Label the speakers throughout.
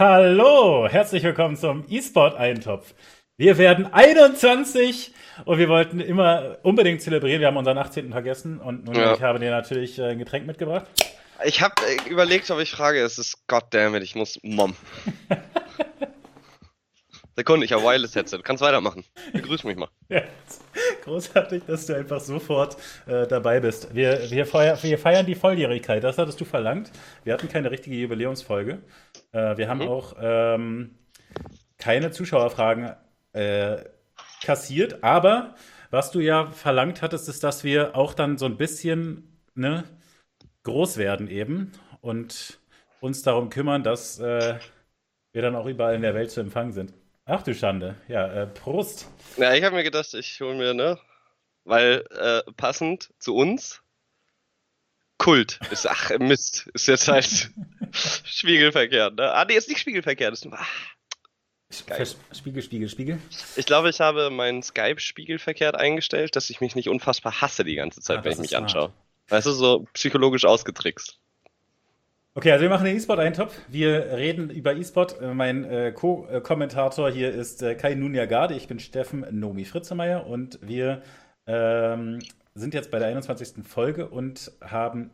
Speaker 1: Hallo, herzlich willkommen zum E-Sport-Eintopf. Wir werden 21 und wir wollten immer unbedingt zelebrieren. Wir haben unseren 18. vergessen und nun
Speaker 2: Ja.
Speaker 1: ich habe dir natürlich äh, ein Getränk mitgebracht.
Speaker 2: Ich habe überlegt, ob ich frage. Es ist goddammit, ich muss Mom. Sekunde, ich habe Wireless Headset. Du kannst weitermachen. Begrüß mich mal.
Speaker 1: Ja, großartig, dass du einfach sofort äh, dabei bist. Wir, wir, feier, wir feiern die Volljährigkeit, das hattest du verlangt. Wir hatten keine richtige Jubiläumsfolge. Äh, wir haben
Speaker 2: Mhm.
Speaker 1: auch ähm, keine Zuschauerfragen äh, kassiert, aber was du ja verlangt hattest, ist, dass wir auch dann so ein bisschen ne, groß werden eben und uns darum kümmern, dass äh, wir dann auch überall in der Welt zu empfangen sind. Ach du Schande. Ja, äh, Prost.
Speaker 2: Ja, ich habe mir gedacht, ich hole mir, ne? Weil äh, passend zu uns Kult ist, ach Mist, ist jetzt halt spiegelverkehrt, ne? Ah, nee, ist nicht spiegelverkehrt. Ist nur, ah. Geil.
Speaker 1: Spiegel, Spiegel, Spiegel.
Speaker 2: Ich glaube, ich habe meinen Skype spiegelverkehrt eingestellt, dass ich mich nicht unfassbar hasse die ganze Zeit,
Speaker 1: Ah,
Speaker 2: wenn ich mich
Speaker 1: smart.
Speaker 2: anschaue. Weißt du, so psychologisch ausgetrickst.
Speaker 1: Okay, also wir machen den E-Sport-Eintopf. Wir reden über E-Sport. Äh, Mein äh, Co-Kommentator hier ist äh, Kai Nunjagade. Ich bin Steffen Nomi Fritzemeier und wir ähm, sind jetzt bei der 21. Folge und haben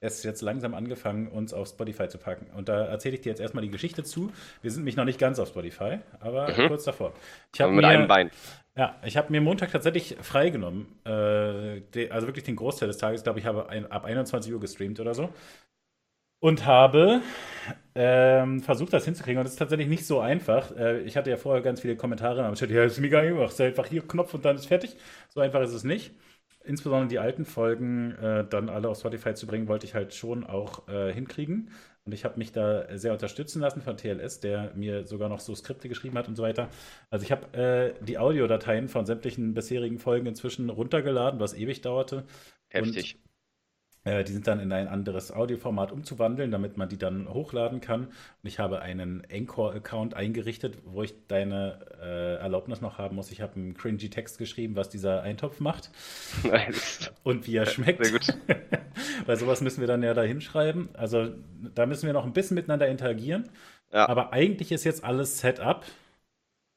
Speaker 1: es jetzt langsam angefangen, uns auf Spotify zu packen. Und da erzähle ich dir jetzt erstmal die Geschichte zu. Wir sind mich noch nicht ganz auf Spotify, aber
Speaker 2: Mhm.
Speaker 1: kurz davor. Ich habe
Speaker 2: mit
Speaker 1: mir,
Speaker 2: einem Bein.
Speaker 1: Ja, ich habe mir Montag tatsächlich freigenommen. Äh, de, also wirklich den Großteil des Tages. Ich glaube, ich habe ein, ab 21 Uhr gestreamt oder so. Und habe ähm, versucht, das hinzukriegen. Und es ist tatsächlich nicht so einfach. Äh, ich hatte ja vorher ganz viele Kommentare. Ich dachte, ja, das ist mega einfach. Es ist einfach hier Knopf und dann ist fertig. So einfach ist es nicht. Insbesondere die alten Folgen äh, dann alle auf Spotify zu bringen, wollte ich halt schon auch äh, hinkriegen. Und ich habe mich da sehr unterstützen lassen von TLS, der mir sogar noch so Skripte geschrieben hat und so weiter. Also ich habe äh, die Audiodateien von sämtlichen bisherigen Folgen inzwischen runtergeladen, was ewig dauerte.
Speaker 2: Heftig.
Speaker 1: Äh, die sind dann in ein anderes Audioformat umzuwandeln, damit man die dann hochladen kann. Und ich habe einen Anchor-Account eingerichtet, wo ich deine äh, Erlaubnis noch haben muss. Ich habe einen cringy Text geschrieben, was dieser Eintopf macht
Speaker 2: Nice.
Speaker 1: und wie er schmeckt.
Speaker 2: Sehr gut.
Speaker 1: Weil sowas müssen wir dann ja da hinschreiben. Also da müssen wir noch ein bisschen miteinander interagieren.
Speaker 2: Ja.
Speaker 1: Aber eigentlich ist jetzt alles set up.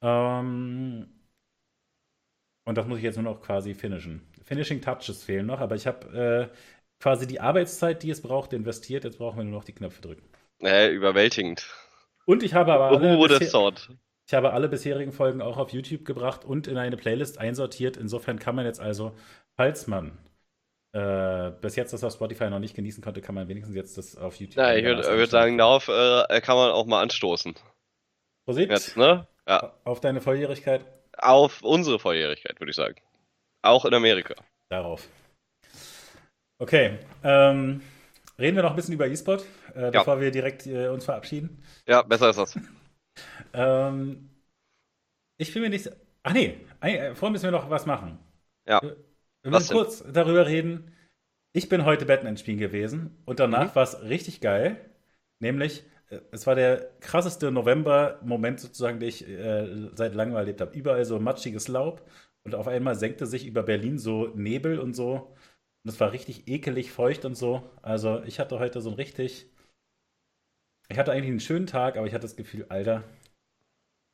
Speaker 1: Ähm, und das muss ich jetzt nur noch quasi finishen. Finishing Touches fehlen noch, aber ich habe äh, quasi die Arbeitszeit, die es braucht, investiert. Jetzt brauchen wir nur noch die Knöpfe drücken.
Speaker 2: Äh, überwältigend.
Speaker 1: Und ich habe aber alle,
Speaker 2: Oh,
Speaker 1: bisher- ich habe alle bisherigen Folgen auch auf YouTube gebracht und in eine Playlist einsortiert. Insofern kann man jetzt also, falls man äh, bis jetzt das auf Spotify noch nicht genießen konnte, kann man wenigstens jetzt das auf YouTube.
Speaker 2: Ja, ich würde würd sagen, darauf äh, kann man auch mal anstoßen.
Speaker 1: Prosit
Speaker 2: Jetzt, ne? Ja.
Speaker 1: auf deine Volljährigkeit.
Speaker 2: Auf unsere Volljährigkeit, würde ich sagen. Auch in Amerika.
Speaker 1: Darauf. Okay, ähm, reden wir noch ein bisschen über E-Sport, äh, bevor wir direkt äh, uns verabschieden.
Speaker 2: Ja, besser ist das.
Speaker 1: Ähm, ich bin mir nicht. Ach nee, äh, vorher müssen wir noch was machen.
Speaker 2: Ja.
Speaker 1: Wir müssen kurz darüber reden. Ich bin heute Batman spielen gewesen und danach
Speaker 2: Mhm.
Speaker 1: war es richtig geil. Nämlich, äh, es war der krasseste November-Moment sozusagen, den ich äh, seit langem erlebt habe. Überall so matschiges Laub und auf einmal senkte sich über Berlin so Nebel und so. Und es war richtig ekelig feucht und so. Also ich hatte heute so ein richtig. Ich hatte eigentlich einen schönen Tag, aber ich hatte das Gefühl, Alter,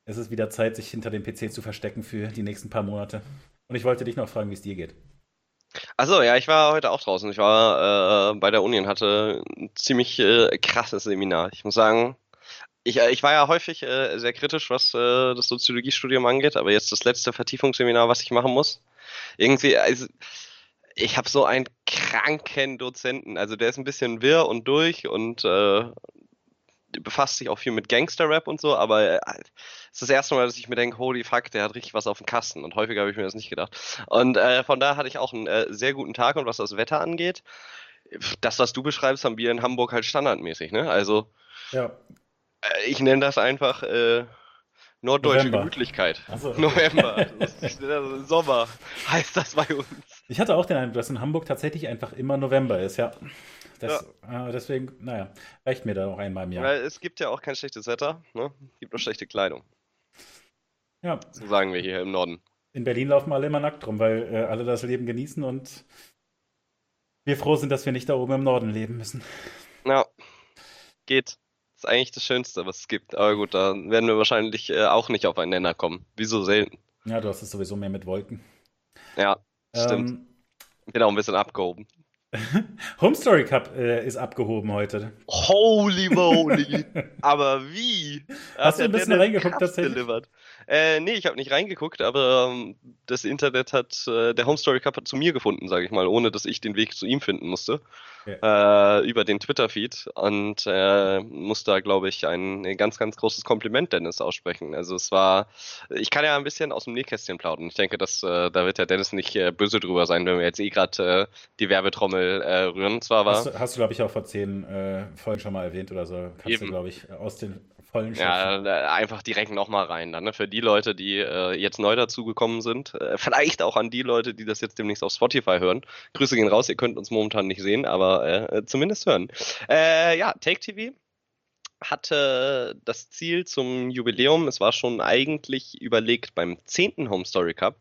Speaker 1: es ist wieder Zeit, sich hinter dem PC zu verstecken für die nächsten paar Monate. Und ich wollte dich noch fragen, wie es dir geht.
Speaker 2: Achso, ja, ich war heute auch draußen. Ich war äh, bei der Uni und hatte ein ziemlich äh, krasses Seminar. Ich muss sagen, ich, äh, ich war ja häufig äh, sehr kritisch, was äh, das Soziologiestudium angeht, aber jetzt das letzte Vertiefungsseminar, was ich machen muss. Irgendwie, also, ich habe so einen kranken Dozenten. Also der ist ein bisschen wirr und durch und äh, befasst sich auch viel mit Gangster-Rap und so, aber äh, es ist das erste Mal, dass ich mir denke, holy fuck, der hat richtig was auf dem Kasten. Und häufiger habe ich mir das nicht gedacht. Und äh, von daher hatte ich auch einen äh, sehr guten Tag. Und was das Wetter angeht, das, was du beschreibst, haben wir in Hamburg halt standardmäßig. Ne? Also
Speaker 1: Ja.
Speaker 2: äh, ich nenne das einfach äh, norddeutsche
Speaker 1: November.
Speaker 2: Gemütlichkeit.
Speaker 1: Achso.
Speaker 2: November, also Sommer heißt das bei uns.
Speaker 1: Ich hatte auch den Eindruck, dass in Hamburg tatsächlich einfach immer November ist, ja. Das, äh, deswegen, naja, reicht mir da noch einmal im Jahr.
Speaker 2: Weil es gibt ja auch kein schlechtes Wetter, ne? Es gibt nur schlechte Kleidung.
Speaker 1: Ja,
Speaker 2: So sagen wir hier im Norden.
Speaker 1: in Berlin laufen alle immer nackt rum, weil äh, alle das Leben genießen und wir froh sind, dass wir nicht da oben im Norden leben müssen.
Speaker 2: Ja, geht. ist eigentlich das Schönste, was es gibt. Aber gut, da werden wir wahrscheinlich äh, auch nicht auf einen Nenner kommen. Wieso selten?
Speaker 1: Ja, du hast es sowieso mehr mit Wolken.
Speaker 2: Ja, stimmt. Ähm, Bin auch ein bisschen abgehoben.
Speaker 1: Home Story Cup äh, ist abgehoben heute.
Speaker 2: Holy moly! Aber wie?
Speaker 1: Hast du ein bisschen reingeguckt tatsächlich?
Speaker 2: Delivered. Äh, nee, ich habe nicht reingeguckt, aber ähm, das Internet hat, äh, der Home Story Cup hat zu mir gefunden, sage ich mal, ohne dass ich den Weg zu ihm finden musste. Okay. Äh, über den Twitter-Feed und äh, muss da, glaube ich, ein, ein, ganz, ganz großes Kompliment Dennis aussprechen. Also es war, ich kann ja ein bisschen aus dem Nähkästchen plaudern. Ich denke, dass äh, da wird der Dennis nicht äh, böse drüber sein, wenn wir jetzt eh gerade die Werbetrommel rühren. Zwar war,
Speaker 1: hast du, hast du glaube ich, auch vor zehn Folgen schon mal erwähnt oder so. Kannst eben. du, glaube ich, aus den vollen
Speaker 2: Ja, äh, einfach direkt nochmal rein. Dann, ne? Für die Leute, die äh, jetzt neu dazugekommen sind. Äh, vielleicht auch an die Leute, die das jetzt demnächst auf Spotify hören. Grüße gehen raus, ihr könnt uns momentan nicht sehen, aber äh, zumindest hören. Äh, ja, Take TV hatte das Ziel zum Jubiläum, es war schon eigentlich überlegt beim 10. Home Story Cup,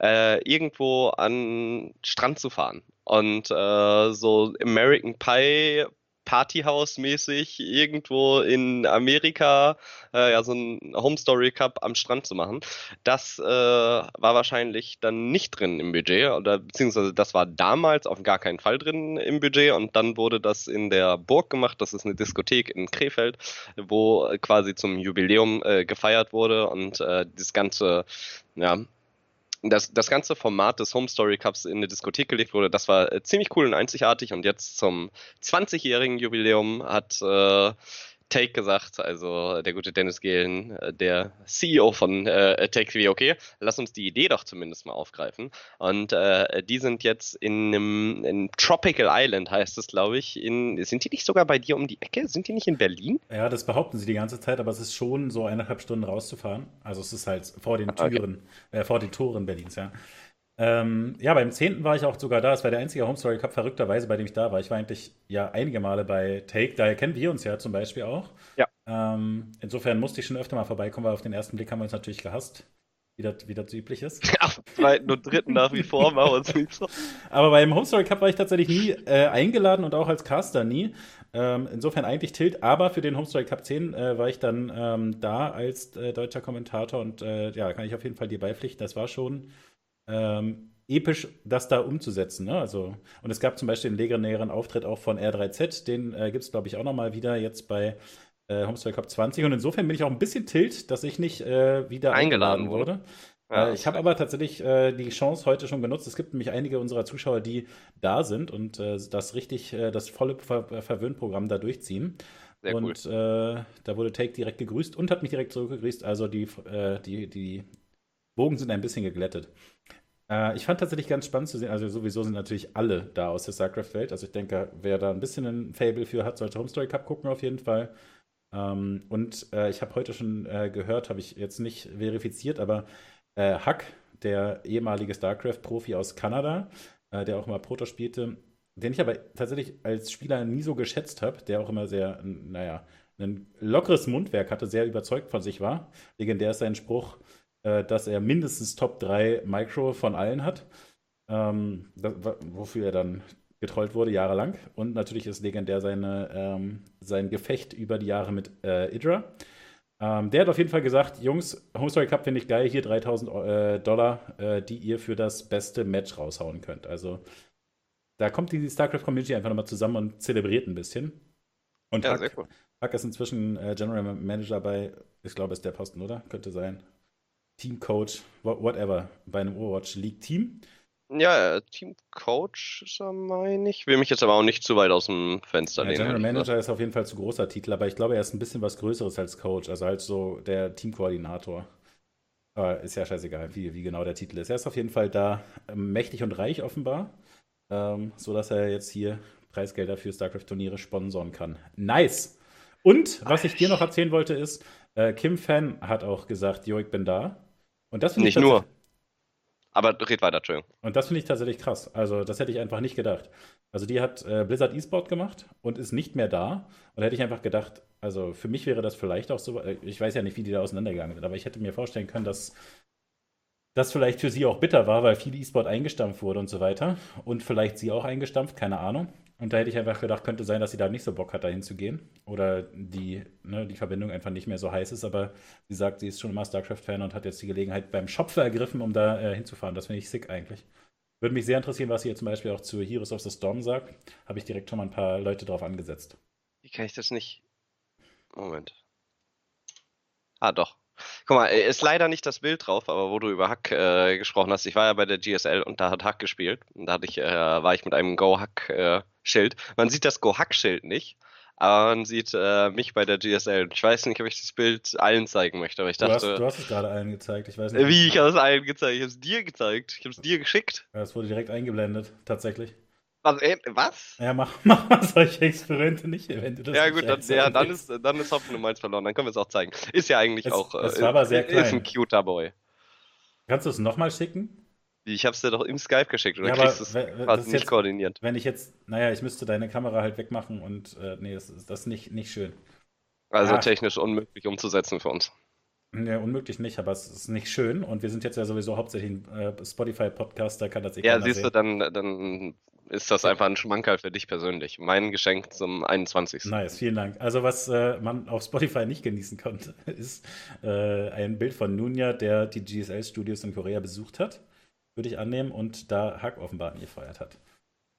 Speaker 2: äh, irgendwo an Strand zu fahren. Und äh, so American Pie Partyhouse-mäßig irgendwo in Amerika äh, ja so ein Home Story Cup am Strand zu machen. Das äh, war wahrscheinlich dann nicht drin im Budget oder beziehungsweise das war damals auf gar keinen Fall drin im Budget und dann wurde das in der Burg gemacht. Das ist eine Diskothek in Krefeld, wo quasi zum Jubiläum äh, gefeiert wurde und äh, das ganze ja, das, das ganze Format des Home Story Cups in eine Diskothek gelegt wurde, das war äh, ziemlich cool und einzigartig. Und jetzt zum 20-jährigen Jubiläum hat äh, Take gesagt, also der gute Dennis Gehlen, äh, der CEO von äh, Take TV, okay, lass uns die Idee doch zumindest mal aufgreifen. Und äh, die sind jetzt in einem in Tropical Island, heißt es, glaube ich. In, sind die nicht sogar bei dir um die Ecke? Sind die nicht in Berlin?
Speaker 1: Ja, das behaupten sie die ganze Zeit, aber es ist schon so eineinhalb Stunden rauszufahren. Also es ist halt vor den Türen, okay. äh, vor den Toren Berlins, ja. Ähm, ja, beim 10. war ich auch sogar da. Es war der einzige Home Story Cup, verrückterweise, bei dem ich da war. Ich war eigentlich ja einige Male bei Take, daher kennen wir uns ja zum Beispiel auch.
Speaker 2: Ja.
Speaker 1: Ähm, insofern musste ich schon öfter mal vorbeikommen, weil auf den ersten Blick haben wir uns natürlich gehasst. Wie das, wie das üblich ist.
Speaker 2: Auf zweiten und dritten nach wie vor machen wir uns nicht so.
Speaker 1: Aber beim Home Story Cup war ich tatsächlich nie äh, eingeladen und auch als Caster nie. Ähm, insofern eigentlich Tilt, aber für den Home Story Cup 10 äh, war ich dann ähm, da als äh, deutscher Kommentator und äh, ja, kann ich auf jeden Fall dir beipflichten. Das war schon ähm, episch, das da umzusetzen. Ne? Also, und es gab zum Beispiel den legendären Auftritt auch von R3Z, den äh, gibt es, glaube ich, auch nochmal wieder jetzt bei äh, Homestyle Cup 20. Und insofern bin ich auch ein bisschen tilt, dass ich nicht äh, wieder eingeladen, eingeladen wurde. Ja, äh, ich habe aber tatsächlich äh, die Chance heute schon genutzt. Es gibt nämlich einige unserer Zuschauer, die da sind und äh, das richtig, äh, das volle Ver Verwöhnprogramm da durchziehen. Sehr und cool. da wurde Take direkt gegrüßt und hat mich direkt zurückgegrüßt. Also die, die, die Bogen sind ein bisschen geglättet. Äh, ich fand tatsächlich ganz spannend zu sehen, also sowieso sind natürlich alle da aus der StarCraft-Welt. Also ich denke, wer da ein bisschen ein Fable für hat, sollte Home Story Cup gucken auf jeden Fall. Ähm, und äh, ich habe heute schon äh, gehört, habe ich jetzt nicht verifiziert, aber äh, Huck, der ehemalige StarCraft-Profi aus Kanada, äh, der auch mal Proto spielte, den ich aber tatsächlich als Spieler nie so geschätzt habe, der auch immer sehr, naja, ein lockeres Mundwerk hatte, sehr überzeugt von sich war. Legendär ist sein Spruch, äh, dass er mindestens Top 3 Micro von allen hat, ähm, das, wofür er dann getrollt wurde, jahrelang. Und natürlich ist legendär seine, ähm, sein Gefecht über die Jahre mit äh, Idra. Ähm, der hat auf jeden Fall gesagt, Jungs, Home Story Cup finde ich geil, hier 3000 äh, Dollar, äh, die ihr für das beste Match raushauen könnt. Also da kommt die StarCraft-Community einfach nochmal zusammen und zelebriert ein bisschen. Und ja, Hack, cool. Hack ist inzwischen äh, General Manager bei, ich glaube, ist der Posten, oder? Könnte sein. Teamcoach, whatever, bei einem Overwatch League Team.
Speaker 2: Ja, Teamcoach ist er, meine ich. Will mich jetzt aber auch nicht zu weit aus dem Fenster ja,
Speaker 1: lehnen. General Manager ist auf jeden Fall zu großer Titel, aber ich glaube, er ist ein bisschen was Größeres als Coach, also halt so der Teamkoordinator. Aber ist ja scheißegal, wie, wie genau der Titel ist. Er ist auf jeden Fall da ähm, mächtig und reich offenbar, ähm, sodass er jetzt hier Preisgelder für StarCraft-Turniere sponsoren kann. Nice! Und was ich dir noch erzählen wollte, ist, äh, Kim Fan hat auch gesagt, Jo, ich bin da.
Speaker 2: Und das Nicht nur. Aber red weiter, Entschuldigung.
Speaker 1: Und das finde ich tatsächlich krass. Also, das hätte ich einfach nicht gedacht. Also, die hat äh, Blizzard eSport gemacht und ist nicht mehr da. Und da hätte ich einfach gedacht, also für mich wäre das vielleicht auch so, äh, ich weiß ja nicht, wie die da auseinandergegangen sind, aber ich hätte mir vorstellen können, dass das vielleicht für sie auch bitter war, weil viel E-Sport eingestampft wurde und so weiter. Und vielleicht sie auch eingestampft, keine Ahnung. Und da hätte ich einfach gedacht, könnte sein, dass sie da nicht so Bock hat, da hinzugehen. Oder die, ne, die Verbindung einfach nicht mehr so heiß ist. Aber sie sagt, sie ist schon immer StarCraft-Fan und hat jetzt die Gelegenheit beim Schopfe ergriffen, um da äh, hinzufahren. Das finde ich sick eigentlich. Würde mich sehr interessieren, was sie jetzt zum Beispiel auch zu Heroes of the Storm sagt. Habe ich direkt schon mal ein paar Leute drauf angesetzt.
Speaker 2: Wie kann ich das nicht? Moment. Ah, doch. Guck mal, ist leider nicht das Bild drauf, aber wo du über Hack äh, gesprochen hast, ich war ja bei der GSL und da hat Hack gespielt. Und da hatte ich, äh, war ich mit einem Go-Hack-Schild. man sieht das Go-Hack-Schild nicht, aber man sieht äh, mich bei der GSL. Ich weiß nicht, ob ich das Bild allen zeigen möchte, aber ich dachte.
Speaker 1: Du hast, du hast es gerade allen gezeigt, ich weiß nicht.
Speaker 2: Wie, ich habe es allen gezeigt? Ich habe es dir gezeigt. Ich habe es dir geschickt.
Speaker 1: Ja, es wurde direkt eingeblendet, tatsächlich.
Speaker 2: Was? Äh, was?
Speaker 1: Ja, mach, mach mal solche Experimente nicht, wenn du das
Speaker 2: Ja, gut, dann, ja, dann, ist, dann ist Hopfen Malz verloren. Dann können wir es auch zeigen. Ist ja eigentlich
Speaker 1: es,
Speaker 2: auch.
Speaker 1: Es war aber sehr klein.
Speaker 2: Ist ein cuter Boy.
Speaker 1: Kannst du es nochmal schicken?
Speaker 2: Ich hab's dir doch im Skype geschickt oder
Speaker 1: ja,
Speaker 2: kriegst es quasi nicht
Speaker 1: jetzt,
Speaker 2: koordiniert?
Speaker 1: Wenn ich jetzt, naja, ich müsste deine Kamera halt wegmachen und äh, nee, das ist das nicht, nicht schön.
Speaker 2: Also ja. technisch unmöglich umzusetzen für uns.
Speaker 1: Nee, unmöglich nicht, aber es ist nicht schön und wir sind jetzt ja sowieso hauptsächlich ein äh, Spotify-Podcast, da kann das eh
Speaker 2: Ja, siehst du, dann, dann ist das einfach ein Schmankerl für dich persönlich. Mein Geschenk zum 21.
Speaker 1: Nice, vielen Dank. Also was äh, man auf Spotify nicht genießen konnte, ist äh, ein Bild von Nunya, der die GSL-Studios in Korea besucht hat, würde ich annehmen, und da Hack offenbar angefeuert hat.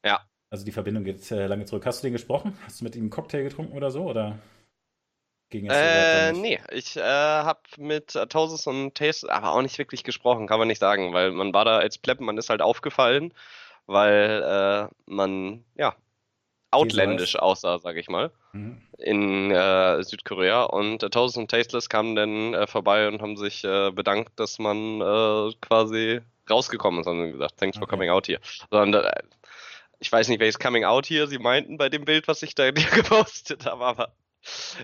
Speaker 2: Ja.
Speaker 1: Also die Verbindung geht äh, lange zurück. Hast du den gesprochen? Hast du mit ihm einen Cocktail getrunken oder so, oder?
Speaker 2: Ging es äh, nee, ich äh, habe mit Tosis und Taste aber auch nicht wirklich gesprochen, kann man nicht sagen, weil man war da als Pleppen, man ist halt aufgefallen, weil äh, man, ja, outländisch aussah, sag ich mal, mhm. in äh, Südkorea. Und äh, Tosis und Tasteless kamen dann äh, vorbei und haben sich äh, bedankt, dass man äh, quasi rausgekommen ist, haben sie gesagt, thanks okay. for coming out here. Sondern, äh, ich weiß nicht, welches Coming Out hier sie meinten bei dem Bild, was ich da gepostet habe, aber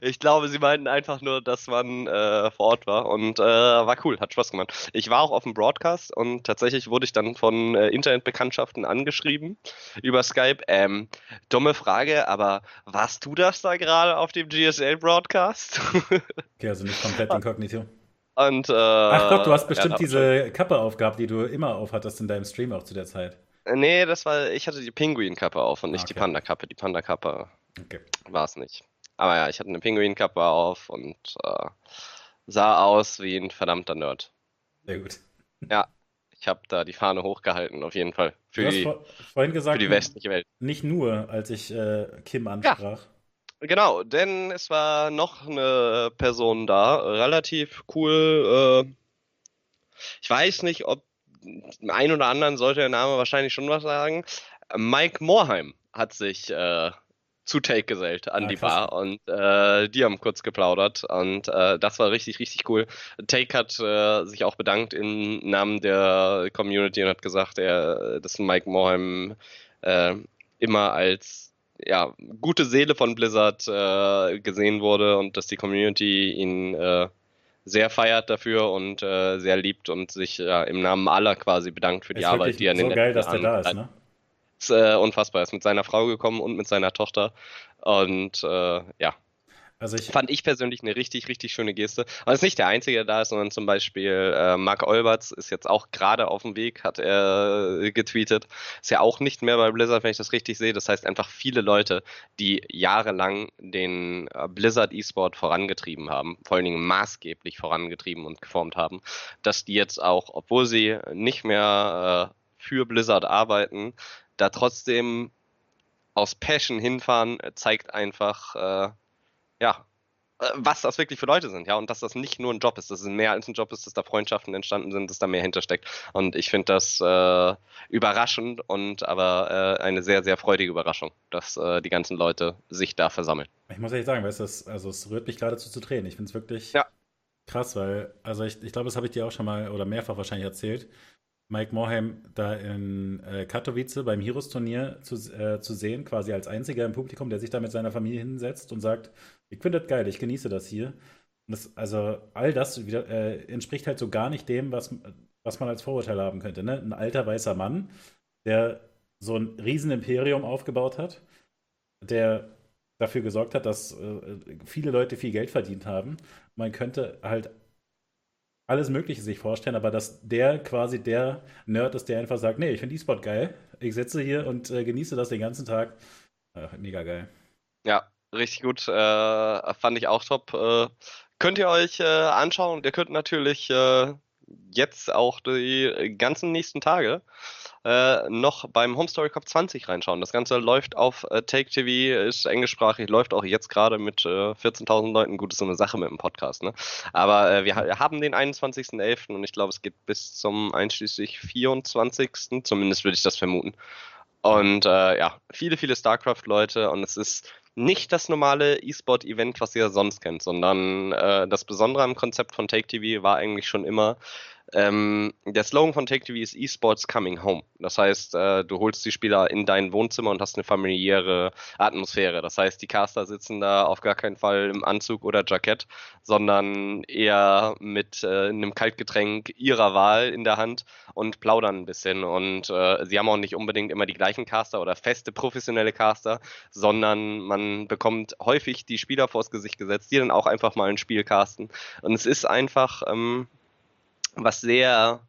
Speaker 2: ich glaube, sie meinten einfach nur, dass man äh, vor Ort war und äh, war cool, hat Spaß gemacht. Ich war auch auf dem Broadcast und tatsächlich wurde ich dann von äh, Internetbekanntschaften angeschrieben über Skype. Ähm, dumme Frage, aber warst du das da gerade auf dem GSL-Broadcast?
Speaker 1: okay, also nicht komplett inkognito.
Speaker 2: Und, äh,
Speaker 1: Ach Gott, du hast bestimmt ja, diese Kappe aufgehabt, die du immer aufhattest in deinem Stream auch zu der Zeit.
Speaker 2: Nee, das war, ich hatte die Pinguin-Kappe auf und nicht okay. die Panda-Kappe. Die Panda-Kappe okay. war es nicht. Aber ja, ich hatte eine Pinguinkappe auf und äh, sah aus wie ein verdammter Nerd.
Speaker 1: Sehr gut.
Speaker 2: Ja, ich habe da die Fahne hochgehalten, auf jeden Fall. Für,
Speaker 1: du
Speaker 2: die,
Speaker 1: vor, vorhin gesagt,
Speaker 2: für die westliche Welt.
Speaker 1: Nicht nur, als ich äh, Kim ansprach.
Speaker 2: Ja, genau, denn es war noch eine Person da, relativ cool. Äh, ich weiß nicht, ob ein oder anderen sollte der Name wahrscheinlich schon was sagen. Mike Morheim hat sich äh, zu Take gesellt an ja, die Bar und äh, die haben kurz geplaudert und äh, das war richtig, richtig cool. Take hat äh, sich auch bedankt im Namen der Community und hat gesagt, er, dass Mike Morheim äh, immer als ja, gute Seele von Blizzard äh, gesehen wurde und dass die Community ihn äh, sehr feiert dafür und sehr liebt und sich im Namen aller quasi bedankt für die Arbeit, die er in den
Speaker 1: so geil, dass der da ist, ne?
Speaker 2: ist äh, unfassbar. Er ist mit seiner Frau gekommen und mit seiner Tochter. Und äh, ja. Also ich fand ich persönlich eine richtig, richtig schöne Geste. Aber es ist nicht der Einzige, der da ist, sondern zum Beispiel äh, Mark Olberts ist jetzt auch gerade auf dem Weg, hat er äh, getweetet. Ist ja auch nicht mehr bei Blizzard, wenn ich das richtig sehe. Das heißt einfach viele Leute, die jahrelang den äh, Blizzard E-Sport vorangetrieben haben, vor allen Dingen maßgeblich vorangetrieben und geformt haben, dass die jetzt auch, obwohl sie nicht mehr äh, für Blizzard arbeiten, da trotzdem aus Passion hinfahren, zeigt einfach, äh, ja, äh, was das wirklich für Leute sind, ja, und dass das nicht nur ein Job ist, dass es mehr als ein Job ist, dass da Freundschaften entstanden sind, dass da mehr hintersteckt. Und ich finde das äh, überraschend und aber äh, eine sehr, sehr freudige Überraschung, dass äh, die ganzen Leute sich da versammeln.
Speaker 1: Ich muss ehrlich sagen, weißt du, also es rührt mich geradezu zu Tränen. Ich finde es wirklich
Speaker 2: ja.
Speaker 1: krass, weil, also ich, ich glaube, das habe ich dir auch schon mal oder mehrfach wahrscheinlich erzählt. Mike Morheim da in äh, Katowice beim Heroes-Turnier zu, äh, zu sehen, quasi als einziger im Publikum, der sich da mit seiner Familie hinsetzt und sagt, ich finde das geil, ich genieße das hier. Das, also all das wieder, äh, entspricht halt so gar nicht dem, was, was man als Vorurteil haben könnte. Ne? Ein alter weißer Mann, der so ein Riesenimperium aufgebaut hat, der dafür gesorgt hat, dass äh, viele Leute viel Geld verdient haben. Man könnte halt alles Mögliche sich vorstellen, aber dass der quasi der Nerd ist, der einfach sagt, nee, ich finde E-Sport geil, ich sitze hier und äh, genieße das den ganzen Tag. mega geil.
Speaker 2: Ja, richtig gut. Äh, fand ich auch top. Äh, könnt ihr euch äh, anschauen. Ihr könnt natürlich äh, jetzt auch die ganzen nächsten Tage äh, noch beim Home Story Cup 20 reinschauen. Das Ganze läuft auf äh, Take TV, ist englischsprachig, läuft auch jetzt gerade mit äh, 14.000 Leuten. Gut, ist so eine Sache mit dem Podcast, ne? Aber wir ha haben den 21.11. und ich glaube, es geht bis zum einschließlich 24. Zumindest würde ich das vermuten. Und äh, ja, viele, viele StarCraft-Leute und es ist nicht das normale E-Sport-Event, was ihr sonst kennt, sondern äh, das Besondere am Konzept von Take TV war eigentlich schon immer, ähm, der Slogan von Take TV ist Esports Coming Home. Das heißt, äh, du holst die Spieler in dein Wohnzimmer und hast eine familiäre Atmosphäre. Das heißt, die Caster sitzen da auf gar keinen Fall im Anzug oder Jackett, sondern eher mit äh, einem Kaltgetränk ihrer Wahl in der Hand und plaudern ein bisschen. Und äh, sie haben auch nicht unbedingt immer die gleichen Caster oder feste professionelle Caster, sondern man bekommt häufig die Spieler vors Gesicht gesetzt, die dann auch einfach mal ein Spiel casten. Und es ist einfach ähm, was sehr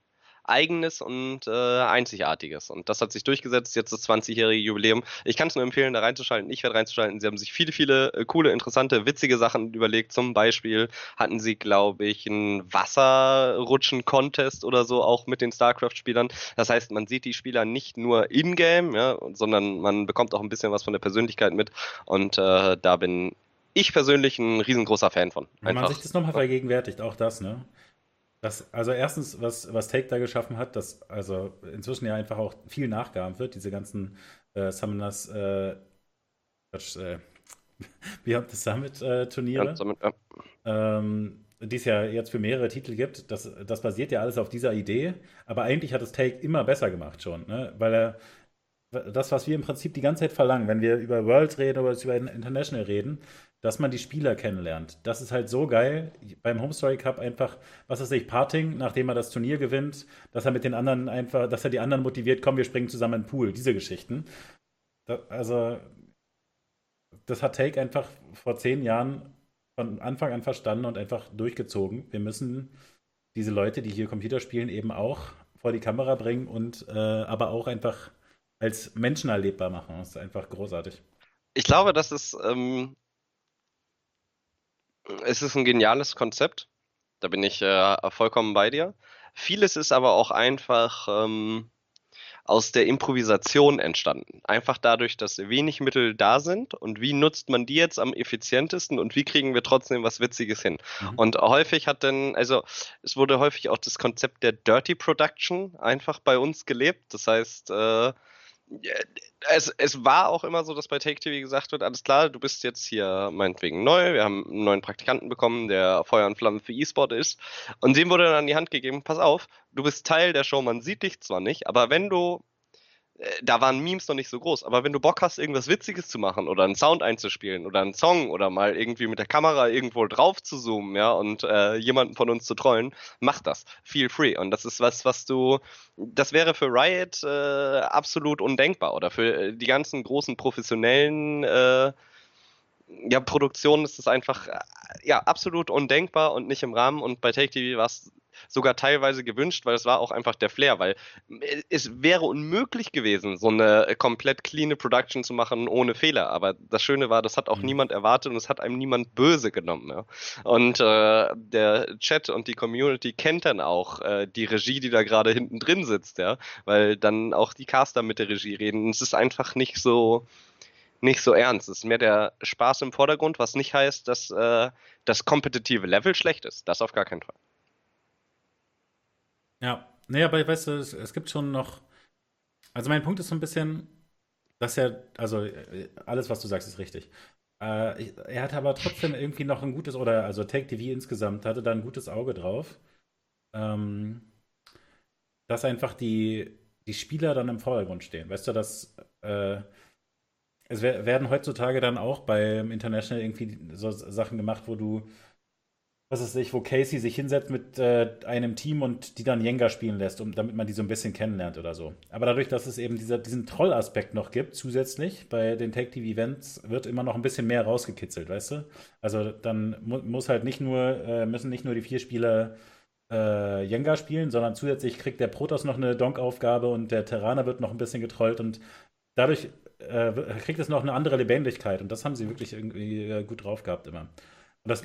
Speaker 2: eigenes und äh, einzigartiges. Und das hat sich durchgesetzt, jetzt das 20-jährige Jubiläum. Ich kann es nur empfehlen, da reinzuschalten. Ich werde reinzuschalten. Sie haben sich viele, viele äh, coole, interessante, witzige Sachen überlegt. Zum Beispiel hatten sie, glaube ich, einen Wasserrutschen-Contest oder so auch mit den StarCraft-Spielern. Das heißt, man sieht die Spieler nicht nur in-game, ja, sondern man bekommt auch ein bisschen was von der Persönlichkeit mit. Und äh, da bin ich persönlich ein riesengroßer Fan von.
Speaker 1: Wenn man sich das nochmal vergegenwärtigt, auch das, ne? Das, also erstens, was, was Take da geschaffen hat, dass also inzwischen ja einfach auch viel nachgeahmt wird, diese ganzen äh, Summoners, äh, äh, Beyond the Summit äh, Turniere. Summit, ja. ähm, die es ja jetzt für mehrere Titel gibt, das, das basiert ja alles auf dieser Idee, aber eigentlich hat es Take immer besser gemacht schon, ne? weil er das, was wir im Prinzip die ganze Zeit verlangen, wenn wir über Worlds reden oder über International reden, dass man die Spieler kennenlernt. Das ist halt so geil. Beim Home Story Cup einfach, was weiß ich, Parting, nachdem er das Turnier gewinnt, dass er mit den anderen einfach, dass er die anderen motiviert, komm, wir springen zusammen in den Pool. Diese Geschichten. Da, also, das hat Take einfach vor zehn Jahren von Anfang an verstanden und einfach durchgezogen. Wir müssen diese Leute, die hier Computer spielen, eben auch vor die Kamera bringen und äh, aber auch einfach als Menschen erlebbar machen. Das ist einfach großartig.
Speaker 2: Ich glaube, das ist ähm, es ist ein geniales Konzept. Da bin ich äh, vollkommen bei dir. Vieles ist aber auch einfach ähm, aus der Improvisation entstanden. Einfach dadurch, dass wenig Mittel da sind und wie nutzt man die jetzt am effizientesten und wie kriegen wir trotzdem was Witziges hin. Mhm. Und häufig hat dann, also es wurde häufig auch das Konzept der Dirty Production einfach bei uns gelebt. Das heißt, äh, es, es war auch immer so, dass bei Take TV gesagt wird, alles klar, du bist jetzt hier meinetwegen neu, wir haben einen neuen Praktikanten bekommen, der Feuer und Flamme für E-Sport ist. Und dem wurde dann an die Hand gegeben, pass auf, du bist Teil der Show, man sieht dich zwar nicht, aber wenn du da waren Memes noch nicht so groß, aber wenn du Bock hast, irgendwas Witziges zu machen oder einen Sound einzuspielen oder einen Song oder mal irgendwie mit der Kamera irgendwo drauf zu zoomen, ja, und äh, jemanden von uns zu trollen, mach das. Feel free. Und das ist was, was du, das wäre für Riot äh, absolut undenkbar oder für äh, die ganzen großen professionellen äh, ja, Produktionen ist es einfach äh, ja absolut undenkbar und nicht im Rahmen. Und bei Take TV war es sogar teilweise gewünscht, weil es war auch einfach der Flair, weil äh, es wäre unmöglich gewesen, so eine komplett clean Production zu machen ohne Fehler. Aber das Schöne war, das hat auch mhm. niemand erwartet und es hat einem niemand böse genommen. Ja. Und äh, der Chat und die Community kennt dann auch äh, die Regie, die da gerade hinten drin sitzt, ja, weil dann auch die Caster mit der Regie reden. Und es ist einfach nicht so nicht so ernst. Es ist mehr der Spaß im Vordergrund, was nicht heißt, dass äh, das kompetitive Level schlecht ist. Das auf gar keinen Fall.
Speaker 1: Ja, nee, aber weißt du, es, gibt schon noch. Also mein Punkt ist so ein bisschen, dass er, also alles, was du sagst, ist richtig. Äh, er hat aber trotzdem irgendwie noch ein gutes, oder also Take TV insgesamt hatte da ein gutes Auge drauf, ähm, dass einfach die, die Spieler dann im Vordergrund stehen. Weißt du, dass äh, es werden heutzutage dann auch beim International irgendwie so Sachen gemacht, wo du was ist ich, wo Casey sich hinsetzt mit äh, einem Team und die dann Jenga spielen lässt, um, damit man die so ein bisschen kennenlernt oder so. Aber dadurch, dass es eben dieser, diesen Troll-Aspekt noch gibt, zusätzlich bei den Take-TV-Events, wird immer noch ein bisschen mehr rausgekitzelt, weißt du? Also dann mu muss halt nicht nur, äh, müssen nicht nur die vier Spieler äh, Jenga spielen, sondern zusätzlich kriegt der Protoss noch eine Donk-Aufgabe und der Terraner wird noch ein bisschen getrollt und dadurch äh, kriegt es noch eine andere Lebendigkeit. Und das haben sie wirklich irgendwie äh, gut drauf gehabt immer. Und das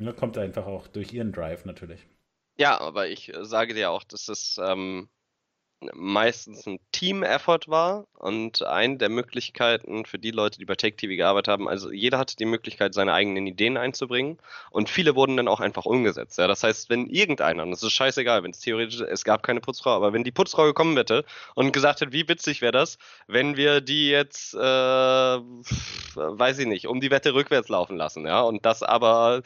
Speaker 1: ne, kommt einfach auch durch ihren Drive natürlich.
Speaker 2: Ja, aber ich äh, sage dir auch, dass es ähm, meistens ein Team-Effort war und eine der Möglichkeiten für die Leute, die bei Take gearbeitet haben, also jeder hatte die Möglichkeit, seine eigenen Ideen einzubringen und viele wurden dann auch einfach umgesetzt. Ja? Das heißt, wenn irgendeiner, und das ist scheißegal, wenn es theoretisch, es gab keine Putzfrau, aber wenn die Putzfrau gekommen hätte und gesagt hätte, wie witzig wäre das, wenn wir die jetzt, äh, weiß ich nicht, um die Wette rückwärts laufen lassen, ja, und das aber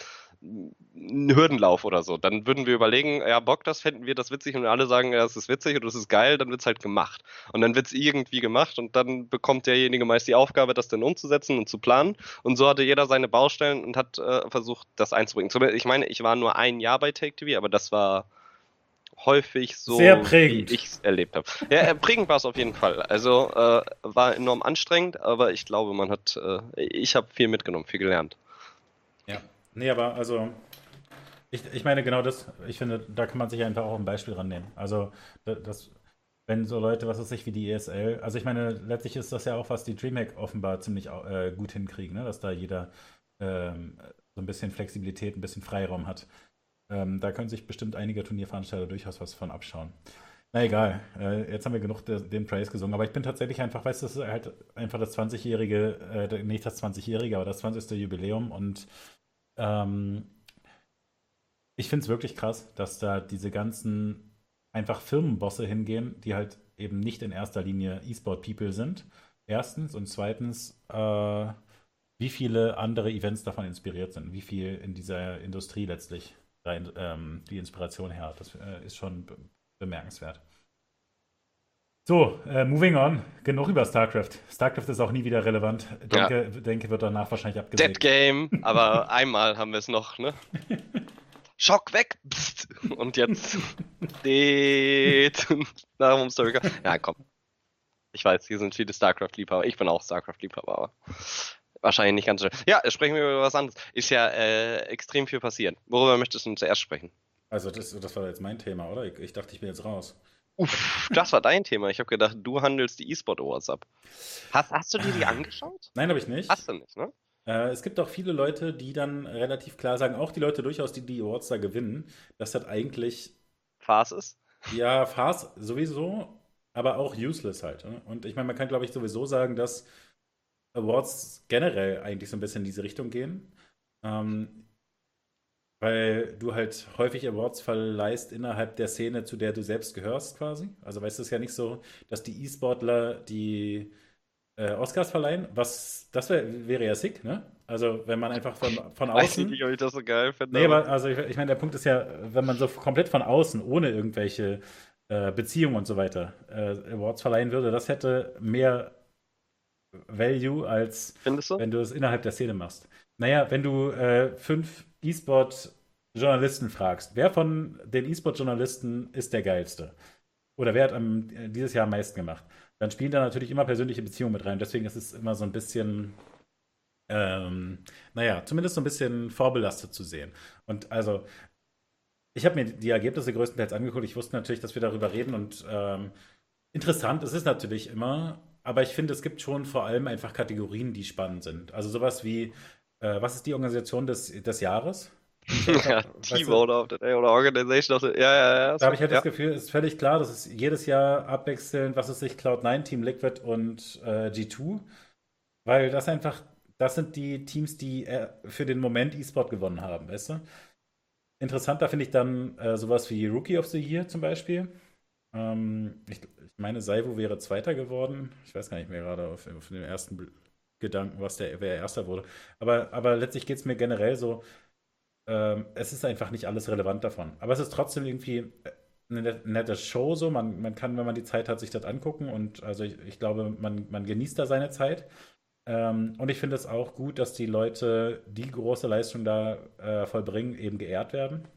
Speaker 2: einen Hürdenlauf oder so. Dann würden wir überlegen, ja, Bock, das fänden wir das witzig und alle sagen, ja, das ist witzig und das ist geil, dann wird es halt gemacht. Und dann wird es irgendwie gemacht und dann bekommt derjenige meist die Aufgabe, das dann umzusetzen und zu planen. Und so hatte jeder seine Baustellen und hat äh, versucht, das einzubringen. Ich meine, ich war nur ein Jahr bei Take TV, aber das war häufig so,
Speaker 1: Sehr prägend.
Speaker 2: wie ich es erlebt habe. Ja, äh, prägend war es auf jeden Fall. Also äh, war enorm anstrengend, aber ich glaube, man hat, äh, ich habe viel mitgenommen, viel gelernt.
Speaker 1: Nee, aber also, ich, ich meine genau das, ich finde, da kann man sich einfach auch ein Beispiel rannehmen. Also, das, wenn so Leute, was weiß ich, wie die ESL, also ich meine, letztlich ist das ja auch, was die DreamHack offenbar ziemlich äh, gut hinkriegen, ne? dass da jeder ähm, so ein bisschen Flexibilität, ein bisschen Freiraum hat. Ähm, da können sich bestimmt einige Turnierveranstalter durchaus was von abschauen. Na egal, äh, jetzt haben wir genug de, den Praise gesungen, aber ich bin tatsächlich einfach, weißt du, das ist halt einfach das 20-jährige, äh, nicht das 20-jährige, aber das 20. Jubiläum und ähm, ich finde es wirklich krass, dass da diese ganzen einfach Firmenbosse hingehen, die halt eben nicht in erster Linie E-Sport-People sind. Erstens und zweitens, äh, wie viele andere Events davon inspiriert sind, wie viel in dieser Industrie letztlich rein, ähm, die Inspiration her. Das äh, ist schon be bemerkenswert. So, äh, moving on. Genug über StarCraft. StarCraft ist auch nie wieder relevant. Denke, ja. denke wird danach wahrscheinlich abgesägt.
Speaker 2: Dead Game, aber einmal haben wir es noch, ne? Schock weg! Psst. Und jetzt. Darum Story. Ja, komm. Ich weiß, hier sind viele StarCraft-Liebhaber. Ich bin auch StarCraft-Liebhaber, aber wahrscheinlich nicht ganz so. Ja, sprechen wir über was anderes. Ist ja äh, extrem viel passiert. Worüber möchtest du zuerst sprechen?
Speaker 1: Also, das, das war jetzt mein Thema, oder? Ich, ich dachte, ich bin jetzt raus.
Speaker 2: Uff, das war dein Thema. Ich habe gedacht, du handelst die E-Sport Awards ab. Hast, hast du dir die angeschaut?
Speaker 1: Nein, habe ich nicht.
Speaker 2: Hast du nicht, ne?
Speaker 1: Äh, es gibt auch viele Leute, die dann relativ klar sagen, auch die Leute durchaus, die die Awards da gewinnen, dass das eigentlich.
Speaker 2: Farce ist?
Speaker 1: Ja, Farce sowieso, aber auch useless halt. Ne? Und ich meine, man kann, glaube ich, sowieso sagen, dass Awards generell eigentlich so ein bisschen in diese Richtung gehen. Ähm, weil du halt häufig Awards verleihst innerhalb der Szene, zu der du selbst gehörst, quasi. Also weißt du, es ist ja nicht so, dass die E-Sportler die äh, Oscars verleihen, was das wär, wäre ja sick, ne? Also wenn man einfach von, von außen. Weiß
Speaker 2: nicht, ob ich das so geil finde.
Speaker 1: Nee, aber also ich, ich meine, der Punkt ist ja, wenn man so komplett von außen, ohne irgendwelche äh, Beziehungen und so weiter, äh, Awards verleihen würde, das hätte mehr Value als wenn du es innerhalb der Szene machst. Naja, wenn du äh, fünf E-Sport-Journalisten fragst, wer von den E-Sport-Journalisten ist der geilste? Oder wer hat am, dieses Jahr am meisten gemacht? Dann spielen da natürlich immer persönliche Beziehungen mit rein. Deswegen ist es immer so ein bisschen, ähm, naja, zumindest so ein bisschen vorbelastet zu sehen. Und also, ich habe mir die Ergebnisse größtenteils angeguckt. Ich wusste natürlich, dass wir darüber reden und ähm, interessant ist es natürlich immer, aber ich finde, es gibt schon vor allem einfach Kategorien, die spannend sind. Also sowas wie, äh, was ist die Organisation des, des Jahres?
Speaker 2: ja, Team the Day oder Organization of the Day. Ja, ja, ja.
Speaker 1: Da habe ich halt ja. das Gefühl, es ist völlig klar, dass es jedes Jahr abwechselnd, was ist sich Cloud9, Team Liquid und äh, G2, weil das einfach, das sind die Teams, die äh, für den Moment E-Sport gewonnen haben, weißt du? Interessanter finde ich dann äh, sowas wie Rookie of the Year zum Beispiel. Ähm, ich, ich, meine, Saivo wäre Zweiter geworden. Ich weiß gar nicht mehr gerade auf, auf dem ersten Gedanken, was der, wer Erster wurde. Aber, aber letztlich geht es mir generell so, ähm, es ist einfach nicht alles relevant davon. Aber es ist trotzdem irgendwie eine nette Show so. Man, man kann, wenn man die Zeit hat, sich das angucken und also ich, ich glaube, man, man genießt da seine Zeit. Ähm, und ich finde es auch gut, dass die Leute, die große Leistung da äh, vollbringen, eben geehrt werden.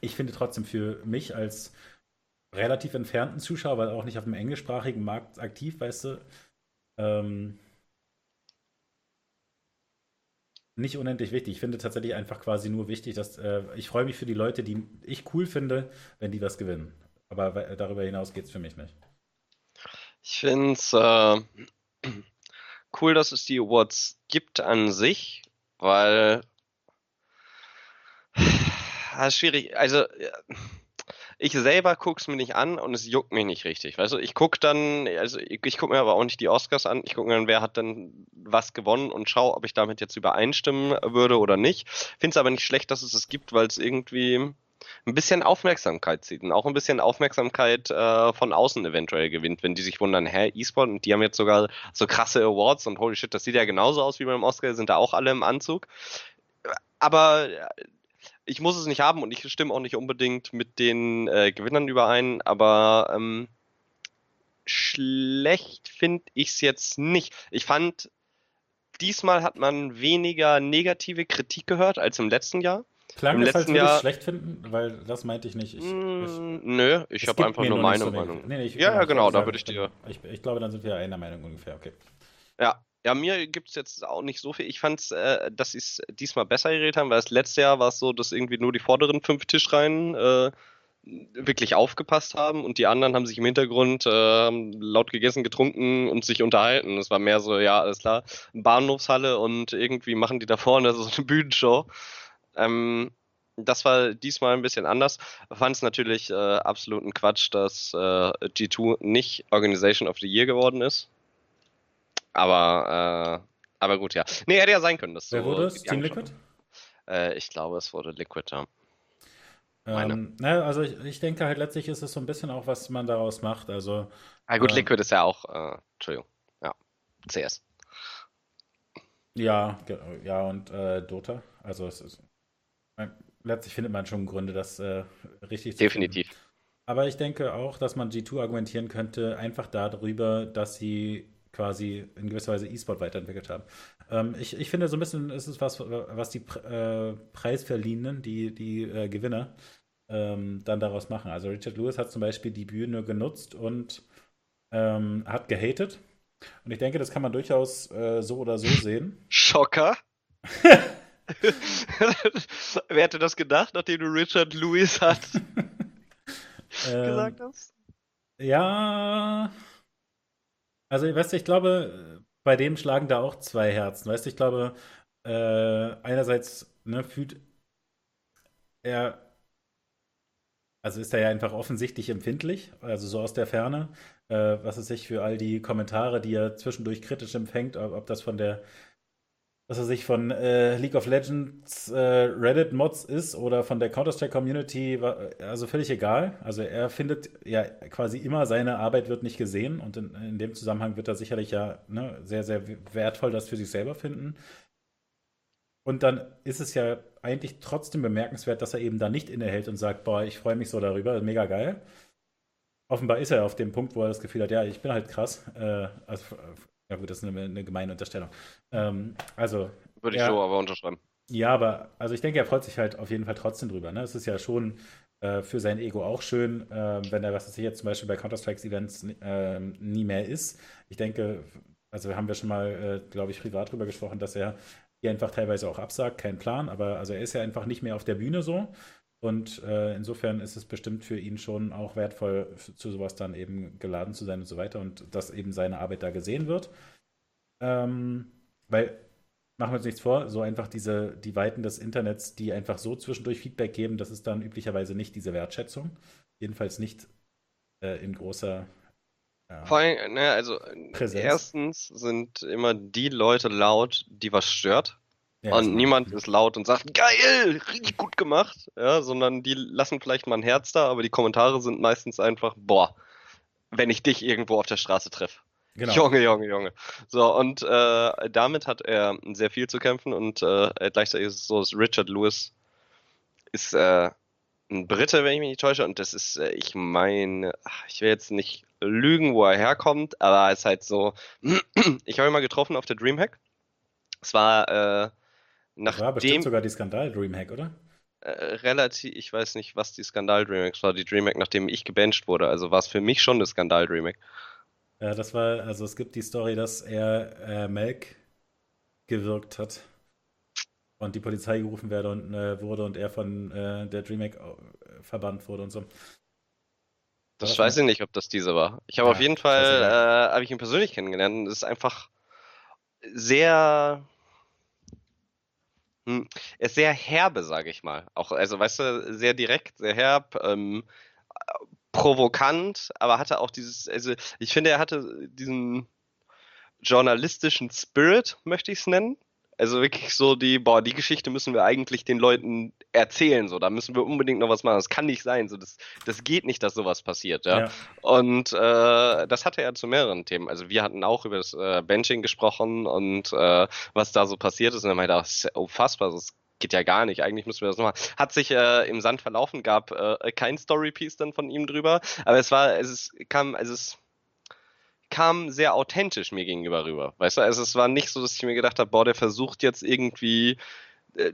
Speaker 1: Ich finde trotzdem für mich als relativ entfernten Zuschauer, weil auch nicht auf dem englischsprachigen Markt aktiv, weißt du, ähm, nicht unendlich wichtig. Ich finde tatsächlich einfach quasi nur wichtig, dass äh, ich freue mich für die Leute, die ich cool finde, wenn die was gewinnen. Aber darüber hinaus geht es für mich nicht.
Speaker 2: Ich finde es, äh, cool, dass es die Awards gibt an sich, weil ist schwierig. Also ich selber gucke es mir nicht an und es juckt mich nicht richtig. Weißt du, ich gucke dann, also ich, ich gucke mir aber auch nicht die Oscars an. Ich gucke mir dann, wer hat denn was gewonnen und schaue, ob ich damit jetzt übereinstimmen würde oder nicht. Finde es aber nicht schlecht, dass es es gibt, weil es irgendwie ein bisschen Aufmerksamkeit zieht und auch ein bisschen Aufmerksamkeit äh, von außen eventuell gewinnt, wenn die sich wundern, hä, E-Sport und die haben jetzt sogar so krasse Awards und holy shit, das sieht ja genauso aus wie beim Oscar, sind da auch alle im Anzug. Aber ich muss es nicht haben und ich stimme auch nicht unbedingt mit den äh, Gewinnern überein, aber ähm, schlecht finde ich es jetzt nicht. Ich fand, diesmal hat man weniger negative Kritik gehört als im letzten Jahr.
Speaker 1: Klang
Speaker 2: Im
Speaker 1: das, als
Speaker 2: letzten
Speaker 1: ich
Speaker 2: Jahr-
Speaker 1: es schlecht finden, weil das meinte ich nicht. Ich, ich,
Speaker 2: Mm, Nö, ich habe einfach nur meine
Speaker 1: so
Speaker 2: Meinung.
Speaker 1: Nee, nee, ich-
Speaker 2: Ja, ja,
Speaker 1: ich
Speaker 2: genau, da würde ich dir-
Speaker 1: Ich, ich glaube, dann sind wir einer Meinung ungefähr, okay.
Speaker 2: Ja, ja, mir gibt's jetzt auch nicht so viel. Ich fand's, äh, dass sie es diesmal besser geredet haben, weil das letzte Jahr war es so, dass irgendwie nur die vorderen fünf Tischreihen äh, wirklich aufgepasst haben und die anderen haben sich im Hintergrund äh, laut gegessen, getrunken und sich unterhalten. Es war mehr so, ja, alles klar, Bahnhofshalle und irgendwie machen die da vorne so eine Bühnenshow. Ähm, das war diesmal ein bisschen anders. Fand es natürlich äh, absoluten Quatsch, dass äh, G2 nicht Organization of the Year geworden ist. Aber, äh, aber gut, ja. Nee, hätte ja sein können. Dass
Speaker 1: Wer
Speaker 2: so
Speaker 1: wurde es? Team Liquid?
Speaker 2: Äh, ich glaube, es wurde Liquid, ja.
Speaker 1: Ähm, naja, also ich, ich denke halt letztlich ist es so ein bisschen auch, was man daraus macht. Also
Speaker 2: Ah, gut,
Speaker 1: Ähm.
Speaker 2: Liquid ist ja auch, äh, Entschuldigung, ja, CS.
Speaker 1: ja, ja und äh, Dota. Also es ist, äh, letztlich findet man schon Gründe, das äh, richtig zu finden.
Speaker 2: Definitiv.
Speaker 1: Aber ich denke auch, dass man G2 argumentieren könnte, einfach darüber, dass sie quasi in gewisser Weise E-Sport weiterentwickelt haben. Ähm, ich, ich finde, so ein bisschen ist es was, was die äh, Preisverliehenen, die, die äh, Gewinner, ähm, dann daraus machen. Also Richard Lewis hat zum Beispiel die Bühne genutzt und ähm, hat gehatet. Und ich denke, das kann man durchaus äh, so oder so sehen.
Speaker 2: Schocker. Wer hätte das gedacht, nachdem du Richard Lewis hat
Speaker 1: Ähm,
Speaker 2: gesagt hast?
Speaker 1: Ja. Also, weißt du, ich glaube, bei dem schlagen da auch zwei Herzen. Weißt du, ich glaube, äh, einerseits ne, fühlt er, also ist er ja einfach offensichtlich empfindlich, also so aus der Ferne, äh, was es sich für all die Kommentare, die er zwischendurch kritisch empfängt, ob, ob das von der was er sich von äh, League of Legends äh, Reddit-Mods ist oder von der Counter-Strike-Community, also völlig egal. Also er findet ja quasi immer, seine Arbeit wird nicht gesehen und in, in dem Zusammenhang wird er sicherlich ja ne, sehr, sehr wertvoll das für sich selber finden. Und dann ist es ja eigentlich trotzdem bemerkenswert, dass er eben da nicht innehält und sagt, boah, ich freue mich so darüber, mega geil. Offenbar ist er auf dem Punkt, wo er das Gefühl hat, ja, ich bin halt krass. Äh, also, ja gut, das ist eine, eine gemeine Unterstellung. Ähm, also,
Speaker 2: Würde ich
Speaker 1: Ja.
Speaker 2: so aber unterschreiben.
Speaker 1: ja, aber also ich denke, er freut sich halt auf jeden Fall trotzdem drüber. Ne? Es ist ja schon äh, für sein Ego auch schön, äh, wenn er, was weiß ich jetzt zum Beispiel bei Counter-Strike-Events äh, nie mehr ist. Ich denke, also haben wir schon mal, äh, glaube ich, privat drüber gesprochen, dass er hier einfach teilweise auch absagt, kein Plan, aber also er ist ja einfach nicht mehr auf der Bühne so. Und äh, insofern ist es bestimmt für ihn schon auch wertvoll, zu sowas dann eben geladen zu sein und so weiter und dass eben seine Arbeit da gesehen wird. Ähm, weil machen wir uns nichts vor, so einfach diese, die Weiten des Internets, die einfach so zwischendurch Feedback geben, das ist dann üblicherweise nicht diese Wertschätzung. Jedenfalls nicht äh, in großer. Ja.
Speaker 2: Vor allem, ne, also
Speaker 1: Präsenz.
Speaker 2: erstens sind immer die Leute laut, die was stört.
Speaker 1: Ja,
Speaker 2: und niemand ist laut und sagt, geil, richtig gut gemacht, ja, sondern die lassen vielleicht mal ein Herz da, aber die Kommentare sind meistens einfach, boah, wenn ich dich irgendwo auf der Straße treffe.
Speaker 1: Genau.
Speaker 2: Junge, Junge, Junge. So, und äh, damit hat er sehr viel zu kämpfen und äh, gleichzeitig ist es so, dass Richard Lewis ist äh, ein Brite, wenn ich mich nicht täusche, und das ist, äh, ich meine, ich will jetzt nicht lügen, wo er herkommt, aber er ist halt so, ich habe ihn mal getroffen auf der Dreamhack. Es war
Speaker 1: Das war bestimmt
Speaker 2: nachdem
Speaker 1: sogar die Skandal-Dreamhack, oder?
Speaker 2: äh, relativ, ich weiß nicht, was die Skandal-Dreamhacks war, die Dreamhack, nachdem ich gebencht wurde, also war es für mich schon eine Skandal-Dreamhack.
Speaker 1: Ja, das war, also es gibt die Story, dass er äh, Melk gewirkt hat und die Polizei gerufen werde und, äh, wurde und er von äh, der Dreamhack äh, verbannt wurde und so.
Speaker 2: Das
Speaker 1: Was
Speaker 2: weiß ich nicht, ob das diese war. Ich habe
Speaker 1: Ja,
Speaker 2: auf jeden Fall, äh, habe ich ihn persönlich kennengelernt und es ist einfach sehr hm, ist sehr herbe, sage ich mal. Auch, also weißt du, sehr direkt, sehr herb, ähm, provokant, aber hatte auch dieses, also ich finde, er hatte diesen journalistischen Spirit, möchte ich es nennen. Also wirklich so die, boah, die Geschichte müssen wir eigentlich den Leuten erzählen, so, da müssen wir unbedingt noch was machen. Das kann nicht sein, so, das, das geht nicht, dass sowas passiert, ja. ja. Und äh, das hatte er zu mehreren Themen. Also wir hatten auch über das äh, Benching gesprochen und äh, was da so passiert ist. Und er meinte, das ist unfassbar, das geht ja gar nicht. Eigentlich müssen wir das nochmal. Hat sich äh, im Sand verlaufen, gab äh, kein Story-Piece dann von ihm drüber, aber es war, es ist, kam, es ist kam sehr authentisch mir gegenüber rüber. Weißt du, also es war nicht so, dass ich mir gedacht habe, boah, der versucht jetzt irgendwie äh,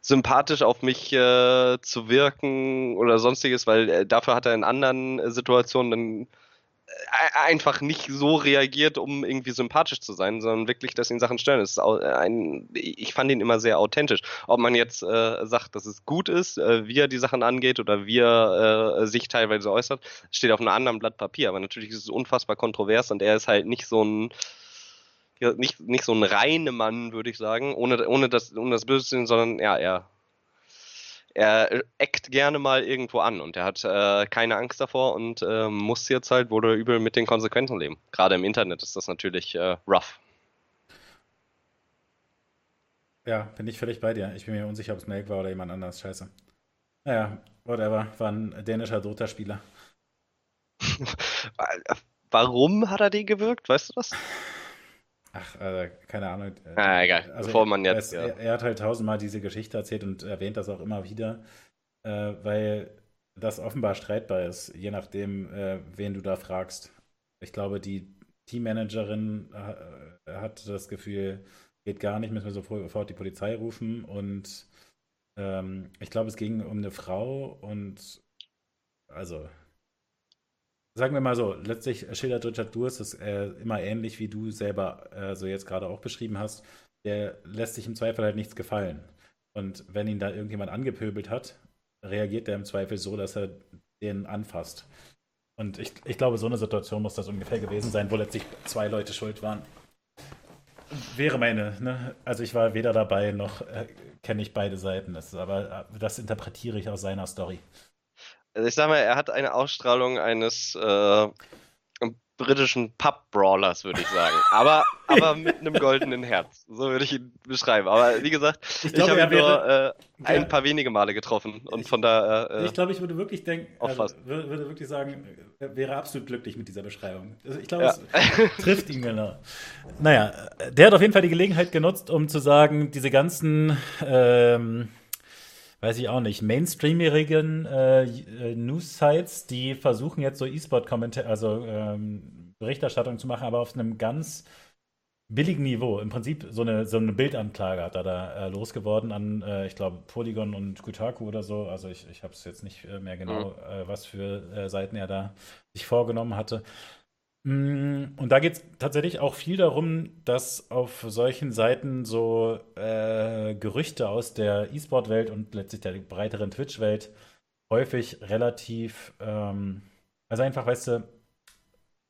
Speaker 2: sympathisch auf mich äh, zu wirken oder sonstiges, weil äh, dafür hat er in anderen äh, Situationen dann einfach nicht so reagiert, um irgendwie sympathisch zu sein, sondern wirklich, dass ihn Sachen stören. ist ein, ich fand ihn immer sehr authentisch. Ob man jetzt äh, sagt, dass es gut ist, äh, wie er die Sachen angeht oder wie er äh, sich teilweise äußert, steht auf einem anderen Blatt Papier. Aber natürlich ist es unfassbar kontrovers und er ist halt nicht so ein nicht, nicht so ein reiner Mann, würde ich sagen, ohne, ohne, das, ohne das Böse zu sehen, sondern ja, er er eckt gerne mal irgendwo an und er hat äh, keine Angst davor und äh, muss jetzt halt wohl übel mit den Konsequenzen leben. Gerade im Internet ist das natürlich äh, rough.
Speaker 1: Ja, bin ich völlig bei dir. Ich bin mir unsicher, ob es Melk war oder jemand anders. Scheiße. Naja, whatever. War ein dänischer Dota-Spieler.
Speaker 2: Warum hat er den gewirkt? Weißt du das?
Speaker 1: Ach, äh, keine Ahnung.
Speaker 2: Äh, ah, egal. Also Bevor man jetzt.
Speaker 1: Er, ja. er, hat halt tausendmal diese Geschichte erzählt und erwähnt das auch immer wieder, äh, weil das offenbar streitbar ist, je nachdem, äh, wen du da fragst. Ich glaube, die Teammanagerin äh, hat das Gefühl, geht gar nicht, müssen wir sofort die Polizei rufen. Und ähm, ich glaube, es ging um eine Frau und also sagen wir mal so, letztlich schildert Richard Durst es äh, immer ähnlich, wie du selber äh, so jetzt gerade auch beschrieben hast. Der lässt sich im Zweifel halt nichts gefallen. Und wenn ihn da irgendjemand angepöbelt hat, reagiert er im Zweifel so, dass er den anfasst. Und ich, ich glaube, so eine Situation muss das ungefähr gewesen sein, wo letztlich zwei Leute schuld waren. Wäre meine, ne? Also ich war weder dabei noch äh, kenne ich beide Seiten. Das aber äh, das interpretiere ich aus seiner Story.
Speaker 2: Also ich sag mal, er hat eine Ausstrahlung eines äh, britischen Pub-Brawlers, würde ich sagen. Aber, aber mit einem goldenen Herz. So würde ich ihn beschreiben. Aber wie gesagt, ich, ich habe ihn nur äh, ein paar wenige Male getroffen. Und von da.
Speaker 1: Äh, ich glaube, ich würde wirklich denken, also, würde wirklich sagen, er wäre absolut glücklich mit dieser Beschreibung. Also ich glaube, ja. es trifft ihn genau. Naja, der hat auf jeden Fall die Gelegenheit genutzt, um zu sagen, diese ganzen. Ähm, weiß ich auch nicht, mainstreamigen äh, äh, News-Sites, die versuchen jetzt so E-Sport-Kommentar, also ähm, Berichterstattung zu machen, aber auf einem ganz billigen Niveau. Im Prinzip so eine, so eine Bildanklage hat er da äh, losgeworden an, äh, ich glaube, Polygon und Kotaku oder so. Also ich, ich habe es jetzt nicht äh, mehr genau, mhm. was für äh, Seiten er da sich vorgenommen hatte. Mm, und da geht es tatsächlich auch viel darum, dass auf solchen Seiten so äh, Gerüchte aus der E-Sport-Welt und letztlich der breiteren Twitch-Welt häufig relativ, ähm, also einfach, weißt du,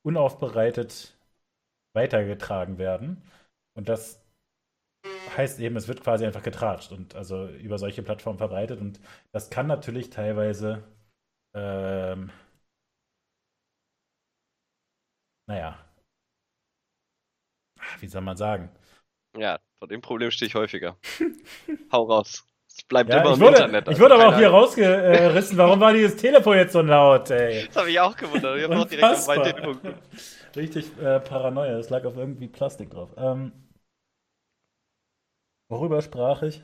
Speaker 1: unaufbereitet weitergetragen werden. Und das heißt eben, es wird quasi einfach getratscht und also über solche Plattformen verbreitet. Und das kann natürlich teilweise ähm, naja, wie soll man sagen?
Speaker 2: Ja, vor dem Problem stehe ich häufiger. Hau raus. Es bleibt
Speaker 1: ja,
Speaker 2: immer
Speaker 1: im wurde, Internet. Ich wurde aber auch hier rausgerissen. Warum war dieses Telefon jetzt so laut, ey?
Speaker 2: Das habe ich auch gewundert. Ich habe auch direkt auf mein Telefon
Speaker 1: Richtig äh, Paranoia. Es lag auf irgendwie Plastik drauf. Ähm, worüber sprach ich?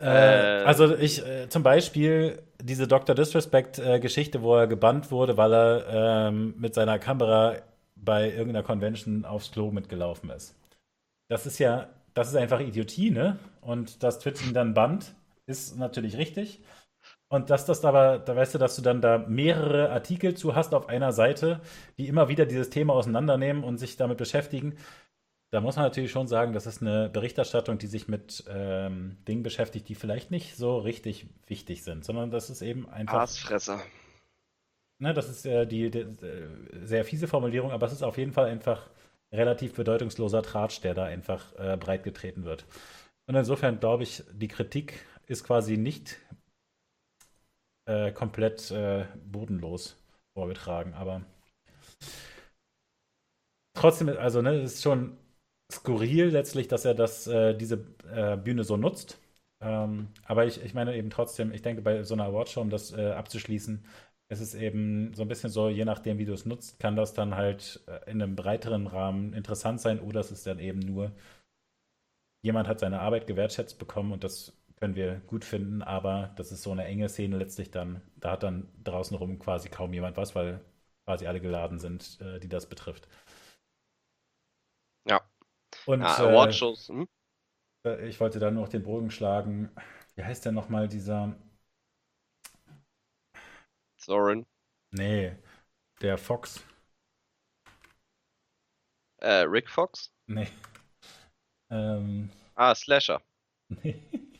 Speaker 1: Äh, äh, also ich äh, zum Beispiel diese Dr. Disrespect-Geschichte, wo er gebannt wurde, weil er ähm, mit seiner Kamera bei irgendeiner Convention aufs Klo mitgelaufen ist. Das ist ja, das ist einfach Idiotie, ne? Und dass Twitch ihn dann bannt, ist natürlich richtig. Und dass das aber, da weißt du, dass du dann da mehrere Artikel zu hast auf einer Seite, die immer wieder dieses Thema auseinandernehmen und sich damit beschäftigen, da muss man natürlich schon sagen, das ist eine Berichterstattung, die sich mit ähm, Dingen beschäftigt, die vielleicht nicht so richtig wichtig sind, sondern das ist eben einfach.
Speaker 2: Aasfresser.
Speaker 1: Ne, das ist äh, die, die, die, sehr fiese Formulierung, aber es ist auf jeden Fall einfach relativ bedeutungsloser Tratsch, der da einfach äh, breitgetreten wird. Und insofern glaube ich, die Kritik ist quasi nicht äh, komplett äh, bodenlos vorgetragen, aber trotzdem, also ne, es ist schon skurril letztlich, dass er das, äh, diese äh, Bühne so nutzt. Ähm, aber ich, ich meine eben trotzdem, ich denke, bei so einer Awardshow, um das äh, abzuschließen, ist es eben so ein bisschen so, je nachdem, wie du es nutzt, kann das dann halt äh, in einem breiteren Rahmen interessant sein oder es ist dann eben nur, jemand hat seine Arbeit gewertschätzt bekommen und das können wir gut finden, aber das ist so eine enge Szene letztlich dann, da hat dann draußen rum quasi kaum jemand was, weil quasi alle geladen sind, äh, die das betrifft. Und
Speaker 2: ja,
Speaker 1: äh,
Speaker 2: Awardshows, hm?
Speaker 1: äh, ich wollte dann noch den Bogen schlagen. Wie heißt der nochmal, dieser?
Speaker 2: Soren.
Speaker 1: Nee, der Fox.
Speaker 2: Äh, Rick Fox?
Speaker 1: Nee. Ähm,
Speaker 2: Ah, Slasher.
Speaker 1: nee.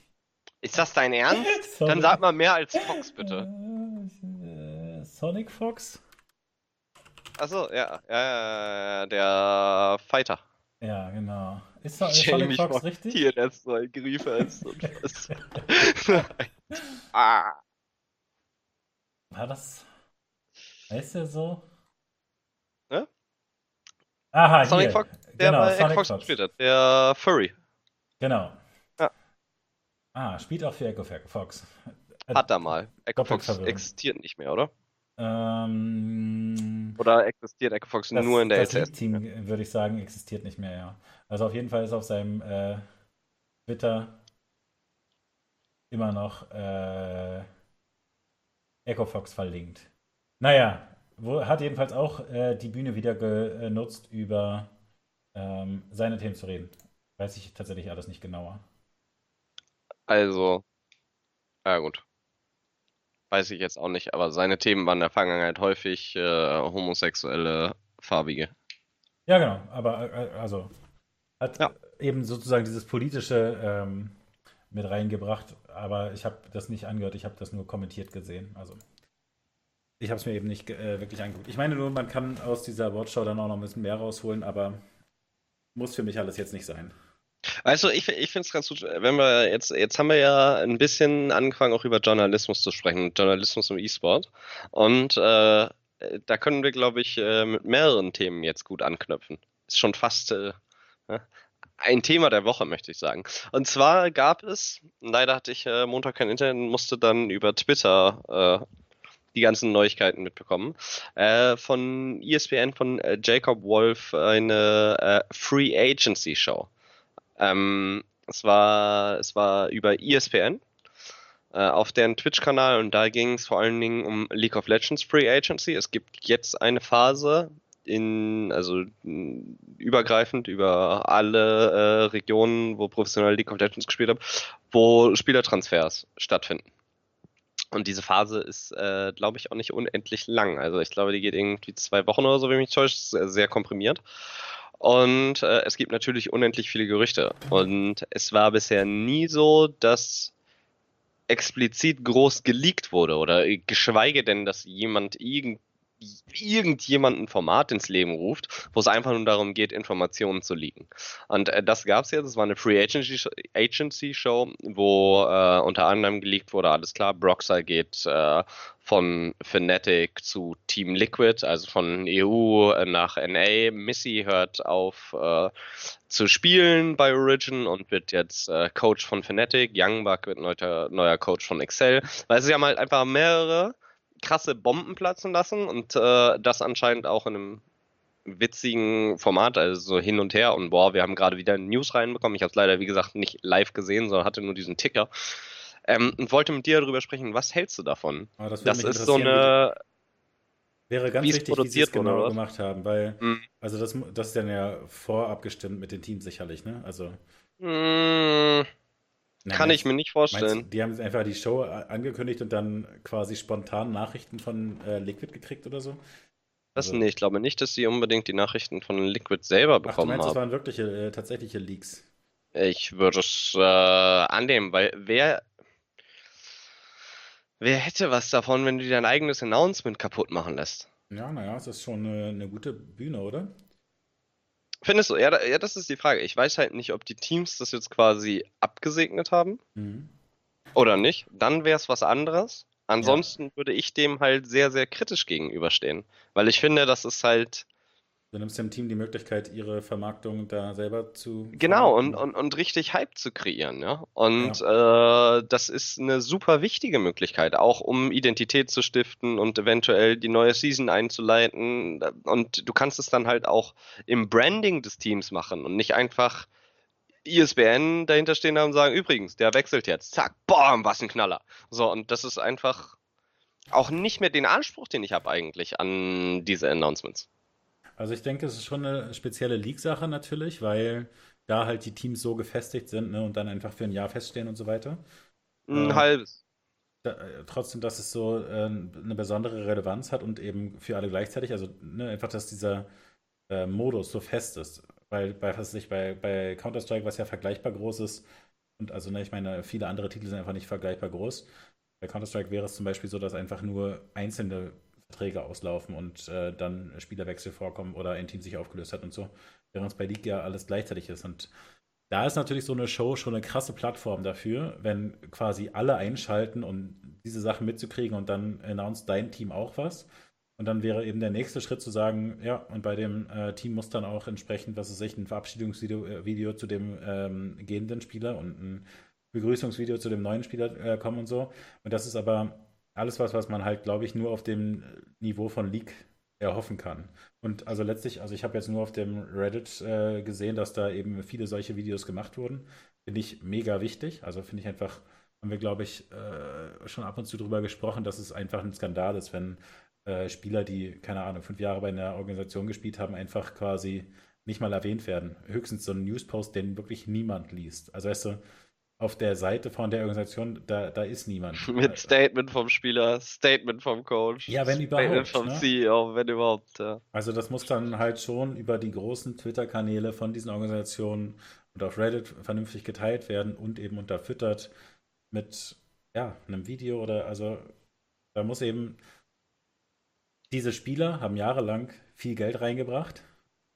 Speaker 2: Ist das dein Ernst? Dann sag mal mehr als Fox, bitte.
Speaker 1: Äh, Sonic Fox?
Speaker 2: Achso, ja, ja, ja, ja, der Fighter.
Speaker 1: Ja, genau. Ist Sonic
Speaker 2: mich
Speaker 1: Fox
Speaker 2: vor,
Speaker 1: richtig?
Speaker 2: Hier, der ist so ein Griefers und was. ah,
Speaker 1: War das? Heißt der so?
Speaker 2: Ne?
Speaker 1: Aha,
Speaker 2: Sonic
Speaker 1: hier.
Speaker 2: Fox, der
Speaker 1: genau,
Speaker 2: bei
Speaker 1: Sonic Fox.
Speaker 2: gespielt hat, der Furry.
Speaker 1: Genau.
Speaker 2: Ja.
Speaker 1: Ah, spielt auch für Echo Fox. Äh,
Speaker 2: Hat er mal. Echo Fox existiert nicht mehr, oder?
Speaker 1: Ähm,
Speaker 2: Oder existiert Echo Fox
Speaker 1: das,
Speaker 2: nur in der
Speaker 1: das
Speaker 2: LCS?
Speaker 1: League-Team, würde ich sagen, existiert nicht mehr, ja. Also auf jeden Fall ist auf seinem äh, Twitter immer noch äh, Echo Fox verlinkt. Naja, wo, hat jedenfalls auch äh, die Bühne wieder genutzt, über ähm, seine Themen zu reden. Weiß ich tatsächlich alles nicht genauer.
Speaker 2: Also, ja gut. Weiß ich jetzt auch nicht, aber seine Themen waren in der Vergangenheit häufig äh, homosexuelle Farbige.
Speaker 1: Ja, genau, aber äh, also hat
Speaker 2: Ja.
Speaker 1: eben sozusagen dieses politische ähm, mit reingebracht, aber ich habe das nicht angehört, ich habe das nur kommentiert gesehen. Also ich habe es mir eben nicht äh, wirklich angeguckt. Ich meine nur, man kann aus dieser Wortshow dann auch noch ein bisschen mehr rausholen, aber muss für mich alles jetzt nicht sein.
Speaker 2: Also ich, ich finde es ganz gut, wenn wir jetzt, jetzt haben wir ja ein bisschen angefangen, auch über Journalismus zu sprechen, Journalismus im E-Sport. Und äh, da können wir, glaube ich, äh, mit mehreren Themen jetzt gut anknüpfen. Ist schon fast äh, ja, ein Thema der Woche, möchte ich sagen. Und zwar gab es, leider hatte ich äh, Montag kein Internet und musste dann über Twitter äh, die ganzen Neuigkeiten mitbekommen. Äh, von ESPN, von äh, Jacob Wolf, eine äh, Free Agency Show. Ähm, es war, es war über ESPN äh, auf deren Twitch-Kanal und da ging es vor allen Dingen um League of Legends Free Agency. Es gibt jetzt eine Phase in, also übergreifend über alle äh, Regionen, wo professionell League of Legends gespielt habe, wo Spielertransfers stattfinden. Und diese Phase ist, äh, glaube ich, auch nicht unendlich lang. Also ich glaube, die geht irgendwie zwei Wochen oder so, wenn mich nicht täuscht, sehr, sehr komprimiert. Und äh, es gibt natürlich unendlich viele Gerüchte. Und es war bisher nie so, dass explizit groß geleakt wurde oder geschweige denn, dass jemand irgend, irgendjemand ein Format ins Leben ruft, wo es einfach nur darum geht, Informationen zu leaken. Und äh, das gab es jetzt, es war eine Free Agency, Agency Show, wo äh, unter anderem geleakt wurde, alles klar, Broxer geht äh, von Fnatic zu Team Liquid, also von EU nach NA. Missy hört auf äh, zu spielen bei Origin und wird jetzt äh, Coach von Fnatic. Youngbuck wird neuer, neuer Coach von Excel. Weil sie haben halt einfach mehrere krasse Bomben platzen lassen und äh, das anscheinend auch in einem witzigen Format, also so hin und her. Und boah, wir haben gerade wieder News reinbekommen. Ich habe es leider, wie gesagt, nicht live gesehen, sondern hatte nur diesen Ticker. Ähm, und wollte mit dir darüber sprechen, was hältst du davon?
Speaker 1: Aber das,
Speaker 2: Das ist so eine.
Speaker 1: wäre ganz wichtig, wie sie es genau
Speaker 2: oder
Speaker 1: gemacht haben, weil,
Speaker 2: Hm.
Speaker 1: also das, das ist dann ja vorabgestimmt mit den Teams sicherlich, ne? Also,
Speaker 2: Hm,
Speaker 1: na,
Speaker 2: kann
Speaker 1: meinst-
Speaker 2: ich mir nicht
Speaker 1: Meinst,
Speaker 2: vorstellen.
Speaker 1: du, die haben einfach die Show angekündigt und dann quasi spontan Nachrichten von äh, Liquid gekriegt oder so?
Speaker 2: Das,
Speaker 1: Also-
Speaker 2: nee, ich glaube nicht, dass sie unbedingt die Nachrichten von Liquid selber
Speaker 1: Ach, du
Speaker 2: bekommen
Speaker 1: meinst, das
Speaker 2: haben.
Speaker 1: waren wirkliche, äh, tatsächliche Leaks?
Speaker 2: Ich würde es äh, annehmen, weil wer, wer hätte was davon, wenn du dein eigenes Announcement kaputt machen lässt?
Speaker 1: Ja, naja, es ist schon eine, eine gute Bühne, oder?
Speaker 2: Findest du? Ja, da, ja, das ist die Frage. Ich weiß halt nicht, ob die Teams das jetzt quasi abgesegnet haben
Speaker 1: Mhm.
Speaker 2: oder nicht. Dann wäre es was anderes. Ansonsten würde ich dem halt sehr, sehr kritisch gegenüberstehen. Weil ich finde, das ist halt.
Speaker 1: Du nimmst dem Team die Möglichkeit, ihre Vermarktung da selber zu.
Speaker 2: Genau, und, und, und richtig Hype zu kreieren, ja. Und äh, das ist eine super wichtige Möglichkeit, auch um Identität zu stiften und eventuell die neue Season einzuleiten. Und du kannst es dann halt auch im Branding des Teams machen und nicht einfach ISBN dahinter stehen haben und sagen, übrigens, der wechselt jetzt. Zack, bam, was ein Knaller. So, und das ist einfach auch nicht mehr den Anspruch, den ich habe eigentlich an diese Announcements.
Speaker 1: Also ich denke, es ist schon eine spezielle League-Sache natürlich, weil da halt die Teams so gefestigt sind ne, und dann einfach für ein Jahr feststehen und so weiter.
Speaker 2: Ein
Speaker 1: Äh,
Speaker 2: halbes.
Speaker 1: da, äh, trotzdem, dass es so äh, eine besondere Relevanz hat und eben für alle gleichzeitig. Also ne, einfach, dass dieser äh, Modus so fest ist. Weil bei, was weiß ich, bei, bei Counter-Strike, was ja vergleichbar groß ist, und also ne, ich meine, viele andere Titel sind einfach nicht vergleichbar groß. Bei Counter-Strike wäre es zum Beispiel so, dass einfach nur einzelne Verträge auslaufen und äh, dann Spielerwechsel vorkommen oder ein Team sich aufgelöst hat und so. Während es bei League ja alles gleichzeitig ist. Und da ist natürlich so eine Show schon eine krasse Plattform dafür, wenn quasi alle einschalten und diese Sachen mitzukriegen und dann announced dein Team auch was. Und dann wäre eben der nächste Schritt zu sagen, ja, und bei dem äh, Team muss dann auch entsprechend, was ist echt, ein Verabschiedungsvideo äh, Video zu dem ähm, gehenden Spieler und ein Begrüßungsvideo zu dem neuen Spieler äh, kommen und so. Und das ist aber alles was, was man halt, glaube ich, nur auf dem Niveau von League erhoffen kann. Und also letztlich, also ich habe jetzt nur auf dem Reddit äh, gesehen, dass da eben viele solche Videos gemacht wurden. Finde ich mega wichtig. Also finde ich einfach, haben wir, glaube ich, äh, schon ab und zu drüber gesprochen, dass es einfach ein Skandal ist, wenn äh, Spieler, die, keine Ahnung, fünf Jahre bei einer Organisation gespielt haben, einfach quasi nicht mal erwähnt werden. Höchstens so ein Newspost, den wirklich niemand liest. Also weißt du, auf der Seite von der Organisation, da, da ist niemand.
Speaker 2: Mit Statement vom Spieler, Statement vom Coach,
Speaker 1: Ja, wenn
Speaker 2: Statement
Speaker 1: überhaupt,
Speaker 2: vom
Speaker 1: ne?
Speaker 2: CEO, wenn überhaupt, ja.
Speaker 1: Also das muss dann halt schon über die großen Twitter-Kanäle von diesen Organisationen und auf Reddit vernünftig geteilt werden und eben unterfüttert mit ja, einem Video oder also da muss eben diese Spieler haben jahrelang viel Geld reingebracht.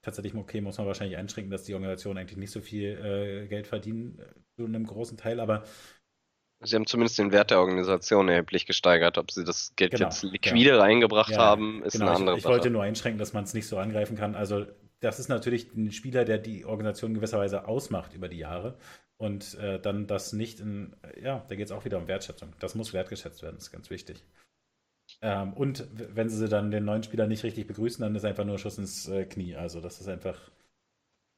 Speaker 1: Tatsächlich, okay, muss man wahrscheinlich einschränken, dass die Organisationen eigentlich nicht so viel äh, Geld verdienen, zu einem großen Teil, aber
Speaker 2: Sie haben zumindest den Wert der Organisation erheblich gesteigert. Ob sie das Geld
Speaker 1: Genau,
Speaker 2: jetzt liquide
Speaker 1: ja.
Speaker 2: reingebracht
Speaker 1: Ja,
Speaker 2: haben, ist
Speaker 1: genau,
Speaker 2: eine
Speaker 1: ich,
Speaker 2: andere
Speaker 1: ich
Speaker 2: Sache.
Speaker 1: wollte nur einschränken, dass man es nicht so angreifen kann. Also, das ist natürlich ein Spieler, der die Organisation gewisserweise ausmacht über die Jahre. Und äh, dann das nicht in, ja, da geht es auch wieder um Wertschätzung. Das muss wertgeschätzt werden, das ist ganz wichtig. Ähm, und wenn sie dann den neuen Spieler nicht richtig begrüßen, dann ist einfach nur Schuss ins äh, Knie. Also, das ist einfach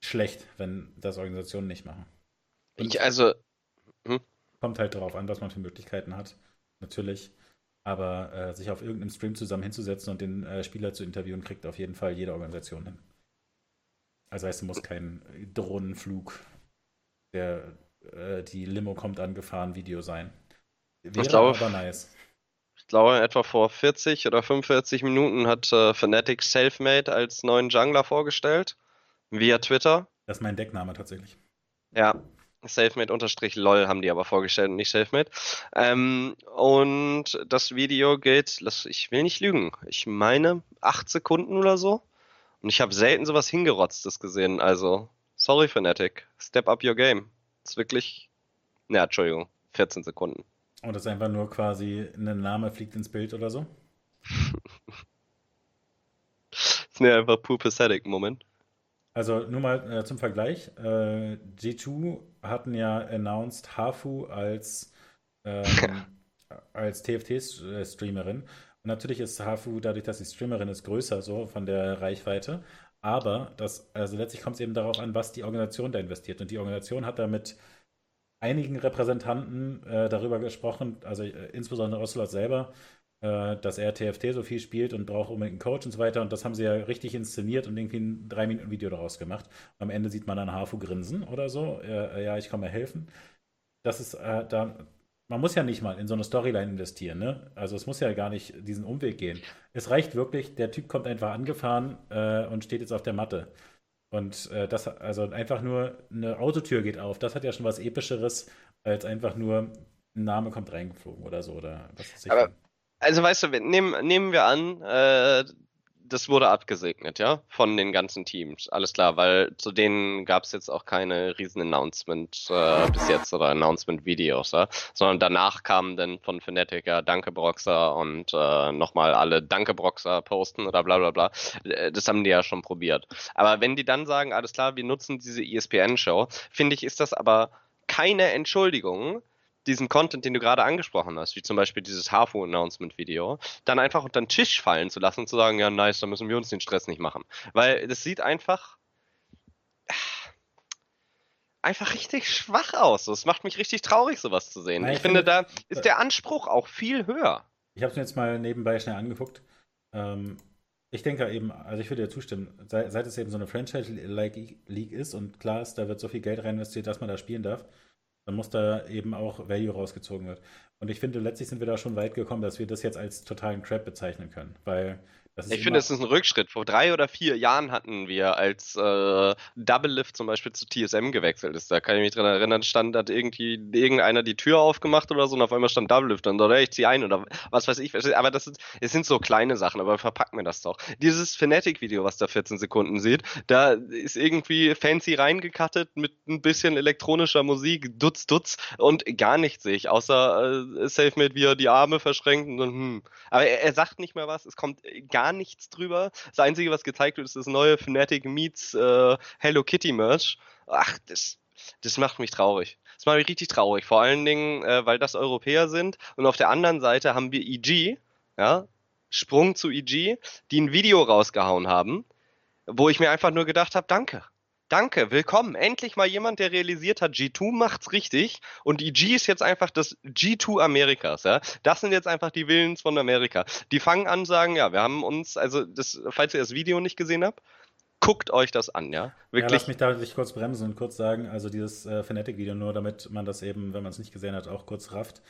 Speaker 1: schlecht, wenn das Organisationen nicht machen. Und
Speaker 2: Ich, also,
Speaker 1: kommt halt darauf an, was man für Möglichkeiten hat, natürlich. Aber äh, sich auf irgendeinem Stream zusammen hinzusetzen und den äh, Spieler zu interviewen, kriegt auf jeden Fall jede Organisation hin. Also heißt, es muss kein Drohnenflug, der äh, die Limo kommt angefahren, Video sein. Wäre
Speaker 2: glaube-
Speaker 1: aber nice.
Speaker 2: ich glaube, etwa vor 40 oder 45 Minuten hat äh, Fnatic Selfmade als neuen Jungler vorgestellt. Via Twitter.
Speaker 1: Das ist mein Deckname tatsächlich.
Speaker 2: Ja, Selfmade-LOL haben die aber vorgestellt und nicht Selfmade. Ähm, und das Video geht, lass, ich will nicht lügen, ich meine acht Sekunden oder so. Und ich habe selten sowas hingerotztes gesehen. Also, sorry Fnatic, step up your game. ist wirklich, ja, Entschuldigung, 14 Sekunden.
Speaker 1: Und das ist einfach nur quasi, ein Name fliegt ins Bild oder so.
Speaker 2: ist mir einfach pur pathetic Moment.
Speaker 1: Also nur mal äh, zum Vergleich. Äh, G2 hatten ja announced Hafu als, ähm, als TFT-Streamerin. Und natürlich ist Hafu, dadurch, dass sie Streamerin ist, größer so von der Reichweite. Aber das, also letztlich kommt es eben darauf an, was die Organisation da investiert. Und die Organisation hat da mit einigen Repräsentanten äh, darüber gesprochen, also äh, insbesondere Ocelot selber, dass er TFT so viel spielt und braucht unbedingt einen Coach und so weiter. Und das haben sie ja richtig inszeniert und irgendwie ein 3-Minuten-Video daraus gemacht. Am Ende sieht man dann Hafu grinsen oder so. Äh, ja, ich komme helfen. Das ist äh, da. Man muss ja nicht mal in so eine Storyline investieren, ne? Also es muss ja gar nicht diesen Umweg gehen. Es reicht wirklich, der Typ kommt einfach angefahren äh, und steht jetzt auf der Matte. Und äh, das, also einfach nur eine Autotür geht auf, das hat ja schon was Epischeres, als einfach nur ein Name kommt reingeflogen oder so. Oder was.
Speaker 2: Aber- Also weißt du, nehmen, nehmen wir an, äh, das wurde abgesegnet, ja, von den ganzen Teams. Alles klar, weil zu denen gab es jetzt auch keine riesen Announcement äh, bis jetzt oder Announcement-Videos, ja? sondern danach kamen dann von Fnatic ja Danke Broxer und äh, nochmal alle Danke Broxer posten oder bla bla bla. Äh, das haben die ja schon probiert. Aber wenn die dann sagen, alles klar, wir nutzen diese ESPN-Show, finde ich, ist das aber keine Entschuldigung, diesen Content, den du gerade angesprochen hast, wie zum Beispiel dieses Hafu-Announcement-Video, dann einfach unter den Tisch fallen zu lassen und zu sagen, ja, nice, da müssen wir uns den Stress nicht machen. Weil das sieht einfach einfach richtig schwach aus. Es macht mich richtig traurig, sowas zu sehen. ich, ich finde, da ist der Anspruch auch viel höher.
Speaker 1: Ich habe es mir jetzt mal nebenbei schnell angeguckt. Ähm, ich denke eben, also ich würde dir zustimmen, seit, seit es eben so eine Franchise-League ist und klar ist, da wird so viel Geld rein investiert, dass man da spielen darf, dann muss da eben auch Value rausgezogen werden. Und ich finde, letztlich sind wir da schon weit gekommen, dass wir das jetzt als totalen Crap bezeichnen können. Weil
Speaker 2: ich finde, es ist ein Rückschritt. Vor drei oder vier Jahren hatten wir, als äh, Double Lift zum Beispiel zu TSM gewechselt ist. Da kann ich mich dran erinnern, stand, hat irgendwie irgendeiner die Tür aufgemacht oder so und auf einmal stand Double Lift und oder ich zieh ein oder was weiß ich. Aber das, ist, es sind so kleine Sachen, aber verpacken wir das doch. Dieses Fnatic-Video, was da 14 Sekunden sieht, da ist irgendwie fancy reingekattet mit ein bisschen elektronischer Musik, dutz, dutz und gar nichts sehe ich, außer äh, Selfmade, wie er die Arme verschränkt und hm. Aber er, er sagt nicht mehr was, es kommt gar gar nichts drüber. Das Einzige, was gezeigt wird, ist das neue Fnatic Meets äh, Hello Kitty Merch. Ach, das, das macht mich traurig. Das macht mich richtig traurig. Vor allen Dingen, äh, weil das Europäer sind. Und auf der anderen Seite haben wir EG, ja, Sprung zu EG, die ein Video rausgehauen haben, wo ich mir einfach nur gedacht habe, danke. Danke, willkommen. Endlich mal jemand, der realisiert hat, G2 macht's richtig und EG ist jetzt einfach das G2 Amerikas, ja. Das sind jetzt einfach die Willens von Amerika. Die fangen an, sagen, ja, wir haben uns, also das, falls ihr das Video nicht gesehen habt, guckt euch das an, ja.
Speaker 1: Wirklich. Ja, lass mich da kurz bremsen und kurz sagen, also dieses äh, Fnatic-Video, nur damit man das eben, wenn man es nicht gesehen hat, auch kurz rafft.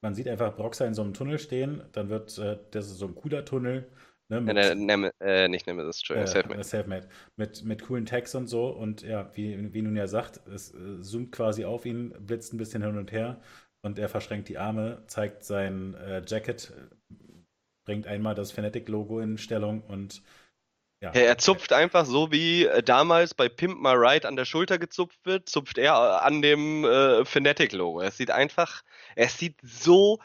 Speaker 1: Man sieht einfach Broxer in so einem Tunnel stehen, dann wird, äh, das ist so ein cooler Tunnel,
Speaker 2: Ne, mit, äh, Nem äh, nicht Nemesis, Entschuldigung,
Speaker 1: äh, Selfmade. Selfmade. Mit, mit coolen Tags und so. Und ja, wie, wie nun ja sagt, es äh, zoomt quasi auf ihn, blitzt ein bisschen hin und her und er verschränkt die Arme, zeigt sein äh, Jacket, bringt einmal das Fnatic-Logo in Stellung und
Speaker 2: ja. Er zupft einfach so wie äh, damals bei Pimp My Ride an der Schulter gezupft wird, zupft er an dem äh, Fnatic-Logo. Es sieht einfach, es sieht so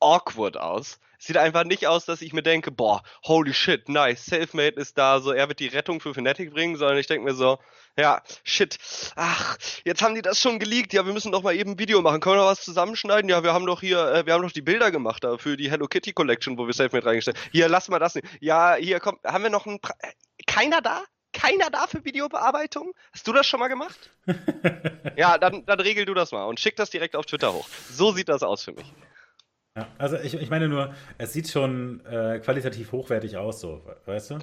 Speaker 2: awkward aus. Sieht einfach nicht aus, dass ich mir denke, boah, holy shit, nice, Selfmade ist da, so er wird die Rettung für Fnatic bringen, sondern ich denke mir so, ja, shit, ach, jetzt haben die das schon geleakt, ja, wir müssen doch mal eben ein Video machen, können wir noch was zusammenschneiden? Ja, wir haben doch hier, äh, wir haben doch die Bilder gemacht da für die Hello Kitty Collection, wo wir Selfmade reingestellt haben. Hier, lass mal das nicht. Ja, hier, komm, haben wir noch ein, pra keiner da? keiner da für Videobearbeitung? Hast du das schon mal gemacht? ja, dann, dann regel du das mal und schick das direkt auf Twitter hoch. So sieht das aus für mich.
Speaker 1: Ja, also ich, ich meine nur, es sieht schon äh, qualitativ hochwertig aus, so, weißt du?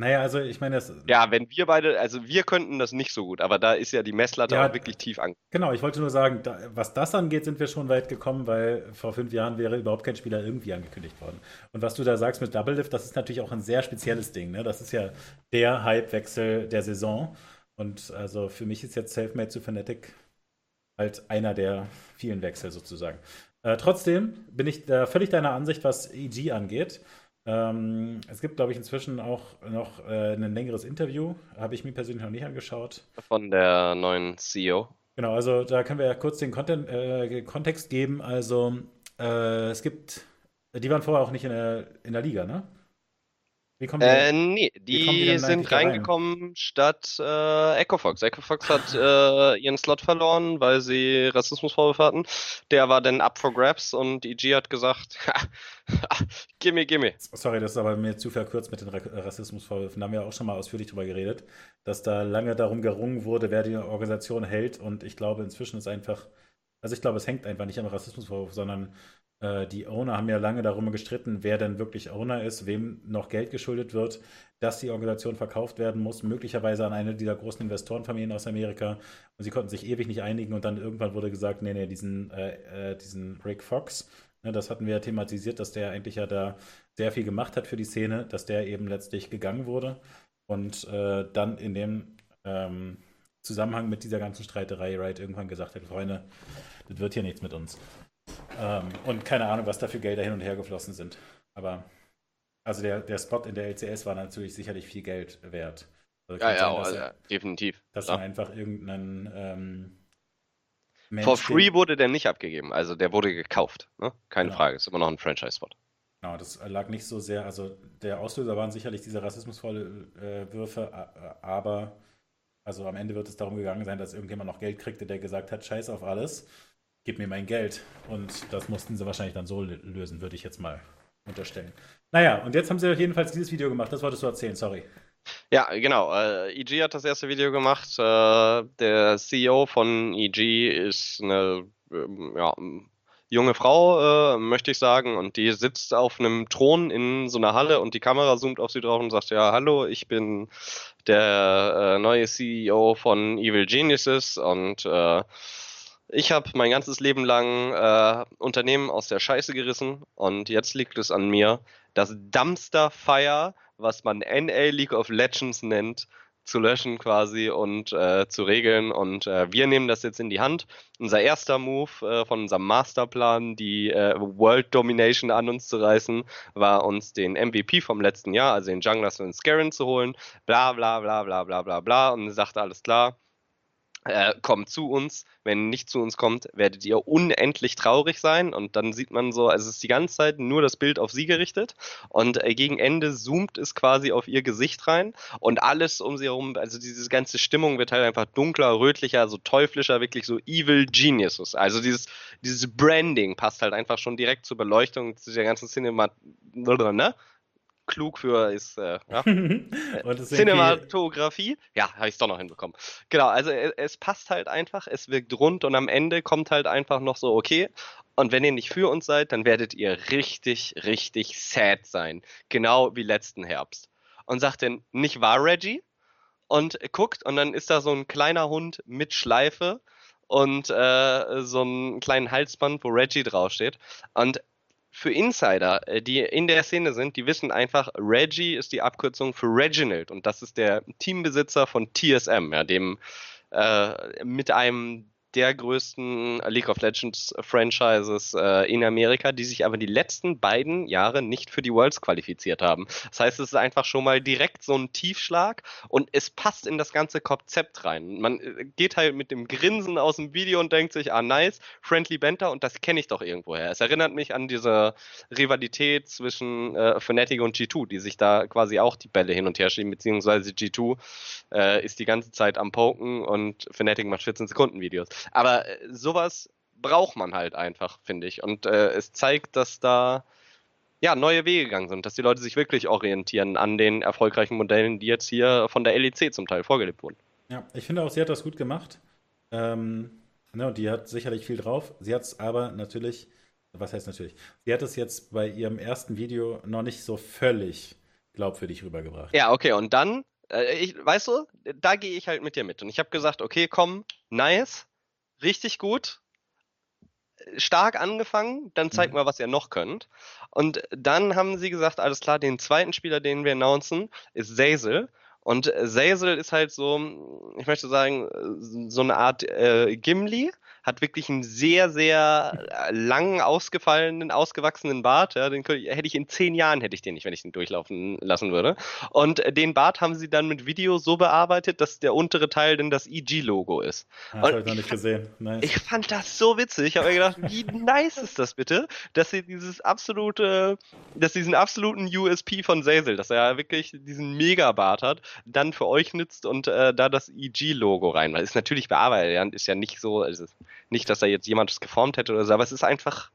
Speaker 1: Naja, also ich meine, das.
Speaker 2: Ja, wenn wir beide, also wir könnten das nicht so gut, aber da ist ja die Messlatte ja, auch wirklich tief an.
Speaker 1: Genau, ich wollte nur sagen, da, was das angeht, sind wir schon weit gekommen, weil vor fünf Jahren wäre überhaupt kein Spieler irgendwie angekündigt worden. Und was du da sagst mit Double Lift, das ist natürlich auch ein sehr spezielles Ding. Ne? Das ist ja der Hypewechsel der Saison. Und also für mich ist jetzt Selfmade zu Fnatic halt einer der vielen Wechsel sozusagen. Äh, trotzdem bin ich da völlig deiner Ansicht, was EG angeht. Ähm, es gibt, glaube ich, inzwischen auch noch äh, ein längeres Interview. Habe ich mir persönlich noch nicht angeschaut.
Speaker 2: Von der neuen CEO.
Speaker 1: Genau, also da können wir ja kurz den Content, äh, Kontext geben. Also äh, es gibt, die waren vorher auch nicht in der, in der Liga, ne?
Speaker 2: Wie kommen die, äh, nee, die, die sind reingekommen rein? statt äh, Echofox. Echofox hat äh, ihren Slot verloren, weil sie Rassismusvorwürfe hatten. Der war dann up for grabs und EG hat gesagt, gimme, gimme.
Speaker 1: Sorry, das ist aber mir zu verkürzt mit den Rassismusvorwürfen. Da haben wir auch schon mal ausführlich drüber geredet, dass da lange darum gerungen wurde, wer die Organisation hält. Und ich glaube, inzwischen ist einfach, also ich glaube, es hängt einfach nicht am Rassismusvorwurf, sondern äh, die Owner haben ja lange darum gestritten, wer denn wirklich Owner ist, wem noch Geld geschuldet wird, dass die Organisation verkauft werden muss, möglicherweise an eine dieser großen Investorenfamilien aus Amerika. Und sie konnten sich ewig nicht einigen und dann irgendwann wurde gesagt, nee, nee, diesen, äh, äh, diesen Rick Fox, ne, das hatten wir ja thematisiert, dass der eigentlich ja da sehr viel gemacht hat für die Szene, dass der eben letztlich gegangen wurde und äh, dann in dem ähm, Zusammenhang mit dieser ganzen Streiterei Wright irgendwann gesagt hat, Freunde, das wird hier nichts mit uns. Ähm, und keine Ahnung, was da für Gelder hin und her geflossen sind. Aber also der, der Spot in der LCS war natürlich sicherlich viel Geld wert.
Speaker 2: Also ja, ja, sein, also, er, definitiv.
Speaker 1: Dass ja. einfach irgendeinen ähm,
Speaker 2: For free wurde der nicht abgegeben, also der wurde gekauft. Ne? Keine genau. Frage, ist immer noch ein Franchise-Spot.
Speaker 1: Genau, das lag nicht so sehr, also der Auslöser waren sicherlich diese rassismusvolle äh, Würfe, aber also am Ende wird es darum gegangen sein, dass irgendjemand noch Geld kriegte, der gesagt hat, scheiß auf alles, gib mir mein Geld. Und das mussten sie wahrscheinlich dann so lösen, würde ich jetzt mal unterstellen. Naja, und jetzt haben sie jedenfalls dieses Video gemacht, das wolltest du erzählen, sorry.
Speaker 2: Ja, genau. Äh, EG hat das erste Video gemacht. Äh, der CEO von EG ist eine ähm, ja, junge Frau, äh, möchte ich sagen, und die sitzt auf einem Thron in so einer Halle und die Kamera zoomt auf sie drauf und sagt, ja, hallo, ich bin der äh, neue CEO von Evil Geniuses und äh, ich habe mein ganzes Leben lang äh, Unternehmen aus der Scheiße gerissen und jetzt liegt es an mir, das Dumpster Fire was man NA League of Legends nennt, zu löschen quasi und äh, zu regeln. Und äh, wir nehmen das jetzt in die Hand. Unser erster Move äh, von unserem Masterplan, die äh, World Domination an uns zu reißen, war uns den MVP vom letzten Jahr, also den Jungler Sven Scarin zu holen. Bla bla bla bla bla bla bla. Und sagte alles klar äh, kommt zu uns. Wenn nicht zu uns kommt, werdet ihr unendlich traurig sein. Und dann sieht man so, also es ist die ganze Zeit nur das Bild auf sie gerichtet. Und äh, gegen Ende zoomt es quasi auf ihr Gesicht rein. Und alles um sie herum, also diese ganze Stimmung wird halt einfach dunkler, rötlicher, so teuflischer, wirklich so Evil Geniuses. Also dieses, dieses Branding passt halt einfach schon direkt zur Beleuchtung, zu der ganzen Cinema, ne? Klug für ist äh, ja. Cinematografie. Ja, habe ich es doch noch hinbekommen. Genau, also es, es, passt halt einfach, es wirkt rund und am Ende kommt halt einfach noch so, okay. Und wenn ihr nicht für uns seid, dann werdet ihr richtig, richtig sad sein. Genau wie letzten Herbst. Und sagt dann, nicht wahr, Reggie? Und guckt und dann ist da so ein kleiner Hund mit Schleife und äh, so einen kleinen Halsband, wo Reggie draufsteht. Und für Insider, äh, die in der Szene sind, die wissen einfach, Reggie ist die Abkürzung für Reginald und das ist der Teambesitzer von TSM, ja, dem äh, mit einem der größten League of Legends Franchises äh, in Amerika, die sich aber die letzten beiden Jahre nicht für die Worlds qualifiziert haben. Das heißt, es ist einfach schon mal direkt so ein Tiefschlag und es passt in das ganze Konzept rein. Man äh, geht halt mit dem Grinsen aus dem Video und denkt sich, ah nice, Friendly Banter und das kenne ich doch irgendwoher. Es erinnert mich an diese Rivalität zwischen äh, Fnatic und G2, die sich da quasi auch die Bälle hin und her schieben, beziehungsweise G2 äh, ist die ganze Zeit am Poken und Fnatic macht 14 Sekunden Videos. Aber äh, sowas braucht man halt einfach, finde ich. Und äh, es zeigt, dass da ja, neue Wege gegangen sind, dass die Leute sich wirklich orientieren an den erfolgreichen Modellen, die jetzt hier von der LEC zum Teil vorgelebt wurden.
Speaker 1: Ja, ich finde auch, sie hat das gut gemacht. Ähm, ne, die hat sicherlich viel drauf. Sie hat es aber natürlich, was heißt natürlich, sie hat es jetzt bei ihrem ersten Video noch nicht so völlig glaubwürdig rübergebracht.
Speaker 2: Ja, okay, und dann, äh, ich, weißt du, da gehe ich halt mit dir mit. Und ich habe gesagt, okay, komm, nice, richtig gut, stark angefangen, dann zeigt mhm. mal, was ihr noch könnt. Und dann haben sie gesagt, alles klar, den zweiten Spieler, den wir announcen, ist Zazel. Und Zazel ist halt so, ich möchte sagen, so eine Art äh, Gimli, hat wirklich einen sehr, sehr äh, langen, ausgefallenen, ausgewachsenen Bart. Ja, den hätte ich in zehn Jahren hätte ich den nicht, wenn ich den durchlaufen lassen würde. Und äh, den Bart haben sie dann mit Video so bearbeitet, dass der untere Teil dann das EG-Logo ist.
Speaker 1: Das habe ich noch nicht gesehen.
Speaker 2: Nice. Ich fand das so witzig. Ich habe mir gedacht, wie nice ist das bitte, dass sie dieses absolute, dass diesen absoluten USP von Zazel, dass er wirklich diesen Megabart hat, dann für euch nützt und äh, da das EG-Logo rein. Weil ist natürlich bearbeitet, ist ja nicht so, also nicht, dass da jetzt jemand das geformt hätte oder so, aber es ist einfach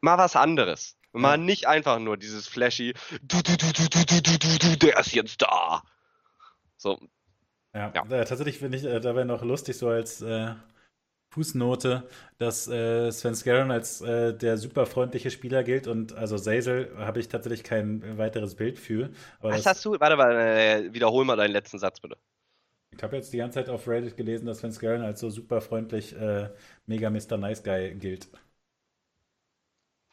Speaker 2: mal was anderes. Mal nicht einfach nur dieses flashy, du, du, du, du, du, du, du, du, der ist jetzt da. So.
Speaker 1: Ja, ja. Äh, tatsächlich finde ich, äh, da wäre noch lustig, so als äh, Fußnote, dass äh, Sven Scarron als äh, der super freundliche Spieler gilt und also Zazel habe ich tatsächlich kein weiteres Bild für.
Speaker 2: Was hast du? Warte, warte, äh, wiederhol mal deinen letzten Satz bitte.
Speaker 1: Ich habe jetzt die ganze Zeit auf Reddit gelesen, dass Vince Gillen als so super freundlich äh, mega Mr. Nice Guy gilt.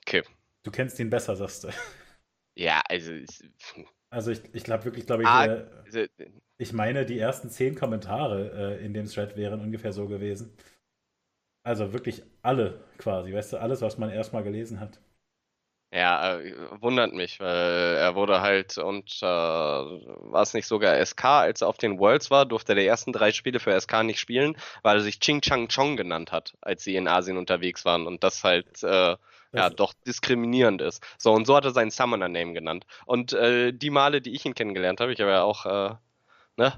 Speaker 2: Okay.
Speaker 1: Du kennst ihn besser, sagst du.
Speaker 2: Ja, also.
Speaker 1: Also ich, ich glaube wirklich, glaube ich, ah, äh, also, ich meine, die ersten zehn Kommentare äh, in dem Thread wären ungefähr so gewesen. Also wirklich alle quasi, weißt du, alles, was man erstmal gelesen hat.
Speaker 2: Ja, äh, wundert mich, weil er wurde halt und äh, war es nicht sogar SK, als er auf den Worlds war, durfte er die ersten drei Spiele für SK nicht spielen, weil er sich Ching Chang Chong genannt hat, als sie in Asien unterwegs waren und das halt äh, ja doch diskriminierend ist. So und so hat er seinen Summoner-Name genannt. Und äh, die Male, die ich ihn kennengelernt habe, ich habe ja auch äh, ne,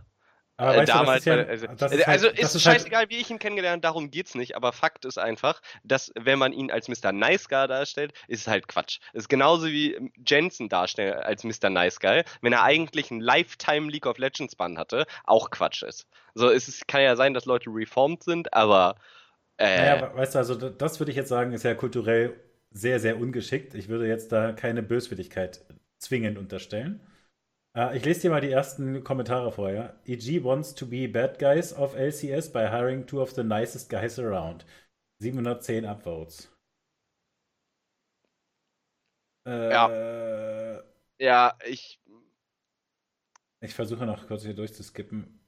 Speaker 1: aber äh, damals,
Speaker 2: du, ja, also, ist, halt, also ist, ist scheißegal, halt, wie ich ihn kennengelernt, darum geht's nicht. Aber Fakt ist einfach, dass wenn man ihn als Mr. Nice Guy darstellt, ist es halt Quatsch. Ist genauso wie Jensen darstellen als Mr. Nice Guy, wenn er eigentlich einen Lifetime League of Legends Bann hatte, auch Quatsch ist. So, es ist, kann ja sein, dass Leute reformed sind, aber.
Speaker 1: Äh, naja, weißt du, also das würde ich jetzt sagen, ist ja kulturell sehr, sehr ungeschickt. Ich würde jetzt da keine Böswilligkeit zwingend unterstellen. Uh, ich lese dir mal die ersten Kommentare vor, ja. EG wants to be bad guys of LCS by hiring two of the nicest guys around. 710 Upvotes.
Speaker 2: Äh, ja. Ja, ich.
Speaker 1: Ich versuche noch kurz hier durchzuskippen.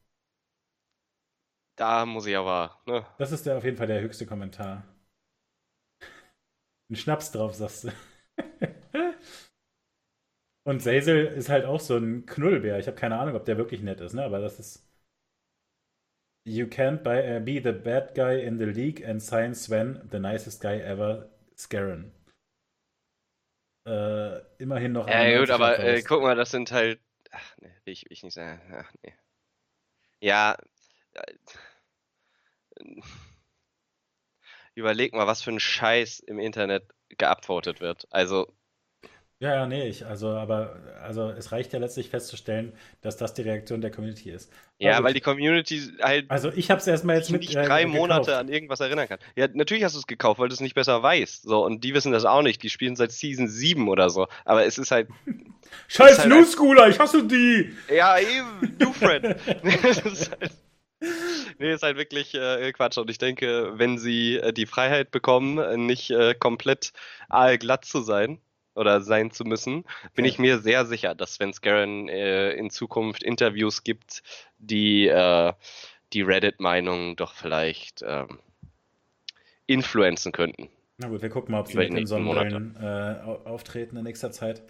Speaker 2: Da muss ich aber, ne?
Speaker 1: Das ist der, auf jeden Fall der höchste Kommentar. Ein Schnaps drauf, sagst du. Und Zazel ist halt auch so ein Knullbär. Ich habe keine Ahnung, ob der wirklich nett ist, ne? Aber das ist. You can't buy, uh, be the bad guy in the league and sign Sven, the nicest guy ever, Scarron. Äh, immerhin noch.
Speaker 2: Ja, gut, aber äh, guck mal, das sind halt. Ach, ne, will ich, will ich nicht sagen. Ach, nee. Ja. Äh, überleg mal, was für ein Scheiß im Internet geupvotet wird. Also,
Speaker 1: ja, ja, nee, ich, also, aber, also, es reicht ja letztlich festzustellen, dass das die Reaktion der Community ist.
Speaker 2: Ja, also, weil die Community halt.
Speaker 1: Also, ich habe es erstmal jetzt
Speaker 2: mit. nicht äh, drei gekauft. Monate an irgendwas erinnern kann. Ja, natürlich hast du es gekauft, weil du es nicht besser weißt. So, und die wissen das auch nicht. Die spielen seit Season 7 oder so. Aber es ist halt.
Speaker 1: Scheiß halt New Schooler, ich hasse die!
Speaker 2: Ja, eben, New Friend. das ist halt. Nee, ist halt wirklich äh, Quatsch. Und ich denke, wenn sie äh, die Freiheit bekommen, nicht äh, komplett aalglatt zu sein, oder sein zu müssen, bin okay. ich mir sehr sicher, dass Sven Scarron äh, in Zukunft Interviews gibt, die äh, die Reddit-Meinung doch vielleicht ähm, influenzen könnten.
Speaker 1: Na gut, wir gucken mal, ob sie mit den Sonnenbrillen äh, auftreten in nächster Zeit.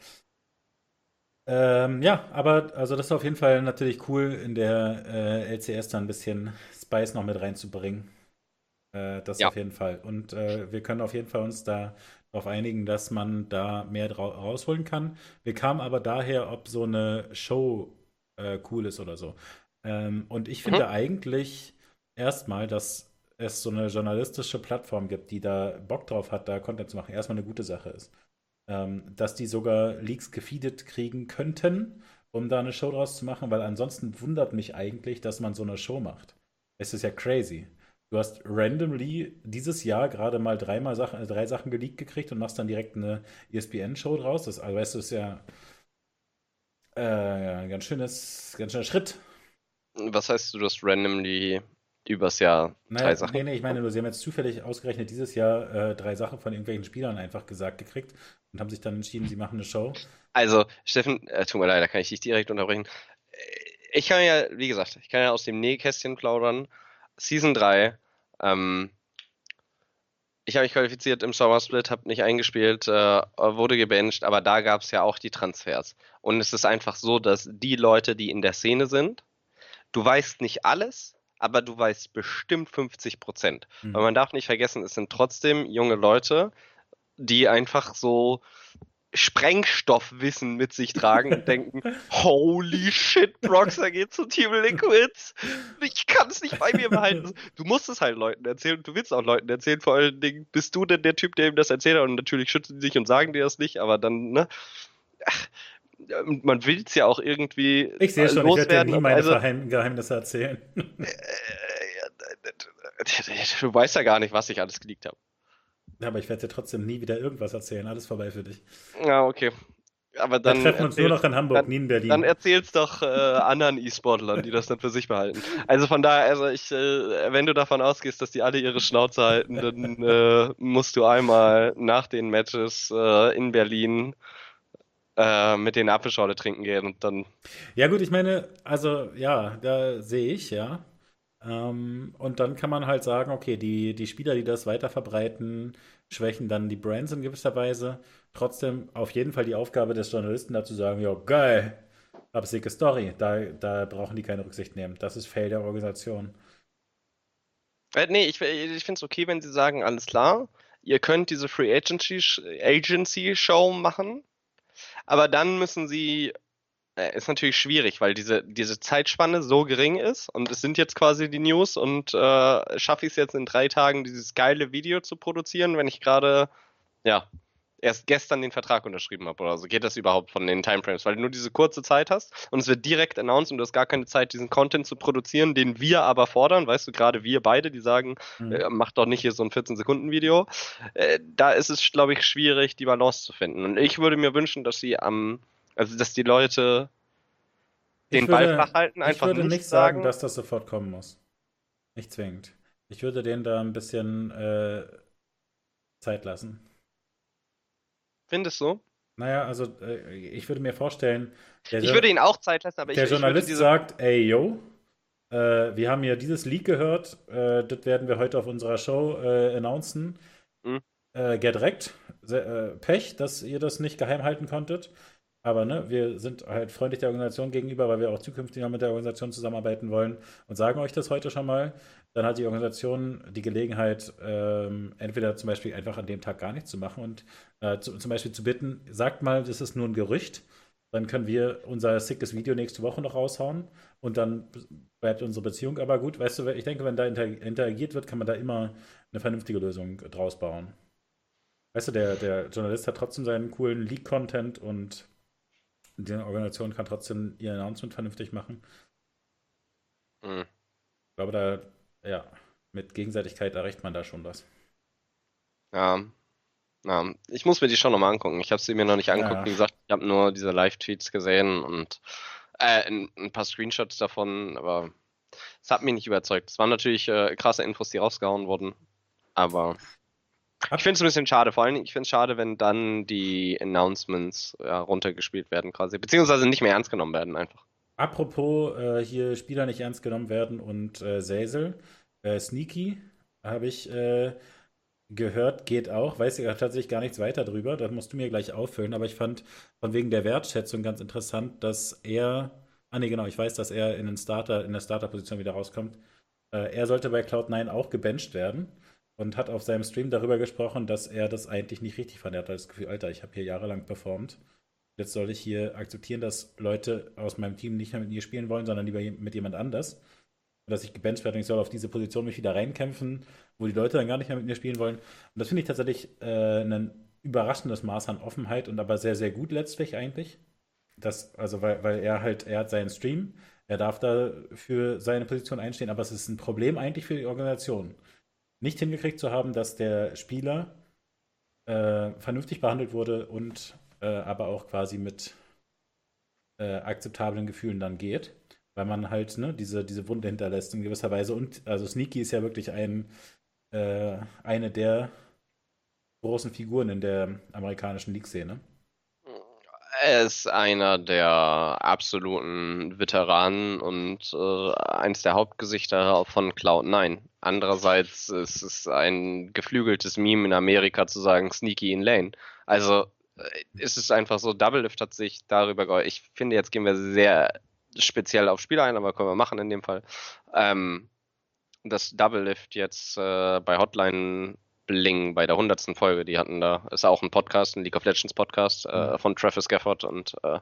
Speaker 1: Ähm, ja, aber also das ist auf jeden Fall natürlich cool, in der äh, LCS da ein bisschen Spice noch mit reinzubringen. Äh, das ja. auf jeden Fall. Und äh, wir können auf jeden Fall uns da darauf einigen, dass man da mehr rausholen kann. Wir kamen aber daher, ob so eine Show äh, cool ist oder so. Ähm, und ich finde mhm. eigentlich erstmal, dass es so eine journalistische Plattform gibt, die da Bock drauf hat, da Content zu machen, erstmal eine gute Sache ist. Ähm, dass die sogar Leaks gefeedet kriegen könnten, um da eine Show draus zu machen, weil ansonsten wundert mich eigentlich, dass man so eine Show macht. Es ist ja crazy. Du hast randomly dieses Jahr gerade mal dreimal Sachen, drei Sachen geleakt gekriegt und machst dann direkt eine ESPN-Show draus. Das, also weißt du, ist ja äh, ein ganz schönes, ganz schöner Schritt.
Speaker 2: Was heißt du, hast randomly übers Jahr
Speaker 1: naja, drei Sachen? Nee, nee, ich meine, sie haben jetzt zufällig ausgerechnet dieses Jahr äh, drei Sachen von irgendwelchen Spielern einfach gesagt gekriegt und haben sich dann entschieden, sie machen eine Show.
Speaker 2: Also, Steffen, äh, tut mir leid, da kann ich dich direkt unterbrechen. Ich kann ja, wie gesagt, ich kann ja aus dem Nähkästchen plaudern Season 3. Ähm, ich habe mich qualifiziert im Summer Split, habe nicht eingespielt, äh, wurde gebencht, aber da gab es ja auch die Transfers. Und es ist einfach so, dass die Leute, die in der Szene sind, du weißt nicht alles, aber du weißt bestimmt 50 Prozent. Mhm. Weil man darf nicht vergessen, es sind trotzdem junge Leute, die einfach so Sprengstoffwissen mit sich tragen und denken, holy shit, Broxer geht zu Team Liquids. Ich kann es nicht bei mir behalten. Du musst es halt Leuten erzählen und du willst auch Leuten erzählen. Vor allen Dingen bist du denn der Typ, der ihm das erzählt hat und natürlich schützen sie sich und sagen dir das nicht, aber dann, ne? Ach, man will es ja auch irgendwie.
Speaker 1: Ich sehe schon, loswerden. ich werde dir nie meine also, Geheimnisse erzählen.
Speaker 2: du weißt ja gar nicht, was ich alles geleakt habe.
Speaker 1: Ja, aber ich werde dir trotzdem nie wieder irgendwas erzählen. Alles vorbei für dich.
Speaker 2: Ja, okay. Aber dann.
Speaker 1: Wir treffen uns nur noch in Hamburg, dann, nie in Berlin.
Speaker 2: Dann erzähl's doch äh, anderen E-Sportlern, die das dann für sich behalten. Also von daher, also ich, äh, wenn du davon ausgehst, dass die alle ihre Schnauze halten, dann äh, musst du einmal nach den Matches äh, in Berlin äh, mit den Apfelschorle trinken gehen und dann.
Speaker 1: Ja, gut, ich meine, also ja, da sehe ich, ja. Ähm, und dann kann man halt sagen, okay, die, die Spieler, die das weiter verbreiten, schwächen dann die Brands in gewisser Weise. Trotzdem auf jeden Fall die Aufgabe des Journalisten dazu sagen, ja, geil, absicke Story. Da, da brauchen die keine Rücksicht nehmen. Das ist Fail der Organisation.
Speaker 2: Äh, nee, ich, ich finde es okay, wenn sie sagen, alles klar, ihr könnt diese Free Agency, Agency Show machen, aber dann müssen sie ist natürlich schwierig, weil diese, diese Zeitspanne so gering ist und es sind jetzt quasi die News und äh, schaffe ich es jetzt in drei Tagen, dieses geile Video zu produzieren, wenn ich gerade, ja, erst gestern den Vertrag unterschrieben habe oder so. Geht das überhaupt von den Timeframes? Weil du nur diese kurze Zeit hast und es wird direkt announced und du hast gar keine Zeit, diesen Content zu produzieren, den wir aber fordern. Weißt du, gerade wir beide, die sagen, mhm. äh, mach doch nicht hier so ein 14-Sekunden-Video. Äh, da ist es, glaube ich, schwierig, die Balance zu finden. Und ich würde mir wünschen, dass sie am also, dass die Leute den würde, Ball flach halten, einfach
Speaker 1: Ich würde nicht sagen, dass das sofort kommen muss. Nicht zwingend. Ich würde denen da ein bisschen äh, Zeit lassen.
Speaker 2: Findest du?
Speaker 1: Naja, also äh, ich würde mir vorstellen.
Speaker 2: ich würde ihnen auch Zeit lassen, aber
Speaker 1: der
Speaker 2: ich
Speaker 1: Der Journalist diese... sagt, ey, yo, äh, wir haben ja dieses Leak gehört, äh, das werden wir heute auf unserer Show äh, announcen. Mhm. Äh, get wrecked. Pech, dass ihr das nicht geheim halten konntet. Aber ne, wir sind halt freundlich der Organisation gegenüber, weil wir auch zukünftig noch mit der Organisation zusammenarbeiten wollen und sagen euch das heute schon mal. Dann hat die Organisation die Gelegenheit, ähm, entweder zum Beispiel einfach an dem Tag gar nichts zu machen und äh, zu, zum Beispiel zu bitten, sagt mal, das ist nur ein Gerücht. Dann können wir unser sickes Video nächste Woche noch raushauen und dann bleibt unsere Beziehung aber gut. Weißt du, ich denke, wenn da interagiert wird, kann man da immer eine vernünftige Lösung draus bauen. Weißt du, der, der Journalist hat trotzdem seinen coolen Leak-Content und die Organisation kann trotzdem ihr Announcement vernünftig machen. Mhm. Ich glaube, da, ja, mit Gegenseitigkeit erreicht man da schon was.
Speaker 2: Ja. ja. Ich muss mir die schon nochmal angucken. Ich habe sie mir noch nicht angeguckt. Ja. Wie gesagt, ich habe nur diese Live-Tweets gesehen und äh, ein, ein, paar Screenshots davon, aber es hat mich nicht überzeugt. Es waren natürlich äh, krasse Infos, die rausgehauen wurden, aber ich finde es ein bisschen schade, vor allem, ich finde es schade, wenn dann die Announcements ja, runtergespielt werden quasi, beziehungsweise nicht mehr ernst genommen werden einfach.
Speaker 1: Apropos äh, hier Spieler nicht ernst genommen werden und äh, Säsel, äh, Sneaky habe ich äh, gehört, geht auch, weiß ich tatsächlich gar nichts weiter drüber, das musst du mir gleich auffüllen, aber ich fand von wegen der Wertschätzung ganz interessant, dass er, ah nee genau, ich weiß, dass er in den Starter, in der Starter-Position wieder rauskommt, äh, er sollte bei Cloud9 auch gebencht werden und hat auf seinem Stream darüber gesprochen, dass er das eigentlich nicht richtig fand. Er hat das Gefühl, Alter, ich habe hier jahrelang performt. Jetzt soll ich hier akzeptieren, dass Leute aus meinem Team nicht mehr mit mir spielen wollen, sondern lieber mit jemand anders. Dass ich gebencht werde und ich soll auf diese Position mich wieder reinkämpfen, wo die Leute dann gar nicht mehr mit mir spielen wollen. Und das finde ich tatsächlich äh, ein überraschendes Maß an Offenheit und aber sehr, sehr gut letztlich eigentlich. Das, also weil, weil er halt, er hat seinen Stream, er darf da für seine Position einstehen, aber es ist ein Problem eigentlich für die Organisation nicht hingekriegt zu haben, dass der Spieler äh, vernünftig behandelt wurde und äh, aber auch quasi mit äh, akzeptablen Gefühlen dann geht, weil man halt ne, diese, diese Wunde hinterlässt in gewisser Weise. Und also Sneaky ist ja wirklich ein, äh, eine der großen Figuren in der amerikanischen League-Szene.
Speaker 2: Er ist einer der absoluten Veteranen und äh, eins der Hauptgesichter von Cloud9. Andererseits ist es ein geflügeltes Meme in Amerika zu sagen Sneaky in Lane. Also äh, ist es einfach so, Double Lift hat sich darüber geäußert. Ich finde, jetzt gehen wir sehr speziell auf Spieler ein, aber können wir machen in dem Fall. Ähm, dass Double Lift jetzt äh, bei Hotline Bling bei der hundertsten Folge. Die hatten da, ist auch ein Podcast, ein League of Legends Podcast äh, mhm. von Travis Gafford und äh,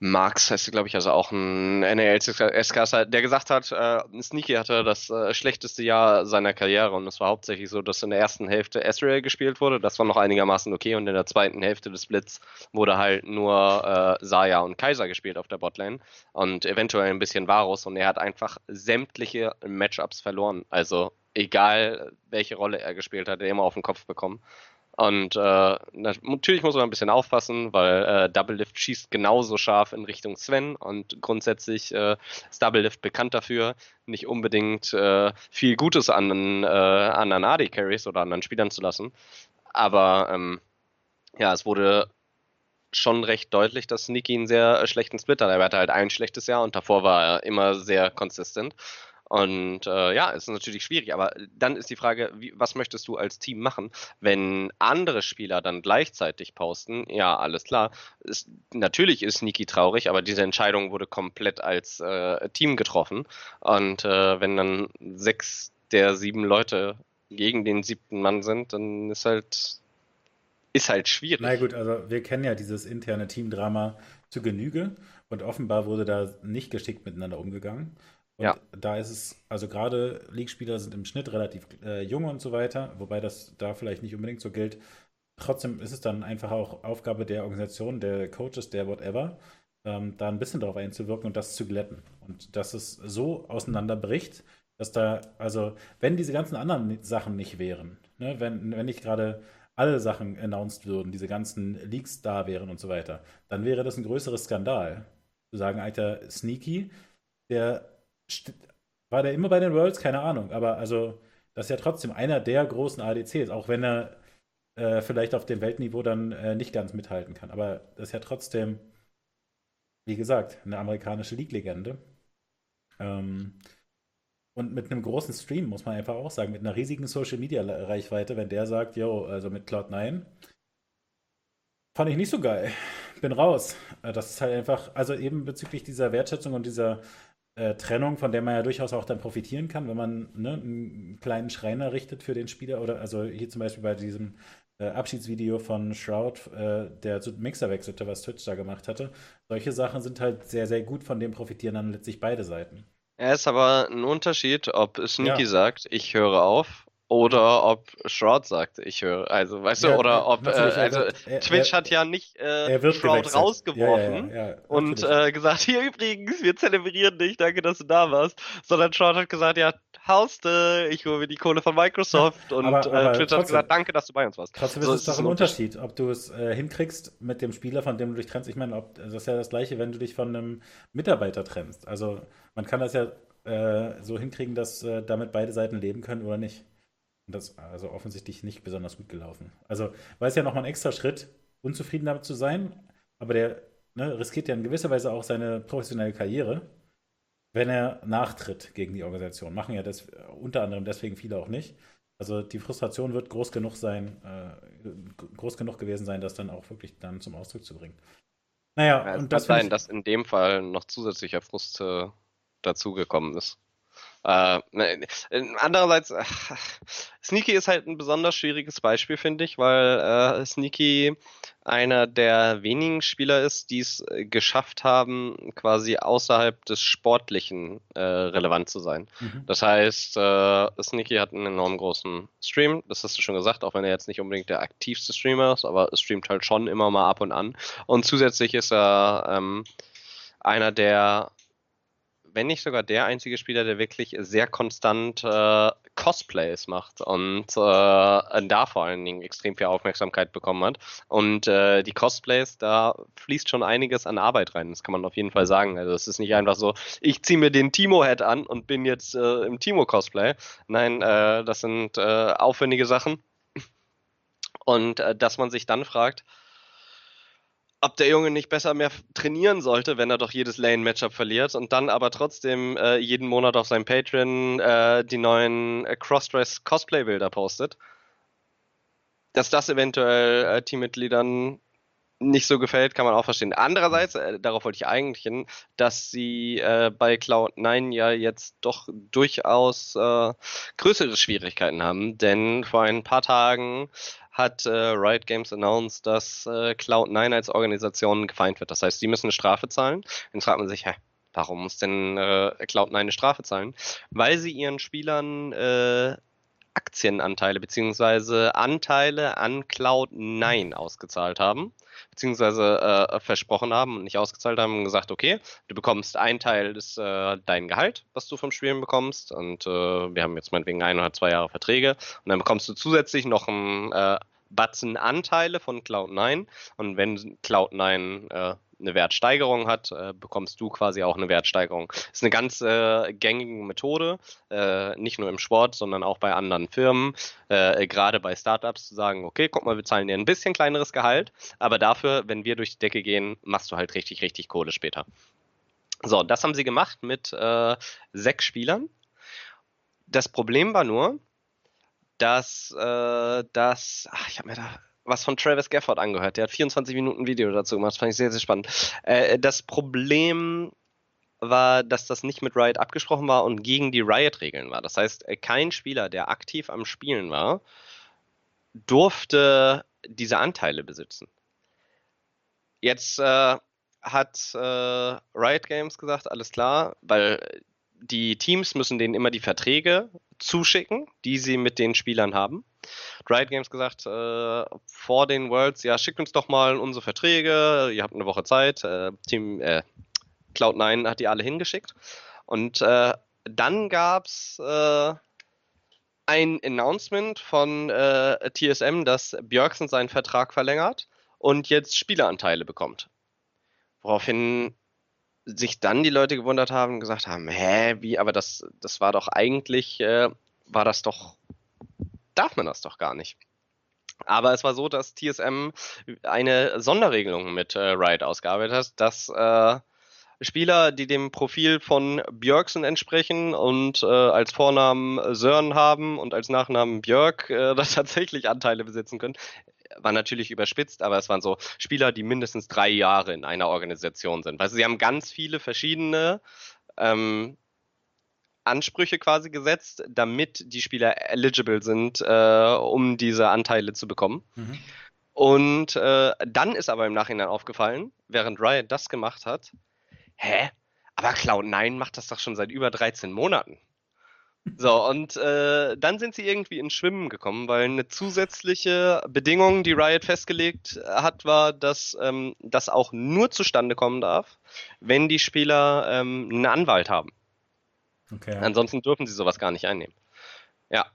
Speaker 2: Marx heißt glaube ich, also auch ein NAL-SKSer, der gesagt hat, äh, Sneaky hatte das äh, schlechteste Jahr seiner Karriere und es war hauptsächlich so, dass in der ersten Hälfte Ezreal gespielt wurde, das war noch einigermaßen okay und in der zweiten Hälfte des Blitz wurde halt nur äh, Saya und Kaiser gespielt auf der Botlane und eventuell ein bisschen Varus und er hat einfach sämtliche Matchups verloren, also egal welche Rolle er gespielt hat, er immer auf den Kopf bekommen. Und äh, natürlich muss man ein bisschen aufpassen, weil äh, Double Lift schießt genauso scharf in Richtung Sven und grundsätzlich äh, ist Double Lift bekannt dafür, nicht unbedingt äh, viel Gutes an äh, anderen AD Carries oder anderen Spielern zu lassen. Aber ähm, ja, es wurde schon recht deutlich, dass Sneaky einen sehr schlechten Split hat. Er hatte halt ein schlechtes Jahr und davor war er immer sehr konsistent. Und äh, ja, es ist natürlich schwierig, aber dann ist die Frage, wie, was möchtest du als Team machen, wenn andere Spieler dann gleichzeitig posten? Ja, alles klar. Ist, natürlich ist Niki traurig, aber diese Entscheidung wurde komplett als äh, Team getroffen. Und äh, wenn dann sechs der sieben Leute gegen den siebten Mann sind, dann ist halt ist halt schwierig.
Speaker 1: Na gut, also wir kennen ja dieses interne Teamdrama zu Genüge und offenbar wurde da nicht geschickt miteinander umgegangen. Und ja. da ist es, also gerade League-Spieler sind im Schnitt relativ äh, jung und so weiter, wobei das da vielleicht nicht unbedingt so gilt. Trotzdem ist es dann einfach auch Aufgabe der Organisation, der Coaches, der whatever, ähm, da ein bisschen drauf einzuwirken und das zu glätten. Und dass es so auseinanderbricht, dass da, also wenn diese ganzen anderen Sachen nicht wären, ne, wenn, wenn nicht gerade alle Sachen announced würden, diese ganzen Leaks da wären und so weiter, dann wäre das ein größeres Skandal. Zu sagen, alter Sneaky, der war der immer bei den Worlds? Keine Ahnung. Aber also, das ist ja trotzdem einer der großen ADCs, auch wenn er äh, vielleicht auf dem Weltniveau dann äh, nicht ganz mithalten kann. Aber das ist ja trotzdem, wie gesagt, eine amerikanische League-Legende. Ähm, und mit einem großen Stream, muss man einfach auch sagen, mit einer riesigen Social-Media-Reichweite, wenn der sagt, yo, also mit Cloud9, fand ich nicht so geil. Bin raus. Äh, das ist halt einfach, also eben bezüglich dieser Wertschätzung und dieser äh, Trennung, von der man ja durchaus auch dann profitieren kann, wenn man ne, einen kleinen Schreiner richtet für den Spieler oder also hier zum Beispiel bei diesem äh, Abschiedsvideo von Shroud, äh, der zu Mixer wechselte, was Twitch da gemacht hatte. Solche Sachen sind halt sehr, sehr gut, von dem profitieren dann letztlich beide Seiten.
Speaker 2: Er ist aber ein Unterschied, ob Sneaky ja. sagt, ich höre auf, oder ob Shroud sagt, ich höre, also weißt ja, du, oder ob, äh, also er, Twitch er, hat ja nicht äh, Shroud gewechselt. rausgeworfen ja, ja, und äh, gesagt, hier übrigens, wir zelebrieren dich, danke, dass du da warst, sondern Shroud hat gesagt, ja, hauste, ich hole mir die Kohle von Microsoft und aber, äh, aber Twitch trotzdem, hat gesagt, danke, dass du bei uns warst.
Speaker 1: Trotzdem so, ist es doch ein Unterschied, ob du es äh, hinkriegst mit dem Spieler, von dem du dich trennst. Ich meine, ob, das ist ja das Gleiche, wenn du dich von einem Mitarbeiter trennst. Also man kann das ja äh, so hinkriegen, dass damit beide Seiten leben können oder nicht. Und das ist also offensichtlich nicht besonders gut gelaufen. Also war es ja nochmal ein extra Schritt, unzufrieden damit zu sein, aber der ne, riskiert ja in gewisser Weise auch seine professionelle Karriere, wenn er nachtritt gegen die Organisation. Machen ja das unter anderem deswegen viele auch nicht. Also die Frustration wird groß genug sein, äh, groß genug gewesen sein, das dann auch wirklich dann zum Ausdruck zu bringen.
Speaker 2: Naja, ja, und das kann sein, dass in dem Fall noch zusätzlicher Frust äh, dazugekommen ist. Äh, ne, andererseits, äh, Sneaky ist halt ein besonders schwieriges Beispiel, finde ich, weil äh, Sneaky einer der wenigen Spieler ist, die es äh, geschafft haben, quasi außerhalb des Sportlichen äh, relevant zu sein. Mhm. Das heißt, äh, Sneaky hat einen enorm großen Stream, das hast du schon gesagt, auch wenn er jetzt nicht unbedingt der aktivste Streamer ist, aber es streamt halt schon immer mal ab und an. Und zusätzlich ist er ähm, einer der wenn nicht sogar der einzige Spieler, der wirklich sehr konstant äh, Cosplays macht und äh, da vor allen Dingen extrem viel Aufmerksamkeit bekommen hat. Und äh, die Cosplays, da fließt schon einiges an Arbeit rein, das kann man auf jeden Fall sagen. Also es ist nicht einfach so, ich ziehe mir den Timo-Head an und bin jetzt äh, im Timo-Cosplay. Nein, äh, das sind äh, aufwendige Sachen. Und dass man sich dann fragt, ob der Junge nicht besser mehr trainieren sollte, wenn er doch jedes Lane-Matchup verliert und dann aber trotzdem äh, jeden Monat auf seinem Patreon äh, die neuen äh, Crossdress-Cosplay-Bilder postet. Dass das eventuell äh, Teammitgliedern nicht so gefällt, kann man auch verstehen. Andererseits, äh, darauf wollte ich eigentlich hin, dass sie äh, bei Cloud9 ja jetzt doch durchaus äh, größere Schwierigkeiten haben, denn vor ein paar Tagen hat äh, Riot Games announced, dass äh, Cloud9 als Organisation gefeind wird. Das heißt, sie müssen eine Strafe zahlen. Dann fragt man sich, hä, warum muss denn äh, Cloud9 eine Strafe zahlen? Weil sie ihren Spielern äh, Aktienanteile beziehungsweise Anteile an Cloud9 ausgezahlt haben, beziehungsweise äh, versprochen haben und nicht ausgezahlt haben und gesagt, okay, du bekommst einen Teil des äh, dein Gehalt, was du vom Spielen bekommst und äh, wir haben jetzt meinetwegen ein oder zwei Jahre Verträge und dann bekommst du zusätzlich noch ein äh, Batzen Anteile von Cloud9 und wenn Cloud9 äh, eine Wertsteigerung hat, äh, bekommst du quasi auch eine Wertsteigerung. Ist eine ganz äh, gängige Methode, äh, nicht nur im Sport, sondern auch bei anderen Firmen, äh, gerade bei Startups zu sagen, okay, guck mal, wir zahlen dir ein bisschen kleineres Gehalt, aber dafür, wenn wir durch die Decke gehen, machst du halt richtig, richtig Kohle später. So, das haben sie gemacht mit äh, sechs Spielern. das Problem war nur, dass äh, das, ach, ich habe mir da was von Travis Gafford angehört. Der hat 24 Minuten Video dazu gemacht. Das fand ich sehr, sehr spannend. Äh, das Problem war, dass das nicht mit Riot abgesprochen war und gegen die Riot-Regeln war. Das heißt, äh, kein Spieler, der aktiv am Spielen war, durfte diese Anteile besitzen. Jetzt äh, hat äh, Riot Games gesagt, alles klar, weil die Teams müssen denen immer die Verträge zuschicken, die sie mit den Spielern haben. Riot Games gesagt, äh, vor den Worlds, ja, schickt uns doch mal unsere Verträge, ihr habt eine Woche Zeit. Äh, Team äh, Cloud9 hat die alle hingeschickt. Und äh, dann gab es äh, ein Announcement von TSM, dass Björksen seinen Vertrag verlängert und jetzt Spieleranteile bekommt. Woraufhin sich dann die Leute gewundert haben und gesagt haben, hä, wie, aber das, das war doch eigentlich, äh, war das doch, darf man das doch gar nicht. Aber es war so, dass TSM eine Sonderregelung mit äh, Riot ausgearbeitet hat, dass äh, Spieler, die dem Profil von Björksen entsprechen und äh, als Vornamen Sören haben und als Nachnamen Björk, äh, das tatsächlich Anteile besitzen können. War natürlich überspitzt, aber es waren so Spieler, die mindestens drei Jahre in einer Organisation sind. Also sie haben ganz viele verschiedene ähm, Ansprüche quasi gesetzt, damit die Spieler eligible sind, äh, um diese Anteile zu bekommen. Mhm. Und äh, dann ist aber im Nachhinein aufgefallen, während Riot das gemacht hat, hä? Aber Cloud9 macht das doch schon seit über 13 Monaten. So, und äh, dann sind sie irgendwie ins Schwimmen gekommen, weil eine zusätzliche Bedingung, die Riot festgelegt hat, war, dass ähm, das auch nur zustande kommen darf, wenn die Spieler ähm, einen Anwalt haben. Okay. Ansonsten dürfen sie sowas gar nicht einnehmen. Ja.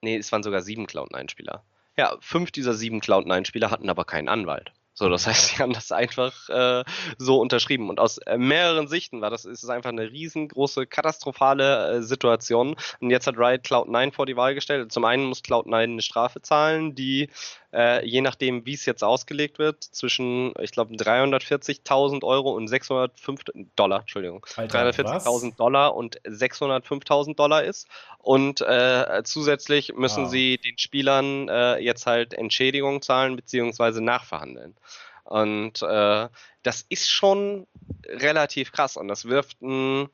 Speaker 2: Nee, es waren sogar sieben Cloud9-Spieler. Ja, fünf dieser sieben Cloud9-Spieler hatten aber keinen Anwalt. So, das heißt, sie haben das einfach äh, so unterschrieben. Und aus äh, mehreren Sichten war das ist es einfach eine riesengroße katastrophale äh, Situation. Und jetzt hat Riot Cloud9 vor die Wahl gestellt. Zum einen muss Cloud9 eine Strafe zahlen, die äh, je nachdem, wie es jetzt ausgelegt wird, zwischen, ich glaube, 340.000 Euro und 605 Dollar, Entschuldigung, 340.000 Dollar und 605.000 Dollar ist. Und äh, zusätzlich müssen wow. sie den Spielern äh, jetzt halt Entschädigung zahlen beziehungsweise nachverhandeln. Und äh, das ist schon relativ krass und das wirft ein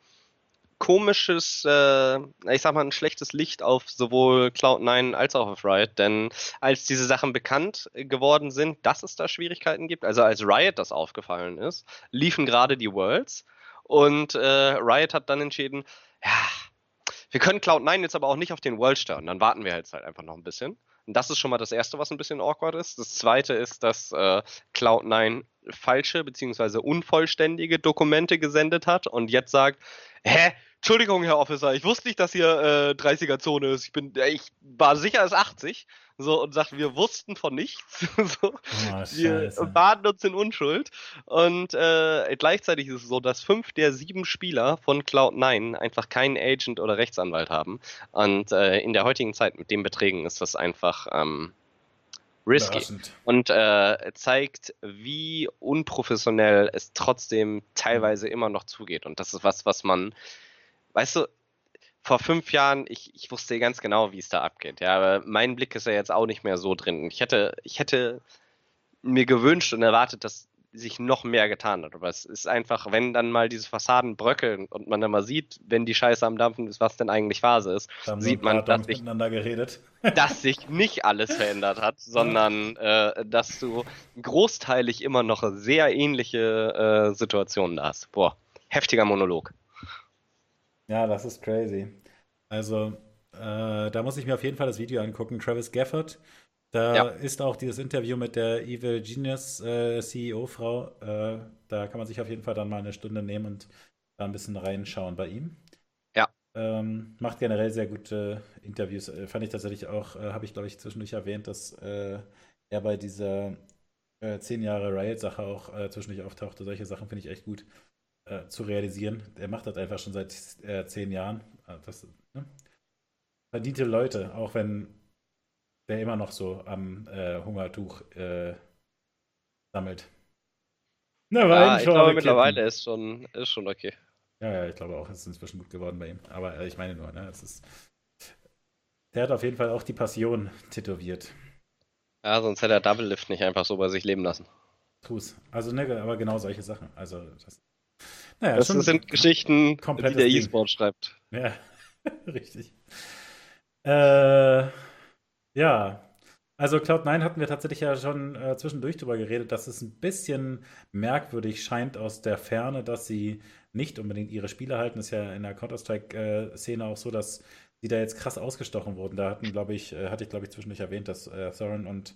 Speaker 2: komisches, äh, ich sag mal, ein schlechtes Licht auf sowohl Cloud9 als auch auf Riot, denn als diese Sachen bekannt geworden sind, dass es da Schwierigkeiten gibt, also als Riot das aufgefallen ist, liefen gerade die Worlds und äh, Riot hat dann entschieden, ja, wir können Cloud9 jetzt aber auch nicht auf den World steuern, dann warten wir jetzt halt einfach noch ein bisschen. Und das ist schon mal das Erste, was ein bisschen awkward ist. Das Zweite ist, dass äh, Cloud9 falsche bzw. unvollständige Dokumente gesendet hat und jetzt sagt, hä, Entschuldigung, Herr Officer, ich wusste nicht, dass hier äh, 30er-Zone ist. Ich bin, ich war sicher, es ist 80. So, und sagt, wir wussten von nichts. so, oh, wir baden uns in Unschuld. Und äh, gleichzeitig ist es so, dass fünf der sieben Spieler von Cloud9 einfach keinen Agent oder Rechtsanwalt haben. Und äh, in der heutigen Zeit mit den Beträgen ist das einfach ähm, risky. Und äh, zeigt, wie unprofessionell es trotzdem teilweise immer noch zugeht. Und das ist was, was man weißt du, vor fünf Jahren, ich, ich wusste ganz genau, wie es da abgeht. Ja, aber mein Blick ist ja jetzt auch nicht mehr so drin. Ich hätte, ich hätte mir gewünscht und erwartet, dass sich noch mehr getan hat. Aber es ist einfach, wenn dann mal diese Fassaden bröckeln und man dann mal sieht, wenn die Scheiße am Dampfen ist, was denn eigentlich Phase ist, sieht man, dass sich, dass sich nicht alles verändert hat, sondern äh, dass du großteilig immer noch sehr ähnliche äh, Situationen da hast. Boah, heftiger Monolog.
Speaker 1: Ja, das ist crazy. Also, äh, da muss ich mir auf jeden Fall das Video angucken. Travis Gafford, da ja. ist auch dieses Interview mit der Evil Genius äh, CEO-Frau. Äh, da kann man sich auf jeden Fall dann mal eine Stunde nehmen und da ein bisschen reinschauen bei ihm.
Speaker 2: Ja.
Speaker 1: Ähm, macht generell sehr gute Interviews. Äh, fand ich tatsächlich auch, äh, habe ich glaube ich zwischendurch erwähnt, dass äh, er bei dieser zehn Jahre Riot-Sache auch zwischendurch auftauchte. Solche Sachen finde ich echt gut äh, zu realisieren. Er macht das einfach schon seit äh, zehn Jahren. Äh, das, ne? Verdiente Leute, auch wenn der immer noch so am äh, Hungertuch äh, sammelt.
Speaker 2: Na, ja, ich glaube, mittlerweile ist schon, ist schon okay.
Speaker 1: Ja, ja, ich glaube auch, es ist inzwischen gut geworden bei ihm. Aber äh, ich meine nur, ne, es ist. Der hat auf jeden Fall auch die Passion tätowiert.
Speaker 2: Ja, sonst hätte er Double Lift nicht einfach so bei sich leben lassen.
Speaker 1: Tu's. Also, ne, aber genau solche Sachen. Also, das, naja,
Speaker 2: das sind Geschichten, die der E-Sport schreibt.
Speaker 1: Ja, richtig. Äh, ja, also Cloud9 hatten wir tatsächlich ja schon äh, zwischendurch drüber geredet, dass es ein bisschen merkwürdig scheint aus der Ferne, dass sie nicht unbedingt ihre Spiele halten. Ist ja in der Counter-Strike-Szene auch so, dass sie da jetzt krass ausgestochen wurden. Da hatten, glaube ich, äh, hatte ich, glaube ich, zwischendurch erwähnt, dass äh, Thorin und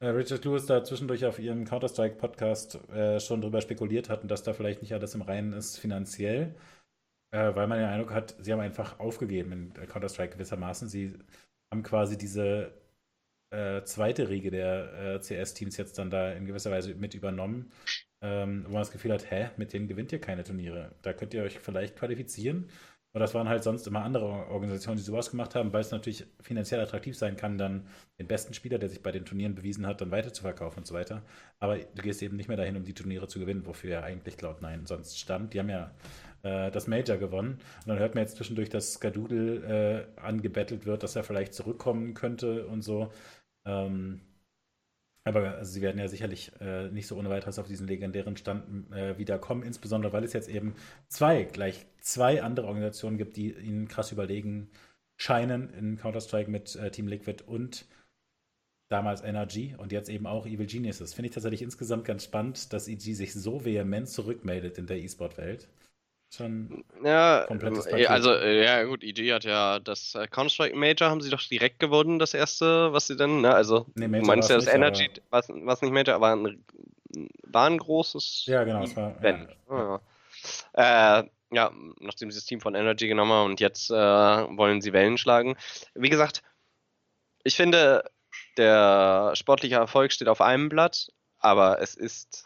Speaker 1: äh, Richard Lewis da zwischendurch auf ihrem Counter-Strike-Podcast äh, schon drüber spekuliert hatten, dass da vielleicht nicht alles im Reinen ist finanziell. Äh, weil man den Eindruck hat, sie haben einfach aufgegeben in Counter-Strike gewissermaßen. Sie haben quasi diese äh, zweite Riege der äh, CS-Teams jetzt dann da in gewisser Weise mit übernommen, ähm, wo man das Gefühl hat, hä, mit denen gewinnt ihr keine Turniere. Da könnt ihr euch vielleicht qualifizieren. Aber das waren halt sonst immer andere Organisationen, die sowas gemacht haben, weil es natürlich finanziell attraktiv sein kann, dann den besten Spieler, der sich bei den Turnieren bewiesen hat, dann weiter zu verkaufen und so weiter. Aber du gehst eben nicht mehr dahin, um die Turniere zu gewinnen, wofür ja eigentlich Cloud9 sonst stand. Die haben ja äh, das Major gewonnen. Und dann hört man jetzt zwischendurch, dass Skadoodle äh, angebettelt wird, dass er vielleicht zurückkommen könnte und so. Ähm, aber also sie werden ja sicherlich äh, nicht so ohne weiteres auf diesen legendären Stand äh, wiederkommen, insbesondere weil es jetzt eben zwei, gleich zwei andere Organisationen gibt, die ihnen krass überlegen scheinen in Counter-Strike mit äh, Team Liquid und damals NRG und jetzt eben auch Evil Geniuses. Finde ich tatsächlich insgesamt ganz spannend, dass EG sich so vehement zurückmeldet in der E-Sport-Welt.
Speaker 2: Schon ja, komplettes äh, also äh, ja gut, EG hat ja das äh, Counter-Strike Major haben sie doch direkt gewonnen, das erste, was sie dann, ne, also nee, Major du meinst ja das nicht, Energy, was, was nicht Major, aber ein, war ein großes
Speaker 1: Ja, genau, es war
Speaker 2: Event. Ja. Ja. Äh, ja, nachdem sie das Team von Energy genommen haben und jetzt äh, wollen sie Wellen schlagen. Wie gesagt, ich finde, der sportliche Erfolg steht auf einem Blatt, aber es ist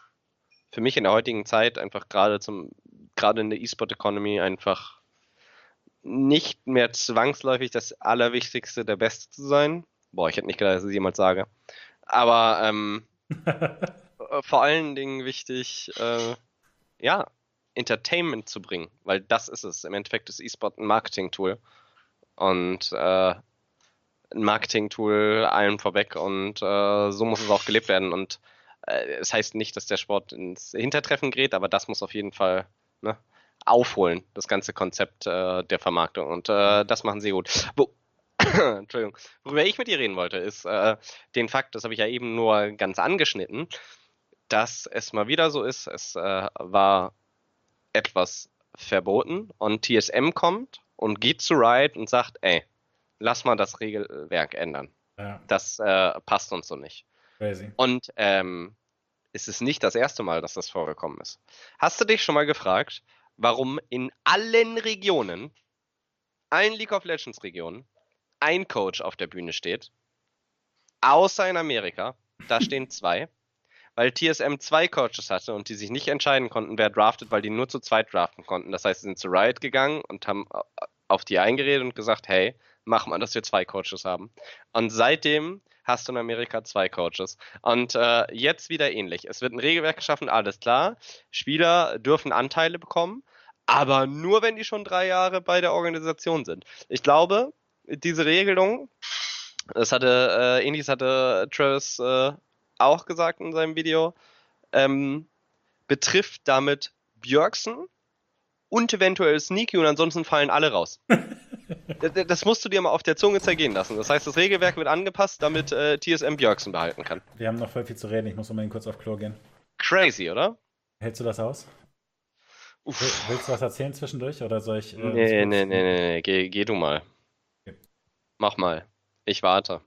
Speaker 2: für mich in der heutigen Zeit einfach gerade zum gerade in der E-Sport-Economy einfach nicht mehr zwangsläufig das Allerwichtigste, der Beste zu sein. Boah, ich hätte nicht gedacht, dass ich es jemals sage. Aber ähm, vor allen Dingen wichtig, äh, ja, Entertainment zu bringen, weil das ist es. Im Endeffekt ist E-Sport ein Marketing-Tool. Und äh, ein Marketing-Tool allen vorweg und äh, so muss es auch gelebt werden. Und äh, es heißt nicht, dass der Sport ins Hintertreffen gerät, aber das muss auf jeden Fall ne, aufholen, das ganze Konzept äh, der Vermarktung. Und äh, das machen sie gut. Wo, Entschuldigung. Worüber ich mit dir reden wollte, ist äh, den Fakt, das habe ich ja eben nur ganz angeschnitten, dass es mal wieder so ist, es äh, war etwas verboten und TSM kommt und geht zu Riot und sagt, ey, lass mal das Regelwerk ändern. Ja. Das äh, passt uns so nicht. Crazy. Und ähm, ist es nicht das erste Mal, dass das vorgekommen ist. Hast du dich schon mal gefragt, warum in allen Regionen, allen League of Legends Regionen, ein Coach auf der Bühne steht? Außer in Amerika, da stehen zwei. Weil TSM zwei Coaches hatte und die sich nicht entscheiden konnten, wer draftet, weil die nur zu zweit draften konnten. Das heißt, sie sind zu Riot gegangen und haben auf die eingeredet und gesagt, hey, mach mal, dass wir zwei Coaches haben. Und seitdem hast du in Amerika zwei Coaches. Und äh, jetzt wieder ähnlich. Es wird ein Regelwerk geschaffen, alles klar. Spieler dürfen Anteile bekommen, aber nur, wenn die schon drei Jahre bei der Organisation sind. Ich glaube, diese Regelung, das hatte, äh, ähnliches hatte Travis äh, auch gesagt in seinem Video, ähm, betrifft damit Björksen und eventuell Sneaky und ansonsten fallen alle raus. das musst du dir mal auf der Zunge zergehen lassen. Das heißt, das Regelwerk wird angepasst, damit äh, TSM Björksen behalten kann.
Speaker 1: Wir haben noch voll viel zu reden. Ich muss unbedingt kurz auf Klo gehen.
Speaker 2: Crazy, oder?
Speaker 1: Hältst du das aus? Uff. Willst du was erzählen zwischendurch oder soll ich. Äh,
Speaker 2: nee, nee, nee, nee, nee, geh, geh du mal. Okay. Mach mal. Ich warte.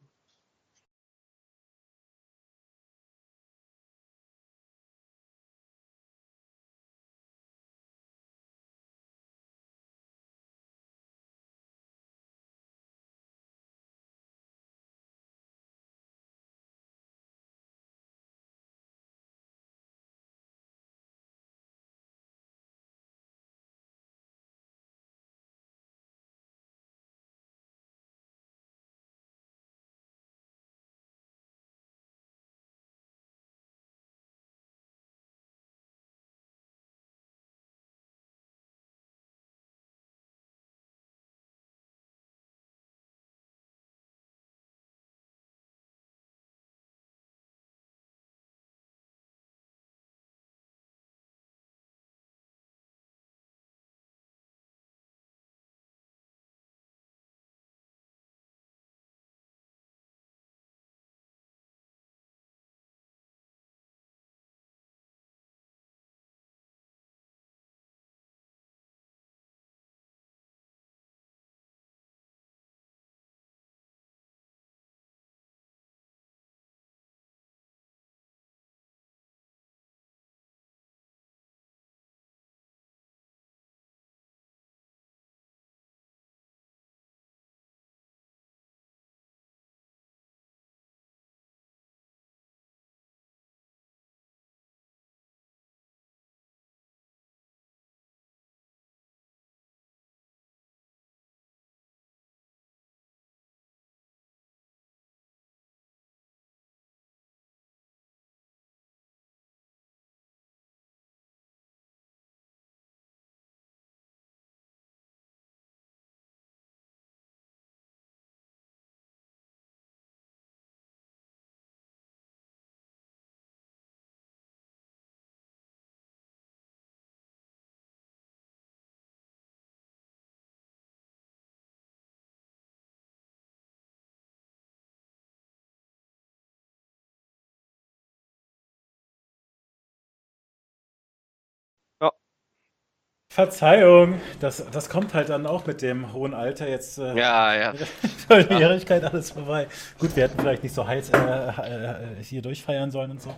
Speaker 1: Verzeihung, das, das kommt halt dann auch mit dem hohen Alter jetzt.
Speaker 2: Äh, ja, ja.
Speaker 1: Volljährigkeit, alles vorbei. Gut, wir hätten vielleicht nicht so heiß äh, äh, hier durchfeiern sollen und so.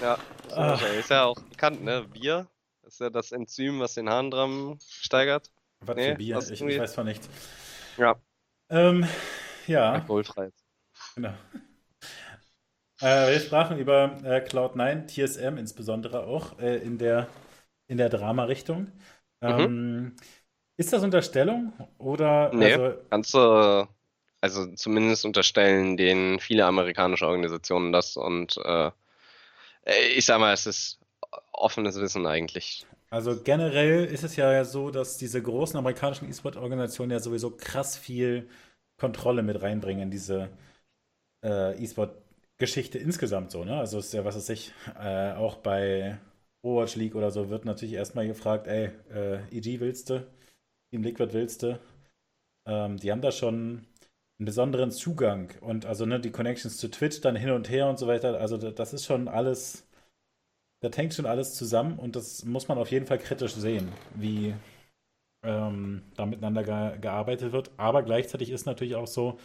Speaker 2: Ja, ah. ist ja auch bekannt, ne? Bier ist ja das Enzym, was den Harndrang steigert.
Speaker 1: Was nee, für Bier? Ich, ich, weiß von nichts.
Speaker 2: Ja.
Speaker 1: Ähm, ja.
Speaker 2: Alkoholfrei.
Speaker 1: Genau. Äh, wir sprachen über äh, Cloud9, TSM insbesondere auch äh, in der, in der Drama-Richtung. Mhm. Ähm. Ist das Unterstellung oder?
Speaker 2: Nee, also, du also zumindest unterstellen den viele amerikanische Organisationen das und äh, ich sag mal, es ist offenes Wissen eigentlich.
Speaker 1: Also generell ist es ja so, dass diese großen amerikanischen E-Sport-Organisationen ja sowieso krass viel Kontrolle mit reinbringen in diese äh, E-Sport-Geschichte insgesamt so, ne? Also ist ja, was weiß ich, äh, auch bei Overwatch League oder so wird natürlich erstmal gefragt, ey, äh, EG willst du? Team Liquid willst du? Ähm, die haben da schon einen besonderen Zugang und also ne, die Connections zu Twitch dann hin und her und so weiter. Also das ist schon alles, da hängt schon alles zusammen und das muss man auf jeden Fall kritisch sehen, wie ähm, da miteinander ge gearbeitet wird. Aber gleichzeitig ist natürlich auch so,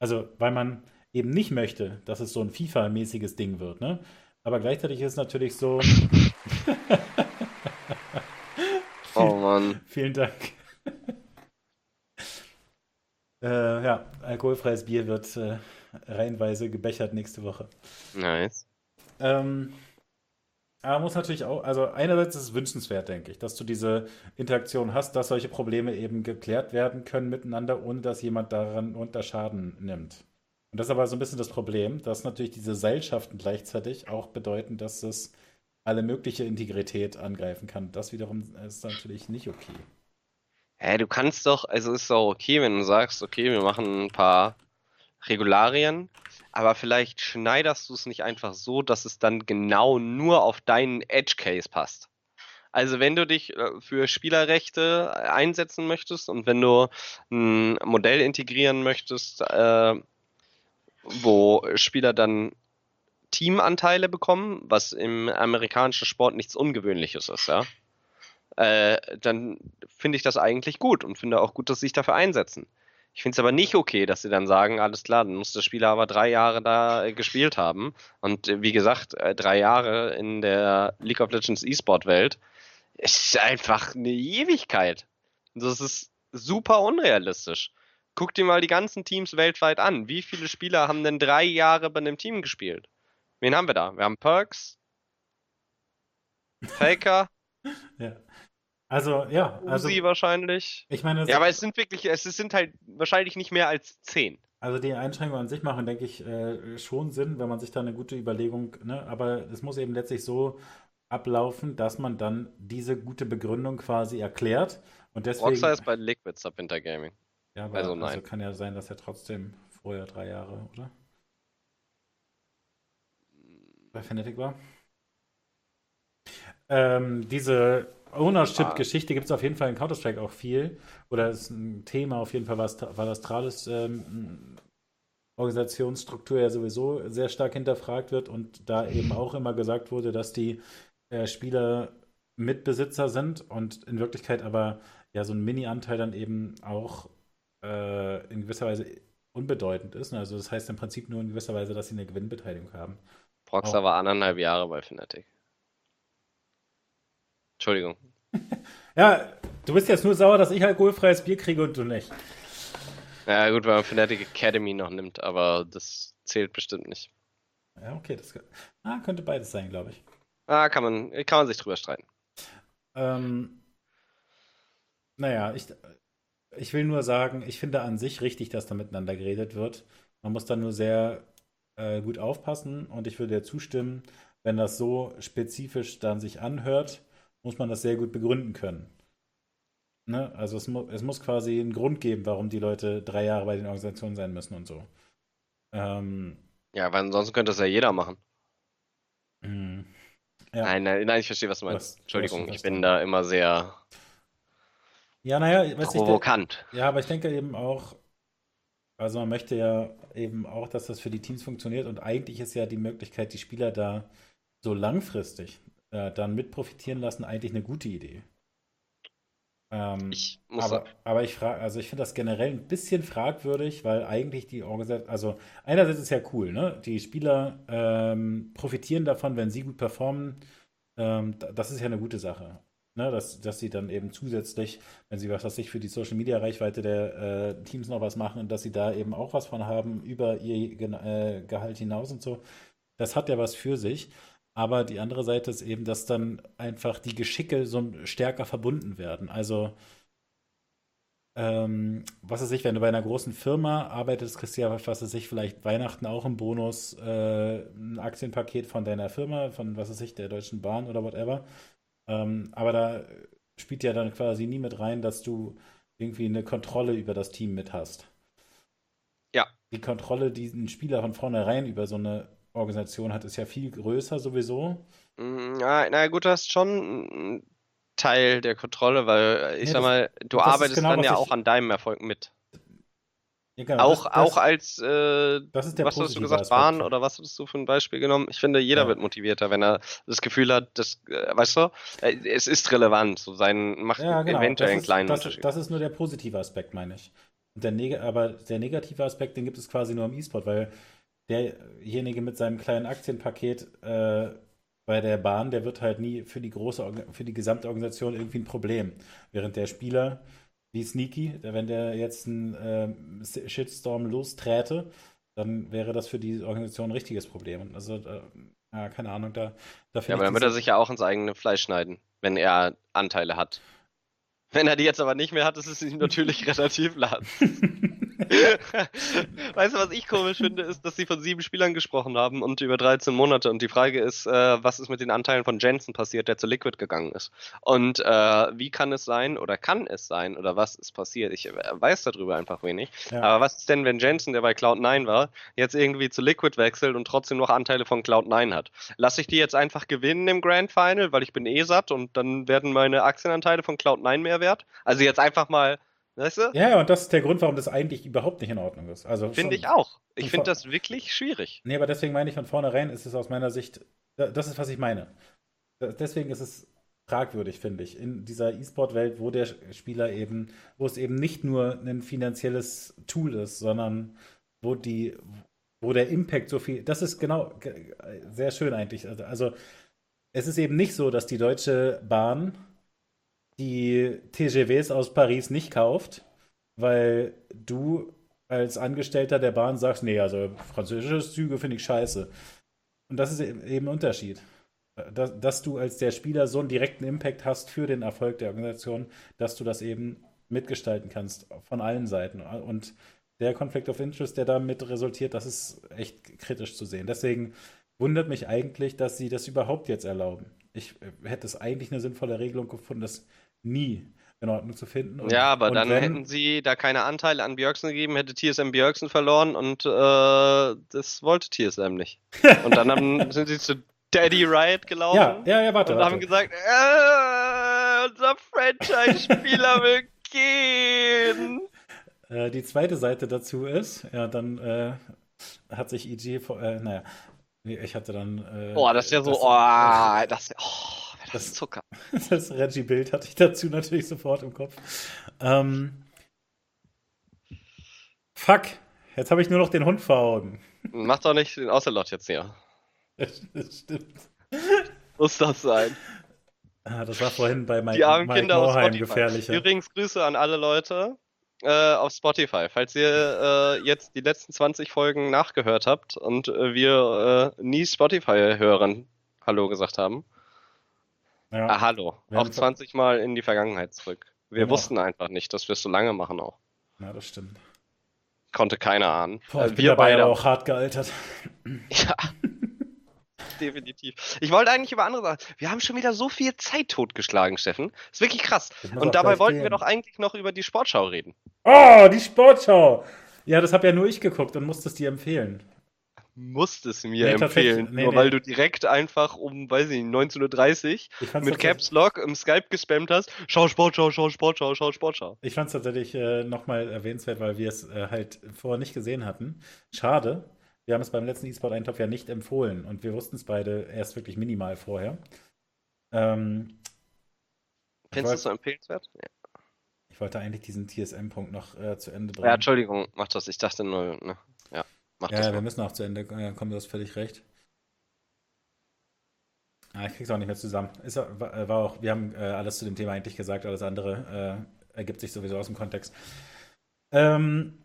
Speaker 1: also weil man eben nicht möchte, dass es so ein FIFA-mäßiges Ding wird, ne? Aber gleichzeitig ist es natürlich so.
Speaker 2: oh Mann.
Speaker 1: Vielen Dank. äh, ja, alkoholfreies Bier wird äh, reihenweise gebechert nächste Woche.
Speaker 2: Nice.
Speaker 1: Ähm, aber muss natürlich auch, also einerseits ist es wünschenswert, denke ich, dass du diese Interaktion hast, dass solche Probleme eben geklärt werden können miteinander, ohne dass jemand daran unter Schaden nimmt. Und das ist aber so ein bisschen das Problem, dass natürlich diese Seilschaften gleichzeitig auch bedeuten, dass es alle mögliche Integrität angreifen kann. Das wiederum ist natürlich nicht okay.
Speaker 2: Hä, du kannst doch, also ist doch okay, wenn du sagst, okay, wir machen ein paar Regularien, aber vielleicht schneiderst du es nicht einfach so, dass es dann genau nur auf deinen Edge Case passt. Also wenn du dich äh, für Spielerrechte einsetzen möchtest und wenn du ein Modell integrieren möchtest, äh, wo Spieler dann Teamanteile bekommen, was im amerikanischen Sport nichts Ungewöhnliches ist, ja, äh, dann finde ich das eigentlich gut und finde auch gut, dass sie sich dafür einsetzen. Ich finde es aber nicht okay, dass sie dann sagen, alles klar, dann muss der Spieler aber drei Jahre da äh, gespielt haben. Und äh, wie gesagt, äh, drei Jahre in der League of Legends E-Sport-Welt ist einfach eine Ewigkeit. Das ist super unrealistisch. Guck dir mal die ganzen Teams weltweit an. Wie viele Spieler haben denn drei Jahre bei einem Team gespielt? Wen haben wir da? Wir haben Perks, Faker.
Speaker 1: ja. Also, ja. Also,
Speaker 2: Uzi wahrscheinlich.
Speaker 1: Ich meine,
Speaker 2: ja, aber es sind wirklich, es sind halt wahrscheinlich nicht mehr als zehn.
Speaker 1: Also die Einschränkungen an sich machen, denke ich, äh, schon Sinn, wenn man sich da eine gute Überlegung, ne? aber es muss eben letztlich so ablaufen, dass man dann diese gute Begründung quasi erklärt. Und deswegen,
Speaker 2: Rockstar ist bei Liquid Sub Winter Gaming.
Speaker 1: Ja, aber also, nein. also kann ja sein, dass er trotzdem vorher drei Jahre, oder? Bei Fnatic war. Ähm, diese Ownership-Geschichte gibt es auf jeden Fall in Counter-Strike auch viel. Oder ist ein Thema auf jeden Fall, weil Astralis ähm, Organisationsstruktur ja sowieso sehr stark hinterfragt wird und da eben auch immer gesagt wurde, dass die äh, Spieler Mitbesitzer sind und in Wirklichkeit aber ja so ein Mini-Anteil dann eben auch äh, in gewisser Weise unbedeutend ist. Also das heißt im Prinzip nur in gewisser Weise, dass sie eine Gewinnbeteiligung haben.
Speaker 2: Proxer war anderthalb Jahre bei Fnatic. Entschuldigung.
Speaker 1: ja, du bist jetzt nur sauer, dass ich alkoholfreies Bier kriege und du nicht.
Speaker 2: Ja, gut, weil man Fnatic Academy noch nimmt, aber das zählt bestimmt nicht.
Speaker 1: Ja, okay, das ah, könnte beides sein, glaube ich.
Speaker 2: Ah, kann man, kann man sich drüber streiten.
Speaker 1: Ähm, naja, ich, ich will nur sagen, ich finde an sich richtig, dass da miteinander geredet wird. Man muss da nur sehr äh, gut aufpassen und ich würde dir zustimmen, wenn das so spezifisch dann sich anhört, muss man das sehr gut begründen können. Ne? Also es, mu es muss quasi einen Grund geben, warum die Leute drei Jahre bei den Organisationen sein müssen und so. Ähm,
Speaker 2: ja, weil ansonsten könnte das ja jeder machen.
Speaker 1: Mh,
Speaker 2: ja. Nein, nein, nein, ich verstehe, was du meinst. Was, Entschuldigung, was ich bin da immer sehr
Speaker 1: ja, naja,
Speaker 2: provokant.
Speaker 1: Ich, ja, aber ich denke eben auch, also man möchte ja eben auch, dass das für die Teams funktioniert und eigentlich ist ja die Möglichkeit, die Spieler da so langfristig äh, dann mit profitieren lassen, eigentlich eine gute Idee. Ähm,
Speaker 2: Ich
Speaker 1: aber, aber ich frage, also ich finde das generell ein bisschen fragwürdig, weil eigentlich die Organisation, also einerseits ist es ja cool, ne? Die Spieler ähm, profitieren davon, wenn sie gut performen. Ähm, da- das ist ja eine gute Sache. Ne? Dass, dass sie dann eben zusätzlich, wenn sie was weiß ich, für die Social Media Reichweite der äh, Teams noch was machen, dass sie da eben auch was von haben über ihr Gen- äh, Gehalt hinaus und so. Das hat ja was für sich. Aber die andere Seite ist eben, dass dann einfach die Geschicke so stärker verbunden werden. Also, ähm, was weiß ich, wenn du bei einer großen Firma arbeitest, kriegst du ja, was weiß ich, vielleicht Weihnachten auch im Bonus äh, ein Aktienpaket von deiner Firma, von, was weiß ich, der Deutschen Bahn oder whatever. Ähm, aber da spielt ja dann quasi nie mit rein, dass du irgendwie eine Kontrolle über das Team mit hast.
Speaker 2: Ja.
Speaker 1: Die Kontrolle, die ein Spieler von vornherein über so eine Organisation hat, ist ja viel größer sowieso.
Speaker 2: Mm, Ja, na gut, du hast schon einen Teil der Kontrolle, weil ich sag
Speaker 1: das-
Speaker 2: mal, du arbeitest
Speaker 1: genau,
Speaker 2: dann ja
Speaker 1: ich-
Speaker 2: auch an deinem Erfolg mit.
Speaker 1: Ja, genau,
Speaker 2: Auch,
Speaker 1: das,
Speaker 2: auch als, äh, was hast du gesagt. Bahn oder was hattest du für ein Beispiel genommen? Ich finde, jeder
Speaker 1: Ja.
Speaker 2: wird motivierter, wenn er das Gefühl hat, das, äh, weißt du, äh, es ist relevant, so sein, macht
Speaker 1: Ja, genau.
Speaker 2: eventuell einen kleinen
Speaker 1: das,
Speaker 2: Unterschied.
Speaker 1: das ist nur der positive Aspekt, meine ich. Der aber der negative Aspekt, den gibt es quasi nur im E-Sport, weil derjenige mit seinem kleinen Aktienpaket äh, bei der Bahn, der wird halt nie für die große, für die gesamte Organisation irgendwie ein Problem. Während der Spieler wie Sneaky, wenn der jetzt einen ähm, Shitstorm losträte, dann wäre das für die Organisation ein richtiges Problem. Also, äh, ja, keine Ahnung, da, da
Speaker 2: Ja, aber dann wird er sich ja auch ins eigene Fleisch schneiden, wenn er Anteile hat. Wenn er die jetzt aber nicht mehr hat, ist es ihm natürlich relativ lahm. weißt du, was ich komisch finde, ist, dass sie von sieben Spielern gesprochen haben und über 13 Monate. Und die Frage ist, äh, was ist mit den Anteilen von Jensen passiert, der zu Liquid gegangen ist? Und äh, wie kann es sein oder kann es sein oder was ist passiert? Ich äh, weiß darüber einfach wenig.
Speaker 1: Ja.
Speaker 2: Aber was ist denn, wenn Jensen, der bei Cloud9 war, jetzt irgendwie zu Liquid wechselt und trotzdem noch Anteile von Cloud9 hat? Lasse ich die jetzt einfach gewinnen im Grand Final, weil ich bin eh satt und dann werden meine Aktienanteile von Cloud9 mehr wert? Also jetzt einfach mal, weißt du?
Speaker 1: Ja, und das ist der Grund, warum das eigentlich überhaupt nicht in Ordnung ist. Also
Speaker 2: Finde ich auch. Ich finde das wirklich schwierig.
Speaker 1: Nee, aber deswegen meine ich von vornherein, ist es aus meiner Sicht, da- das ist, was ich meine. Deswegen ist es fragwürdig, finde ich, in dieser E-Sport-Welt, wo der Spieler eben, wo es eben nicht nur ein finanzielles Tool ist, sondern wo die, wo der Impact so viel, das ist genau ge- sehr schön eigentlich. Also, also es ist eben nicht so, dass die Deutsche Bahn die TGVs aus Paris nicht kauft, weil du als Angestellter der Bahn sagst, nee, also französische Züge finde ich scheiße. Und das ist eben ein Unterschied. Dass, dass du als der Spieler so einen direkten Impact hast für den Erfolg der Organisation, dass du das eben mitgestalten kannst von allen Seiten. Und der Conflict of Interest, der damit resultiert, das ist echt kritisch zu sehen. Deswegen wundert mich eigentlich, dass sie das überhaupt jetzt erlauben. Ich äh, hätte es eigentlich eine sinnvolle Regelung gefunden, das nie in Ordnung zu finden. Und,
Speaker 2: ja, aber dann
Speaker 1: wenn,
Speaker 2: hätten sie da keine Anteile an Björksen gegeben, hätte TSM Björksen verloren und äh, das wollte TSM nicht. Und dann haben, sind sie zu Daddy Riot gelaufen
Speaker 1: Ja, ja, ja, warte,
Speaker 2: und
Speaker 1: warte.
Speaker 2: haben gesagt, äh, unser Franchise-Spieler will gehen.
Speaker 1: Äh, die zweite Seite dazu ist, ja, dann äh, hat sich EG, vor, äh, naja, ich hatte dann.
Speaker 2: Boah, das ist ja so, oh, das, oh, das Zucker.
Speaker 1: das Reggie-Bild hatte ich dazu natürlich sofort im Kopf. Ähm, fuck, jetzt habe ich nur noch den Hund vor Augen.
Speaker 2: Mach doch nicht den Ocelot jetzt hier.
Speaker 1: Das stimmt.
Speaker 2: Muss das sein.
Speaker 1: Ah, das war vorhin bei Mike,
Speaker 2: Die armen
Speaker 1: Mike
Speaker 2: Kinder Spotify.
Speaker 1: gefährlicher.
Speaker 2: Übrigens Grüße an alle Leute äh, auf Spotify. Falls ihr äh, jetzt die letzten 20 Folgen nachgehört habt und äh, wir äh, nie Spotify-Hörern Hallo gesagt haben.
Speaker 1: Ja.
Speaker 2: Ah, hallo.
Speaker 1: Wir
Speaker 2: Auch
Speaker 1: haben-
Speaker 2: 20 Mal in die Vergangenheit zurück. Wir
Speaker 1: Genau.
Speaker 2: wussten einfach nicht, dass wir es so lange machen auch.
Speaker 1: ja, das stimmt.
Speaker 2: Konnte keiner ahnen.
Speaker 1: Boah, ich
Speaker 2: Äh, wir beide
Speaker 1: auch hart gealtert.
Speaker 2: Ja. Definitiv. Ich wollte eigentlich über andere Sachen. Wir haben schon wieder so viel Zeit totgeschlagen, Steffen. ist wirklich krass. Und dabei wollten
Speaker 1: gehen.
Speaker 2: wir doch eigentlich noch über die Sportschau reden.
Speaker 1: Oh, die Sportschau! Ja, das habe ja nur ich geguckt und musste es dir empfehlen.
Speaker 2: Musst es mir
Speaker 1: Nee,
Speaker 2: empfehlen.
Speaker 1: nee,
Speaker 2: nur
Speaker 1: nee.
Speaker 2: weil du direkt einfach um, weiß ich nicht, 19.30 Uhr mit Caps Lock im Skype gespammt hast. Schau Sportschau, schau Sportschau, schau Sportschau.
Speaker 1: Ich fand es tatsächlich äh, nochmal erwähnenswert, weil wir es äh, halt vorher nicht gesehen hatten. Schade. Wir haben es beim letzten E-Sport-Eintopf ja nicht empfohlen und wir wussten es beide erst wirklich minimal vorher. Ähm,
Speaker 2: Findest du es so empfehlenswert? Ja.
Speaker 1: Ich wollte eigentlich diesen TSM-Punkt noch äh, zu Ende
Speaker 2: bringen. Ja, Entschuldigung, mach das. Ich dachte nur, ne? Ja,
Speaker 1: mach ja, wir müssen auch zu Ende kommen, du hast völlig recht. Ah, ich krieg's auch nicht mehr zusammen. Ist, war, war auch, wir haben äh, alles zu dem Thema eigentlich gesagt, alles andere äh, ergibt sich sowieso aus dem Kontext. Ähm,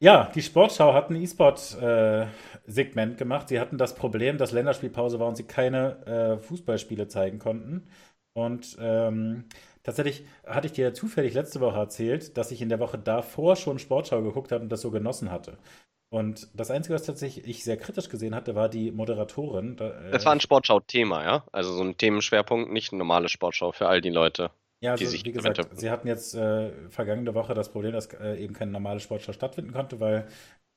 Speaker 1: ja, die Sportschau hat ein E-Sport-Segment äh, gemacht. Sie hatten das Problem, dass Länderspielpause war und sie keine äh, Fußballspiele zeigen konnten. Und ähm, tatsächlich hatte ich dir zufällig letzte Woche erzählt, dass ich in der Woche davor schon Sportschau geguckt habe und das so genossen hatte. Und das Einzige, was tatsächlich ich sehr kritisch gesehen hatte, war die Moderatorin.
Speaker 2: Äh, das war ein Sportschau-Thema, ja? Also so ein Themenschwerpunkt, nicht eine normale Sportschau für all die Leute.
Speaker 1: Ja, also, wie gesagt, sie hatten jetzt äh, vergangene Woche das Problem, dass äh, eben keine normale Sportschau stattfinden konnte, weil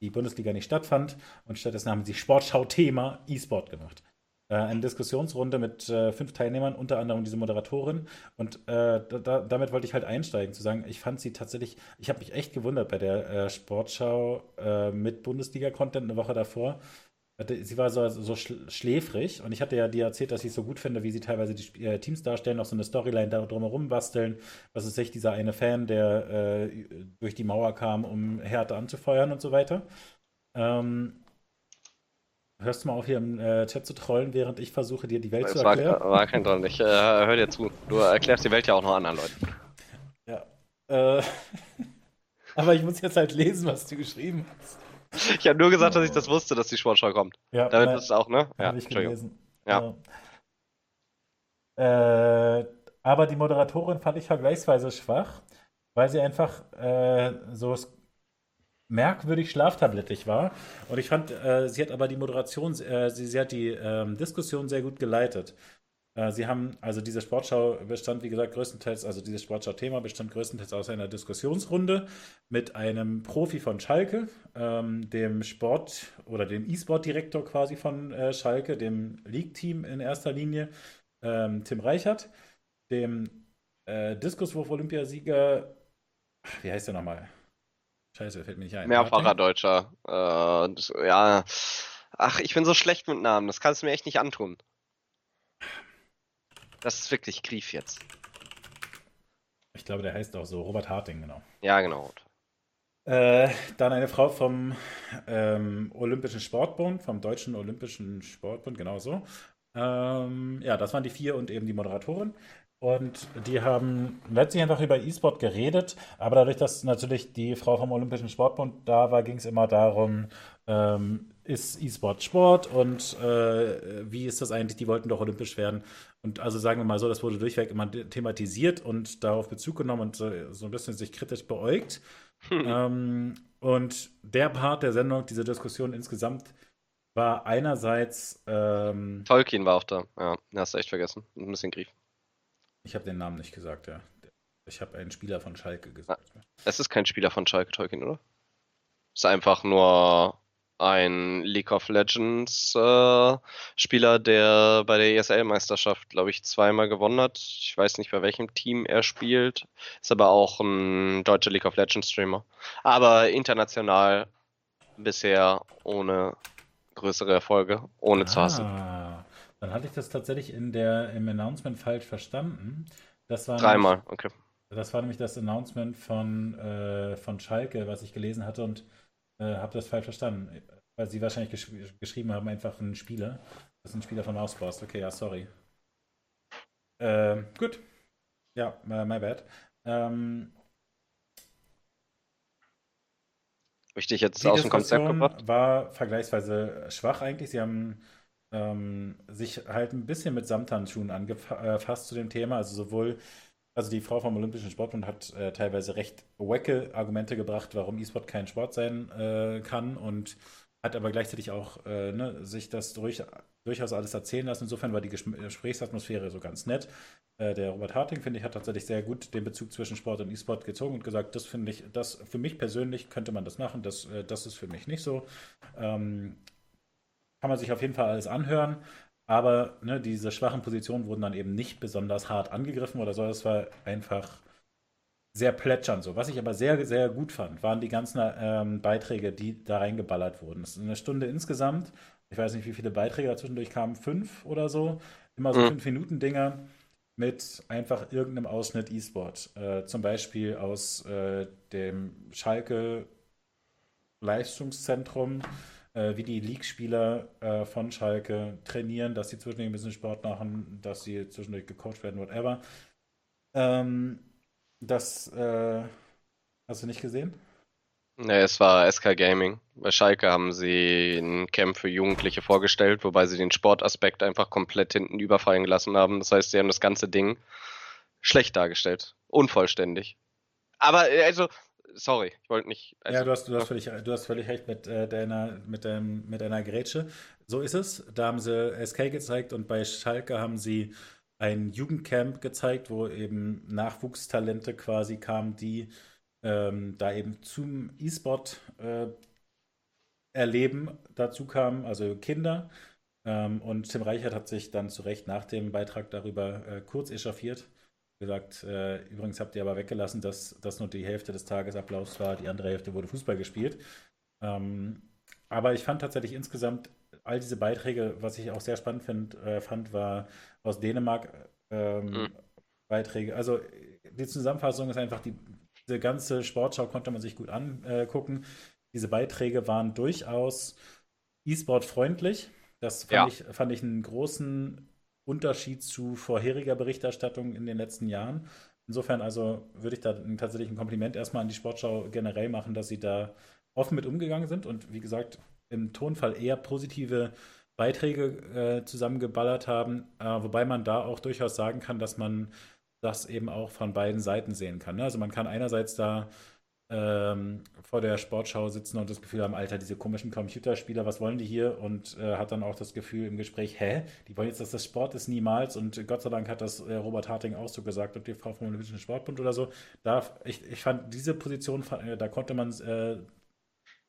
Speaker 1: die Bundesliga nicht stattfand. Und stattdessen haben sie Sportschau-Thema E-Sport gemacht. Äh, eine Diskussionsrunde mit äh, fünf Teilnehmern, unter anderem diese Moderatorin. Und äh, da, damit wollte ich halt einsteigen, zu sagen, ich fand sie tatsächlich, ich habe mich echt gewundert bei der äh, Sportschau äh, mit Bundesliga-Content eine Woche davor. Sie war so, so schläfrig und ich hatte ja dir erzählt, dass ich es so gut finde, wie sie teilweise die äh, Teams darstellen, auch so eine Storyline da drumherum basteln. Was ist sich dieser eine Fan, der durch die Mauer kam, um Härte anzufeuern und so weiter. Ähm, Hörst du mal auf, hier im äh, Chat zu trollen, während ich versuche, dir die Welt das zu erklären?
Speaker 2: War, war kein Troll. Ich äh, höre dir zu. Du erklärst die Welt ja auch noch anderen Leuten.
Speaker 1: Ja. Äh, aber ich muss jetzt halt lesen, was du geschrieben hast.
Speaker 2: Ich habe nur gesagt, dass ich das wusste, dass die Sportschau kommt. Ja, Damit ist es auch, ne?
Speaker 1: Ja, ich gelesen. Ja. Äh, aber die Moderatorin fand ich vergleichsweise schwach, weil sie einfach äh, so merkwürdig schlaftablettig war. Und ich fand, äh, sie hat aber die Moderation, äh, sie, sie, hat die ähm, Diskussion sehr gut geleitet. Äh, sie haben, also diese Sportschau bestand, wie gesagt, größtenteils, also dieses Sportschau-Thema bestand größtenteils aus einer Diskussionsrunde mit einem Profi von Schalke, ähm, dem Sport- oder dem E-Sport-Direktor quasi von äh, Schalke, dem League-Team in erster Linie, ähm, Tim Reichert, dem äh, Diskuswurf-Olympiasieger, wie heißt der nochmal? Scheiße, fällt mir nicht ein.
Speaker 2: Mehrfacher Deutscher. Äh, das, ja. Ach, ich bin so schlecht mit Namen. Das kannst du mir echt nicht antun. Das ist wirklich Grief jetzt.
Speaker 1: Ich glaube, der heißt auch so. Robert Harting, genau.
Speaker 2: Ja, genau.
Speaker 1: Äh, dann eine Frau vom ähm, Olympischen Sportbund, vom Deutschen Olympischen Sportbund, genau so. Ähm, ja, das waren die vier und eben die Moderatorin. Und die haben letztlich einfach über E-Sport geredet, aber dadurch, dass natürlich die Frau vom Olympischen Sportbund da war, ging es immer darum, ähm, ist E-Sport Sport und äh, wie ist das eigentlich? Die wollten doch olympisch werden. Und also sagen wir mal so, das wurde durchweg immer thematisiert und darauf Bezug genommen und so, so ein bisschen sich kritisch beäugt. Hm. Ähm, und der Part der Sendung, diese Diskussion insgesamt, war einerseits. Ähm,
Speaker 2: Tolkien war auch da, ja, hast du echt vergessen. Ein bisschen Grief.
Speaker 1: Ich habe den Namen nicht gesagt, ja. Ich habe einen Spieler von Schalke gesagt.
Speaker 2: Es ist kein Spieler von Schalke, Tolkien, oder? Es ist einfach nur ein League of Legends äh, Spieler, der bei der ESL-Meisterschaft, glaube ich, zweimal gewonnen hat. Ich weiß nicht, bei welchem Team er spielt. Ist aber auch ein deutscher League of Legends Streamer. Aber international bisher ohne größere Erfolge, ohne ah. zu hassen.
Speaker 1: Dann hatte ich das tatsächlich in der, im Announcement falsch verstanden. Das war
Speaker 2: Dreimal, nämlich, okay.
Speaker 1: Das war nämlich das Announcement von, äh, von Schalke, was ich gelesen hatte und äh, habe das falsch verstanden. Weil sie wahrscheinlich gesch geschrieben haben, einfach ein Spieler. Das ist ein Spieler von Auspost. Okay, ja, sorry. Äh, gut. Ja, my bad. Ähm,
Speaker 2: Richtig jetzt aus dem Konzept
Speaker 1: gebracht? War vergleichsweise schwach eigentlich. Sie haben ähm, sich halt ein bisschen mit Samthandschuhen angefasst zu dem Thema. Also sowohl, also die Frau vom Olympischen Sportbund hat äh, teilweise recht wacke Argumente gebracht, warum E-Sport kein Sport sein äh, kann und hat aber gleichzeitig auch äh, ne, sich das durch, durchaus alles erzählen lassen. Insofern war die Gesprächsatmosphäre so ganz nett. Äh, der Robert Harting, finde ich, hat tatsächlich sehr gut den Bezug zwischen Sport und E-Sport gezogen und gesagt, das finde ich, das für mich persönlich könnte man das machen, das, äh, das ist für mich nicht so. Ähm, kann man sich auf jeden Fall alles anhören. Aber ne, diese schwachen Positionen wurden dann eben nicht besonders hart angegriffen oder so. Das war einfach sehr plätschernd so. Was ich aber sehr, sehr gut fand, waren die ganzen ähm, Beiträge, die da reingeballert wurden. Das ist eine Stunde insgesamt. Ich weiß nicht, wie viele Beiträge dazwischendurch kamen. Fünf oder so. Immer so mhm. fünf Minuten Dinger mit einfach irgendeinem Ausschnitt E-Sport. Äh, zum Beispiel aus äh, dem Schalke Leistungszentrum, äh, wie die League-Spieler äh, von Schalke trainieren, dass sie zwischendurch ein bisschen Sport machen, dass sie zwischendurch gecoacht werden, whatever. Ähm, das äh, hast du nicht gesehen?
Speaker 2: Nee, es war SK Gaming. Bei Schalke haben sie ein Camp für Jugendliche vorgestellt, wobei sie den Sportaspekt einfach komplett hinten überfallen gelassen haben. Das heißt, sie haben das ganze Ding schlecht dargestellt. Unvollständig. Aber, also, sorry, ich wollte nicht. Also,
Speaker 1: ja, du hast, du, hast völlig, du hast völlig recht mit, äh, deiner, mit, deinem, mit deiner Grätsche. So ist es. Da haben sie SK gezeigt und bei Schalke haben sie ein Jugendcamp gezeigt, wo eben Nachwuchstalente quasi kamen, die ähm, da eben zum E-Sport äh, erleben dazu kamen, also Kinder. Ähm, und Tim Reichert hat sich dann zu Recht nach dem Beitrag darüber äh, kurz echauffiert. Gesagt, äh, übrigens habt ihr aber weggelassen, dass das nur die Hälfte des Tagesablaufs war, die andere Hälfte wurde Fußball gespielt. Ähm, aber ich fand tatsächlich insgesamt all diese Beiträge, was ich auch sehr spannend find, äh, fand, war aus Dänemark ähm, mhm. Beiträge. Also die Zusammenfassung ist einfach die diese ganze Sportschau konnte man sich gut angucken. Diese Beiträge waren durchaus E-Sport freundlich. Das fand, ja. ich, fand ich einen großen Unterschied zu vorheriger Berichterstattung in den letzten Jahren. Insofern also würde ich da tatsächlich ein Kompliment erstmal an die Sportschau generell machen, dass sie da offen mit umgegangen sind und wie gesagt im Tonfall eher positive Beiträge äh, zusammengeballert haben, äh, wobei man da auch durchaus sagen kann, dass man das eben auch von beiden Seiten sehen kann. Ne? Also man kann einerseits da ähm, vor der Sportschau sitzen und das Gefühl haben, Alter, diese komischen Computerspieler, was wollen die hier? Und äh, hat dann auch das Gefühl im Gespräch, hä, die wollen jetzt, dass das Sport ist niemals. Und Gott sei Dank hat das äh, Robert Harting auch so gesagt und die Frau vom Olympischen Sportbund oder so. Da, ich, ich fand diese Position, äh, da konnte man äh,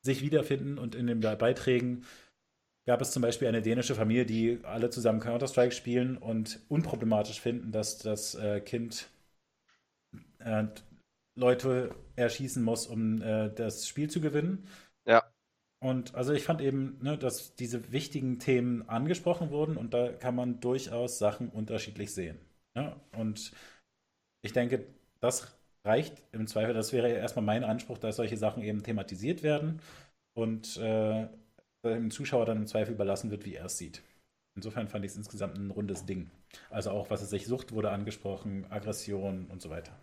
Speaker 1: sich wiederfinden und in den Beiträgen gab es zum Beispiel eine dänische Familie, die alle zusammen Counter-Strike spielen und unproblematisch finden, dass das äh, Kind äh, Leute erschießen muss, um äh, das Spiel zu gewinnen.
Speaker 2: Ja.
Speaker 1: Und also ich fand eben, ne, dass diese wichtigen Themen angesprochen wurden und da kann man durchaus Sachen unterschiedlich sehen. Ne? Und ich denke, das reicht im Zweifel. Das wäre erstmal mein Anspruch, dass solche Sachen eben thematisiert werden und äh, dem Zuschauer dann im Zweifel überlassen wird, wie er es sieht. Insofern fand ich es insgesamt ein rundes Ding. Also auch, was es sich Sucht wurde angesprochen, Aggression und so weiter.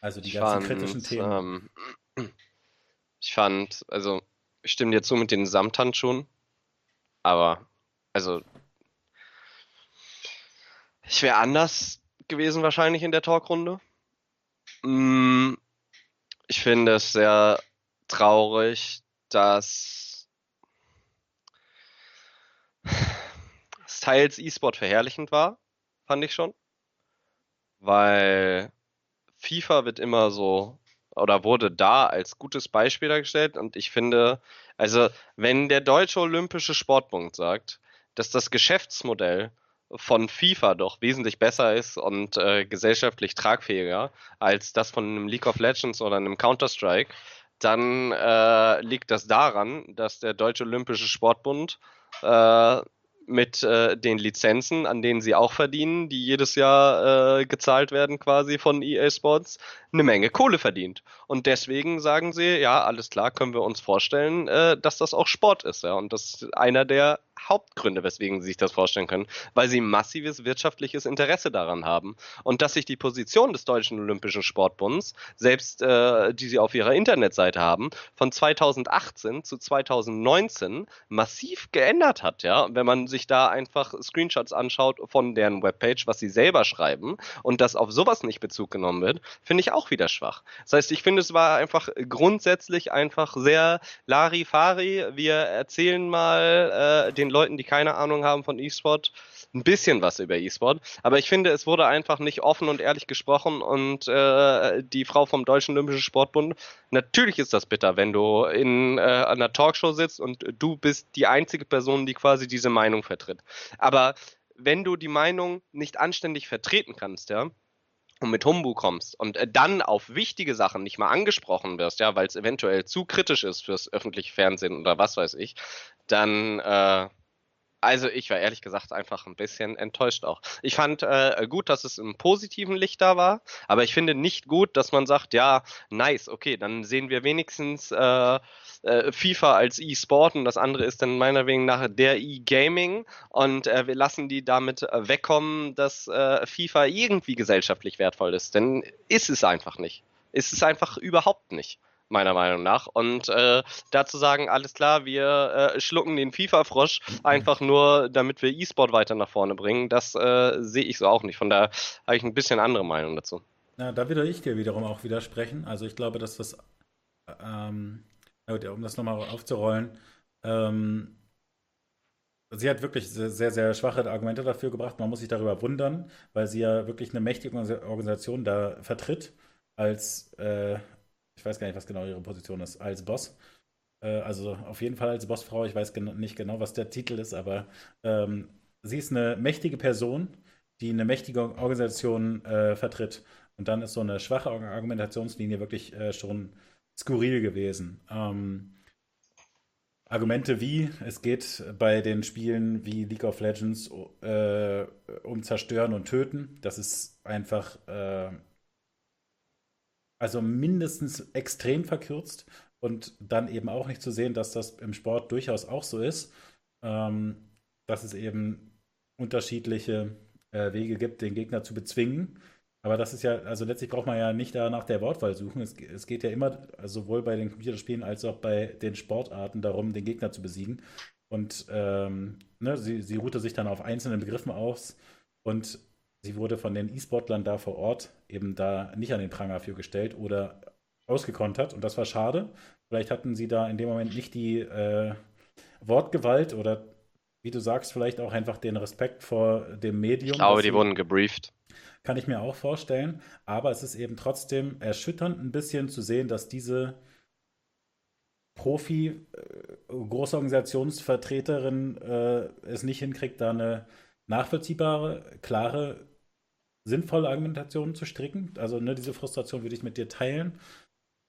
Speaker 2: Also die ich ganzen fand, kritischen Themen. Ähm, ich fand, also ich stimme dir zu mit den Samthandschuhen, aber also ich wäre anders gewesen wahrscheinlich in der Talkrunde. Mm, ich finde es sehr traurig, dass es teils E-Sport verherrlichend war, fand ich schon. Weil FIFA wird immer so oder wurde da als gutes Beispiel dargestellt und ich finde, also wenn der Deutsche Olympische Sportbund sagt, dass das Geschäftsmodell von FIFA doch wesentlich besser ist und äh, gesellschaftlich tragfähiger als das von einem League of Legends oder einem Counter-Strike, dann äh, liegt das daran, dass der Deutsche Olympische Sportbund äh, mit äh, den Lizenzen, an denen sie auch verdienen, die jedes Jahr äh, gezahlt werden quasi von EA Sports, eine Menge Kohle verdient. Und deswegen sagen sie, ja, alles klar, können wir uns vorstellen, äh, dass das auch Sport ist. Ja? Und das ist einer der Hauptgründe, weswegen sie sich das vorstellen können, weil sie massives wirtschaftliches Interesse daran haben. Und dass sich die Position des Deutschen Olympischen Sportbunds, selbst äh, die sie auf ihrer Internetseite haben, von 2018 zu 2019 massiv geändert hat. Ja? Wenn man sich da einfach Screenshots anschaut von deren Webpage, was sie selber schreiben und das auf sowas nicht Bezug genommen wird, finde ich auch wieder schwach. Das heißt, ich finde, es war einfach grundsätzlich einfach sehr Larifari. Wir erzählen mal äh, den Leuten, die keine Ahnung haben von E-Sport, ein bisschen was über E-Sport. Aber ich finde, es wurde einfach nicht offen und ehrlich gesprochen und äh, die Frau vom Deutschen Olympischen Sportbund, natürlich ist das bitter, wenn du in äh, einer Talkshow sitzt und du bist die einzige Person, die quasi diese Meinung vertritt. Aber wenn du die Meinung nicht anständig vertreten kannst, ja, und mit Humbu kommst und äh, dann auf wichtige Sachen nicht mal angesprochen wirst, ja, weil es eventuell zu kritisch ist fürs öffentliche Fernsehen oder was weiß ich, dann äh, Also ich war ehrlich gesagt einfach ein bisschen enttäuscht auch. Ich fand äh, gut, dass es im positiven Licht da war, aber ich finde nicht gut, dass man sagt, ja, nice, okay, dann sehen wir wenigstens äh, äh, FIFA als E-Sport und das andere ist dann meiner Meinung nach der E-Gaming und äh, wir lassen die damit äh, wegkommen, dass äh, FIFA irgendwie gesellschaftlich wertvoll ist, denn ist es einfach nicht. Ist es einfach überhaupt nicht meiner Meinung nach. Und äh, dazu sagen, alles klar, wir äh, schlucken den FIFA-Frosch einfach nur, damit wir E-Sport weiter nach vorne bringen. Das äh, sehe ich so auch nicht. Von daher habe ich ein bisschen andere Meinung dazu.
Speaker 1: Na, da würde ich dir wiederum auch widersprechen. Also ich glaube, dass das, ähm, um das nochmal aufzurollen, ähm, sie hat wirklich sehr, sehr schwache Argumente dafür gebracht. Man muss sich darüber wundern, weil sie ja wirklich eine mächtige Organisation da vertritt als äh, ich weiß gar nicht, was genau ihre Position ist, als Boss. Äh, also auf jeden Fall als Bossfrau. Ich weiß gen nicht genau, was der Titel ist, aber ähm, sie ist eine mächtige Person, die eine mächtige Organisation äh, vertritt. Und dann ist so eine schwache Argumentationslinie wirklich äh, schon skurril gewesen. Ähm, Argumente wie, es geht bei den Spielen wie League of Legends äh, um Zerstören und Töten. Das ist einfach äh, also mindestens extrem verkürzt und dann eben auch nicht zu sehen, dass das im Sport durchaus auch so ist, ähm, dass es eben unterschiedliche äh, Wege gibt, den Gegner zu bezwingen. Aber das ist ja, also letztlich braucht man ja nicht da nach der Wortwahl suchen. Es, es geht ja immer, sowohl bei den Computerspielen als auch bei den Sportarten darum, den Gegner zu besiegen. Und ähm, ne, sie, sie ruhte sich dann auf einzelnen Begriffen aus und sie wurde von den E-Sportlern da vor Ort eben da nicht an den Pranger für gestellt oder ausgekontert. Und das war schade. Vielleicht hatten sie da in dem Moment nicht die äh, Wortgewalt oder wie du sagst, vielleicht auch einfach den Respekt vor dem Medium. Ich
Speaker 2: glaube, die wurden gebrieft.
Speaker 1: Kann ich mir auch vorstellen. Aber es ist eben trotzdem erschütternd ein bisschen zu sehen, dass diese Profi, äh, äh, es nicht hinkriegt, da eine nachvollziehbare, klare sinnvolle Argumentationen zu stricken. Also ne, diese Frustration würde ich mit dir teilen.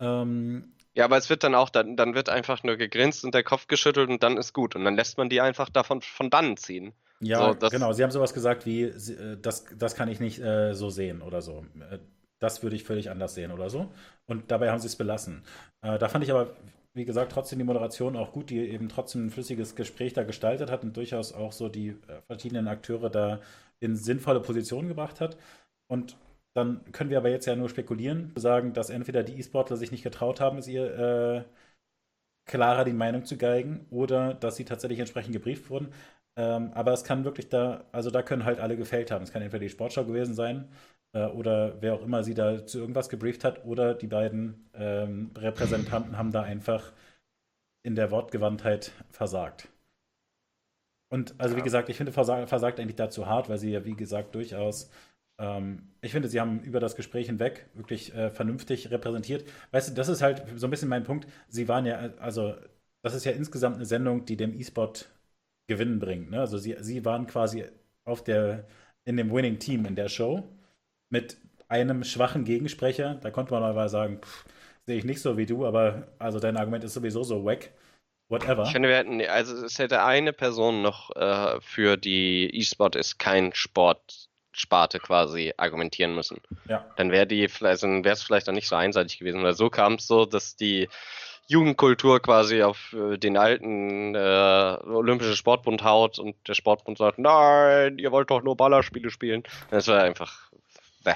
Speaker 2: Ähm, ja, aber es wird dann auch, dann, dann wird einfach nur gegrinst und der Kopf geschüttelt und dann ist gut. Und dann lässt man die einfach davon von dann ziehen.
Speaker 1: Ja, so, genau. Sie haben sowas gesagt wie, äh, das, das kann ich nicht äh, so sehen oder so. Äh, das würde ich völlig anders sehen oder so. Und dabei haben sie es belassen. Äh, da fand ich aber, wie gesagt, trotzdem die Moderation auch gut, die eben trotzdem ein flüssiges Gespräch da gestaltet hat und durchaus auch so die äh, verschiedenen Akteure da in sinnvolle Positionen gebracht hat. Und dann können wir aber jetzt ja nur spekulieren, sagen, dass entweder die E-Sportler sich nicht getraut haben, es ihr äh, klarer die Meinung zu geigen oder dass sie tatsächlich entsprechend gebrieft wurden. Ähm, aber es kann wirklich da, also da können halt alle gefällt haben. Es kann entweder die Sportschau gewesen sein äh, oder wer auch immer sie da zu irgendwas gebrieft hat oder die beiden ähm, Repräsentanten haben da einfach in der Wortgewandtheit versagt. Und also ja. wie gesagt, ich finde, versagt, versagt eigentlich dazu hart, weil sie ja, wie gesagt, durchaus, ähm, ich finde, sie haben über das Gespräch hinweg wirklich äh, vernünftig repräsentiert. Weißt du, das ist halt so ein bisschen mein Punkt. Sie waren ja, also, das ist ja insgesamt eine Sendung, die dem E-Sport Gewinnen bringt. Ne? Also sie, sie waren quasi auf der, in dem Winning Team in der Show mit einem schwachen Gegensprecher. Da konnte man mal sagen, sehe ich nicht so wie du, aber also dein Argument ist sowieso so wack. Whatever.
Speaker 2: Ich finde, wir hätten, also es hätte eine Person noch äh, für die E-Sport ist kein Sportsparte quasi argumentieren müssen. Ja. Dann wäre die vielleicht, dann wäre es vielleicht auch nicht so einseitig gewesen. Oder so kam es so, dass die Jugendkultur quasi auf äh, den alten äh, Olympischen Sportbund haut und der Sportbund sagt, nein, ihr wollt doch nur Ballerspiele spielen. Das war einfach. Bäh.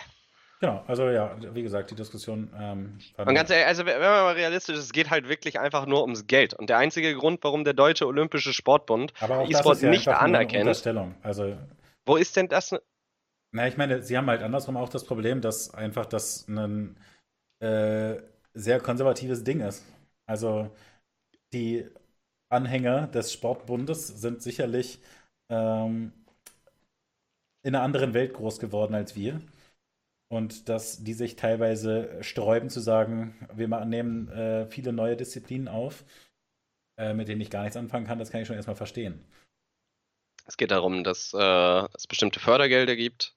Speaker 1: Genau, also ja, wie gesagt, die Diskussion. Ähm,
Speaker 2: und ganz ehrlich, also wenn man mal realistisch ist, es geht halt wirklich einfach nur ums Geld. Und der einzige Grund, warum der Deutsche Olympische Sportbund
Speaker 1: E-Sport ja nicht anerkennt. Also,
Speaker 2: wo ist denn das?
Speaker 1: Na, ich meine, sie haben halt andersrum auch das Problem, dass einfach das ein äh, sehr konservatives Ding ist. Also die Anhänger des Sportbundes sind sicherlich ähm, in einer anderen Welt groß geworden als wir und dass die sich teilweise sträuben zu sagen, wir nehmen äh, viele neue Disziplinen auf, äh, mit denen ich gar nichts anfangen kann, das kann ich schon erstmal verstehen.
Speaker 2: Es geht darum, dass äh, es bestimmte Fördergelder gibt,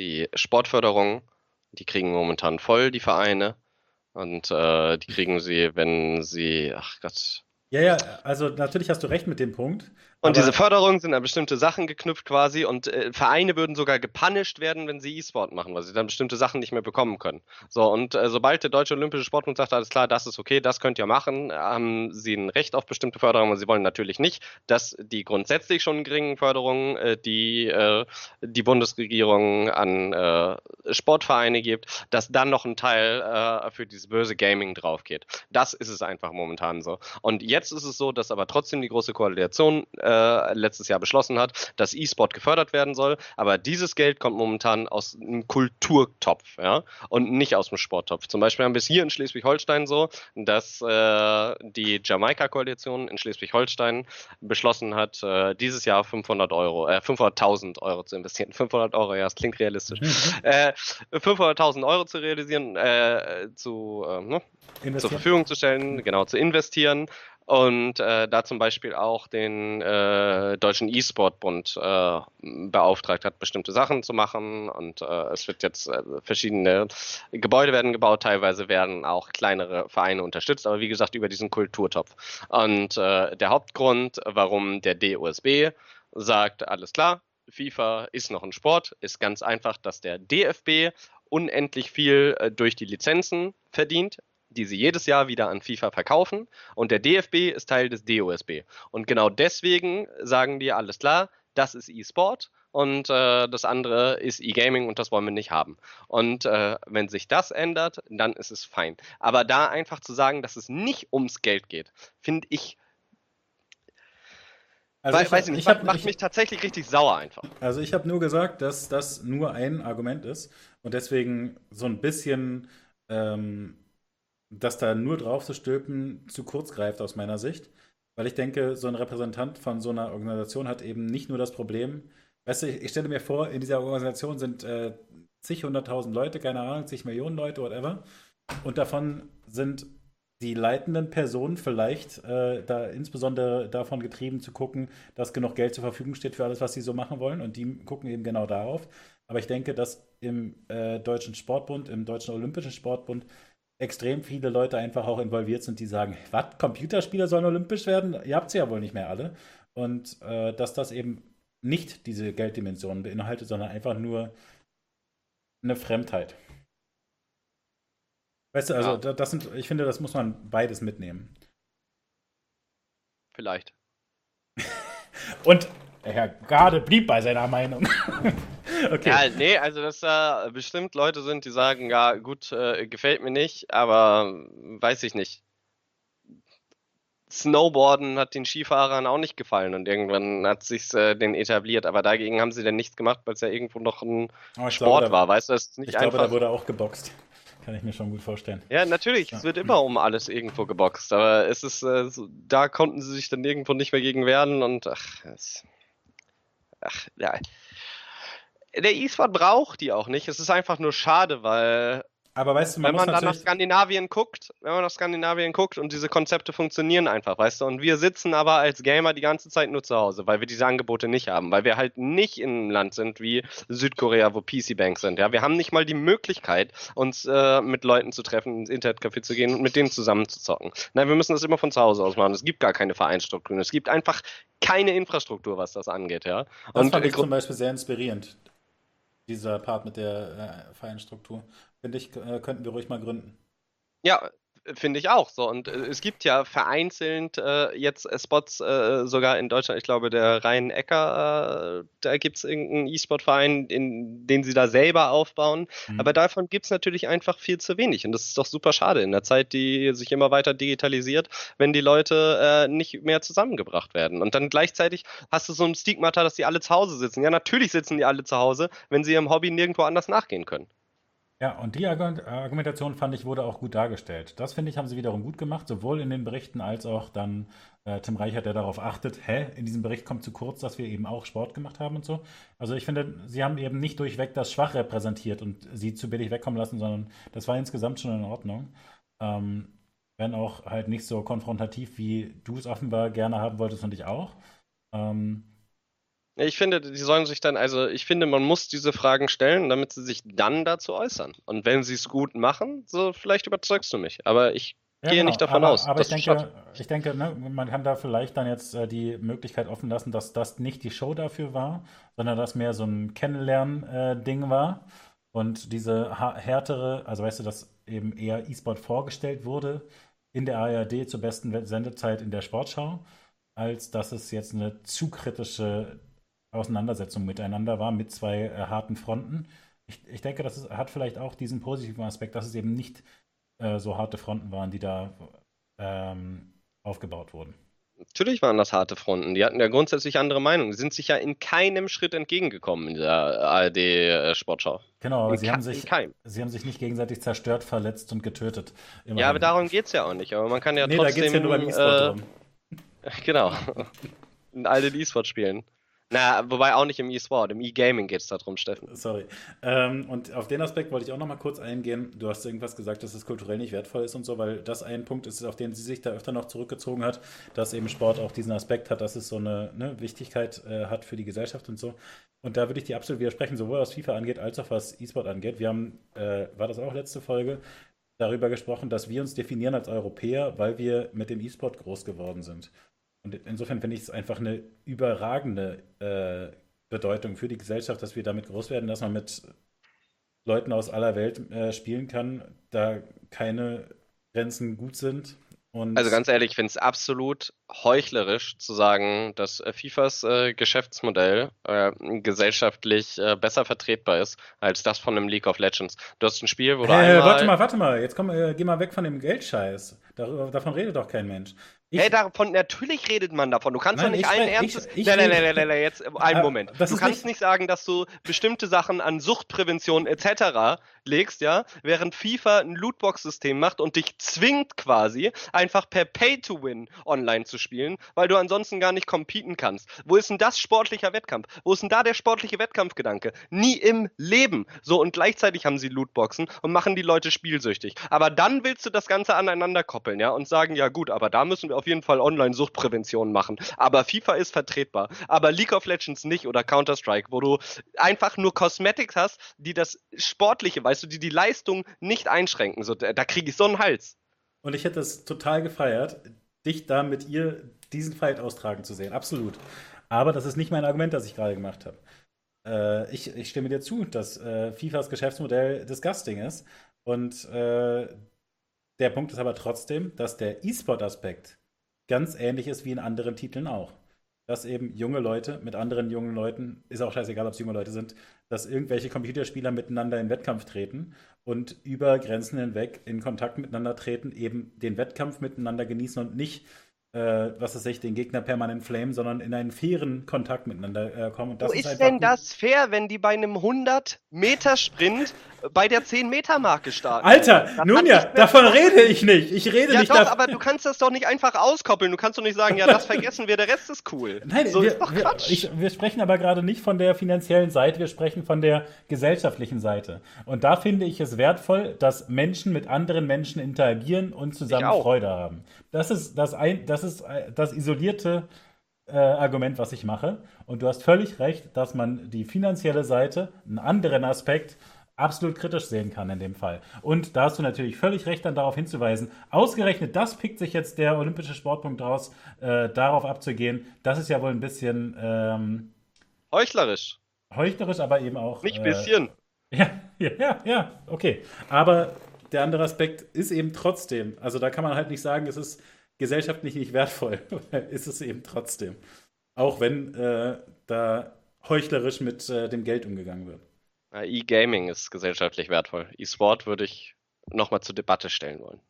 Speaker 2: die Sportförderung, die kriegen momentan voll die Vereine und äh, die kriegen sie, wenn sie, ach Gott,
Speaker 1: ja, ja, also natürlich hast du recht mit dem Punkt,
Speaker 2: Und diese Förderungen sind an bestimmte Sachen geknüpft quasi und äh, Vereine würden sogar gepunished werden, wenn sie E-Sport machen, weil sie dann bestimmte Sachen nicht mehr bekommen können. So, und äh, sobald der Deutsche Olympische Sportbund sagt, alles klar, das ist okay, das könnt ihr machen, haben sie ein Recht auf bestimmte Förderungen, aber sie wollen natürlich nicht, dass die grundsätzlich schon geringen Förderungen, äh, die äh, die Bundesregierung an äh, Sportvereine gibt, dass dann noch ein Teil äh, für dieses böse Gaming drauf geht. Das ist es einfach momentan so. Und jetzt ist es so, dass aber trotzdem die Große Koalition äh, äh, letztes Jahr beschlossen hat, dass E-Sport gefördert werden soll. Aber dieses Geld kommt momentan aus einem Kulturtopf, ja, und nicht aus dem Sporttopf. Zum Beispiel haben wir es hier in Schleswig-Holstein so, dass äh, die Jamaika-Koalition in Schleswig-Holstein beschlossen hat, äh, dieses Jahr 500 Euro, äh, 500.000 Euro zu investieren. 500 Euro, ja, das klingt realistisch. äh, 500.000 Euro zu realisieren, äh, zu, äh, ne? zur Verfügung zu stellen, genau, zu investieren und äh, da zum Beispiel auch den äh, Deutschen E-Sport-Bund äh, beauftragt hat, bestimmte Sachen zu machen und äh, es wird jetzt äh, verschiedene Gebäude werden gebaut, teilweise werden auch kleinere Vereine unterstützt, aber wie gesagt über diesen Kulturtopf. Und äh, der Hauptgrund, warum der DOSB sagt, alles klar, FIFA ist noch ein Sport, ist ganz einfach, dass der DFB unendlich viel durch die Lizenzen verdient die sie jedes Jahr wieder an FIFA verkaufen. Und der DFB ist Teil des DOSB. Und genau deswegen sagen die, alles klar, das ist E-Sport und äh, das andere ist E-Gaming und das wollen wir nicht haben. Und äh, wenn sich das ändert, dann ist es fein. Aber da einfach zu sagen, dass es nicht ums Geld geht, finde ich. Also we ich, weiß ich nicht, ich hab, macht ich, mich tatsächlich richtig sauer einfach.
Speaker 1: Also ich habe nur gesagt, dass das nur ein Argument ist und deswegen so ein bisschen ähm, dass da nur drauf zu stülpen zu kurz greift aus meiner Sicht. Weil ich denke, so ein Repräsentant von so einer Organisation hat eben nicht nur das Problem, weißt du, ich, ich stelle mir vor, in dieser Organisation sind äh, zig hunderttausend Leute, keine Ahnung, zig Millionen Leute, whatever. Und davon sind die leitenden Personen vielleicht äh, da insbesondere davon getrieben zu gucken, dass genug Geld zur Verfügung steht für alles, was sie so machen wollen. Und die gucken eben genau darauf. Aber ich denke, dass im äh, Deutschen Sportbund, im Deutschen Olympischen Sportbund extrem viele Leute einfach auch involviert sind, die sagen, was, Computerspiele sollen olympisch werden? Ihr habt sie ja wohl nicht mehr alle. Und äh, dass das eben nicht diese Gelddimensionen beinhaltet, sondern einfach nur eine Fremdheit. Weißt du, also ja. das sind, ich finde, das muss man beides mitnehmen.
Speaker 2: Vielleicht.
Speaker 1: Und Herr Garde blieb bei seiner Meinung.
Speaker 2: okay. Ja, nee, also dass da bestimmt Leute sind, die sagen, ja, gut, äh, gefällt mir nicht, aber weiß ich nicht. Snowboarden hat den Skifahrern auch nicht gefallen und irgendwann hat sich äh, den etabliert, aber dagegen haben sie dann nichts gemacht, weil es ja irgendwo noch ein Sport glaube, war, weißt du, das ist nicht
Speaker 1: ich einfach. Ich glaube, da wurde auch geboxt. Kann ich mir schon gut vorstellen.
Speaker 2: Ja, natürlich, ja. es wird immer um alles irgendwo geboxt, aber es ist, äh, so, da konnten sie sich dann irgendwo nicht mehr gegen werden und ach, es, ach ja der E-Sport braucht die auch nicht. Es ist einfach nur schade, weil
Speaker 1: aber weißt du,
Speaker 2: man wenn man dann nach Skandinavien guckt, wenn man nach Skandinavien guckt und diese Konzepte funktionieren einfach, weißt du, und wir sitzen aber als Gamer die ganze Zeit nur zu Hause, weil wir diese Angebote nicht haben, weil wir halt nicht in einem Land sind wie Südkorea, wo PC-Banks sind, ja. Wir haben nicht mal die Möglichkeit, uns äh, mit Leuten zu treffen, ins Internetcafé zu gehen und mit denen zusammen zu zocken. Nein, wir müssen das immer von zu Hause aus machen. Es gibt gar keine Vereinsstrukturen. Es gibt einfach keine Infrastruktur, was das angeht, ja.
Speaker 1: Das und fand ich zum Beispiel sehr inspirierend dieser Part mit der äh, Vereinsstruktur. Finde ich, äh, könnten wir ruhig mal gründen.
Speaker 2: Ja, Finde ich auch so. Und äh, es gibt ja vereinzelt äh, jetzt äh, Spots äh, sogar in Deutschland. Ich glaube, der Rhein-Ecker, äh, da gibt es irgendeinen E-Sport-Verein, den sie da selber aufbauen. Mhm. Aber davon gibt es natürlich einfach viel zu wenig. Und das ist doch super schade in der Zeit, die sich immer weiter digitalisiert, wenn die Leute nicht mehr zusammengebracht werden. Und dann gleichzeitig hast du so ein Stigmata, dass die alle zu Hause sitzen. Ja, natürlich sitzen die alle zu Hause, wenn sie ihrem Hobby nirgendwo anders nachgehen können.
Speaker 1: Ja, und die Argumentation fand ich wurde auch gut dargestellt. Das finde ich, haben sie wiederum gut gemacht, sowohl in den Berichten als auch dann äh, Tim Reichert, der darauf achtet, hä, in diesem Bericht kommt zu kurz, dass wir eben auch Sport gemacht haben und so. Also ich finde, sie haben eben nicht durchweg das Schwach repräsentiert und sie zu billig wegkommen lassen, sondern das war insgesamt schon in Ordnung. Ähm, wenn auch halt nicht so konfrontativ, wie du es offenbar gerne haben wolltest und ich auch. Ähm,
Speaker 2: ich finde, die sollen sich dann, also ich finde, man muss diese Fragen stellen, damit sie sich dann dazu äußern. Und wenn sie es gut machen, so vielleicht überzeugst du mich. Aber ich ja, gehe genau. nicht davon
Speaker 1: aber,
Speaker 2: aus.
Speaker 1: Aber ich denke, ich denke ne, man kann da vielleicht dann jetzt äh, die Möglichkeit offen lassen, dass das nicht die Show dafür war, sondern dass mehr so ein Kennenlernen-Ding äh, war. Und diese härtere, also weißt du, dass eben eher E-Sport vorgestellt wurde in der ARD zur besten Sendezeit in der Sportschau, als dass es jetzt eine zu kritische Auseinandersetzung miteinander war mit zwei äh, harten Fronten. Ich, ich denke, das ist, hat vielleicht auch diesen positiven Aspekt, dass es eben nicht äh, so harte Fronten waren, die da ähm, aufgebaut wurden.
Speaker 2: Natürlich waren das harte Fronten. Die hatten ja grundsätzlich andere Meinungen. Die sind sich ja in keinem Schritt entgegengekommen in der ARD-Sportschau.
Speaker 1: Äh, genau, aber sie haben, sich, sie haben sich nicht gegenseitig zerstört, verletzt und getötet.
Speaker 2: Immerhin. Ja, aber darum geht es ja auch nicht. Aber man kann ja nee, trotzdem. Da geht's ja nur beim E-Sport äh, drum. Genau. in all den E-Sport spielen. Na, wobei auch nicht im E-Sport, im E-Gaming geht es darum, Steffen.
Speaker 1: Sorry. Ähm, und auf den Aspekt wollte ich auch noch mal kurz eingehen. Du hast irgendwas gesagt, dass es kulturell nicht wertvoll ist und so, weil das ein Punkt ist, auf den sie sich da öfter noch zurückgezogen hat, dass eben Sport auch diesen Aspekt hat, dass es so eine ne, Wichtigkeit äh, hat für die Gesellschaft und so. Und da würde ich dir absolut widersprechen, sowohl was FIFA angeht, als auch was E-Sport angeht. Wir haben, äh, war das auch letzte Folge, darüber gesprochen, dass wir uns definieren als Europäer, weil wir mit dem E-Sport groß geworden sind. Und insofern finde ich es einfach eine überragende äh, Bedeutung für die Gesellschaft, dass wir damit groß werden, dass man mit Leuten aus aller Welt äh, spielen kann, da keine Grenzen gut sind.
Speaker 2: Und also ganz ehrlich, ich finde es absolut heuchlerisch zu sagen, dass äh, FIFAs äh, Geschäftsmodell äh, gesellschaftlich äh, besser vertretbar ist als das von einem League of Legends. Du hast ein Spiel, wo du
Speaker 1: hey, einmal... Warte mal, warte mal, jetzt komm, äh, geh mal weg von dem Geldscheiß. Dar davon redet doch kein Mensch.
Speaker 2: Ich, hey, davon, natürlich redet man davon. Du kannst nein, doch nicht allen Ernstes. Ich, ich nein, nein, nein, nein, nein, jetzt einen ah, Moment. Du kannst nicht, nicht sagen, dass du bestimmte Sachen an Suchtprävention etc. legst, ja, während FIFA ein Lootbox-System macht und dich zwingt quasi, einfach per Pay-to-Win online zu spielen, weil du ansonsten gar nicht competen kannst. Wo ist denn das sportlicher Wettkampf? Wo ist denn da der sportliche Wettkampfgedanke? Nie im Leben. So, und gleichzeitig haben sie Lootboxen und machen die Leute spielsüchtig. Aber dann willst du das Ganze aneinander koppeln, ja, und sagen, ja gut, aber da müssen wir auf jeden Fall Online-Suchtprävention machen. Aber FIFA ist vertretbar. Aber League of Legends nicht oder Counter-Strike, wo du einfach nur Cosmetics hast, die das Sportliche, weißt du, die die Leistung nicht einschränken. So, da, da kriege ich so einen Hals.
Speaker 1: Und ich hätte es total gefeiert, dich da mit ihr diesen Fight austragen zu sehen. Absolut. Aber das ist nicht mein Argument, das ich gerade gemacht habe. Äh, ich, ich, stimme dir zu, dass äh, FIFAs Geschäftsmodell disgusting ist. Und äh, der Punkt ist aber trotzdem, dass der E-Sport-Aspekt ganz ähnlich ist wie in anderen Titeln auch. Dass eben junge Leute mit anderen jungen Leuten, ist auch scheißegal, ob es junge Leute sind, dass irgendwelche Computerspieler miteinander in Wettkampf treten und über Grenzen hinweg in Kontakt miteinander treten, eben den Wettkampf miteinander genießen und nicht äh, was weiß ich, den Gegner permanent flamen, sondern in einen fairen Kontakt miteinander äh, kommen.
Speaker 2: Und das Wo ist, ist denn gut. das fair, wenn die bei einem 100-Meter-Sprint bei der 10-Meter-Marke starten?
Speaker 1: Alter, das nun ja, davon rede ich nicht. Ich rede ja, nicht
Speaker 2: doch, aber du kannst das doch nicht einfach auskoppeln. Du kannst doch nicht sagen, ja, das vergessen wir, der Rest ist cool.
Speaker 1: Nein, so wir, ist doch Quatsch. Wir, ich, wir sprechen aber gerade nicht von der finanziellen Seite, wir sprechen von der gesellschaftlichen Seite. Und da finde ich es wertvoll, dass Menschen mit anderen Menschen interagieren und zusammen Freude haben. Das ist das, ein, das, ist äh, das isolierte äh, Argument, was ich mache. Und du hast völlig recht, dass man die finanzielle Seite, einen anderen Aspekt, absolut kritisch sehen kann in dem Fall. Und da hast du natürlich völlig recht, dann darauf hinzuweisen. Ausgerechnet das pickt sich jetzt der Olympische Sportpunkt raus, äh, darauf abzugehen. Das ist ja wohl ein bisschen ähm,
Speaker 2: heuchlerisch.
Speaker 1: Heuchlerisch, aber eben auch.
Speaker 2: Nicht ein äh, bisschen.
Speaker 1: Ja, ja, ja, ja, okay. Aber der andere Aspekt ist eben trotzdem, also da kann man halt nicht sagen, es ist gesellschaftlich nicht wertvoll, ist es eben trotzdem. Auch wenn äh, da heuchlerisch mit äh, dem Geld umgegangen wird.
Speaker 2: E-Gaming ist gesellschaftlich wertvoll. E-Sport würde ich nochmal zur Debatte stellen wollen.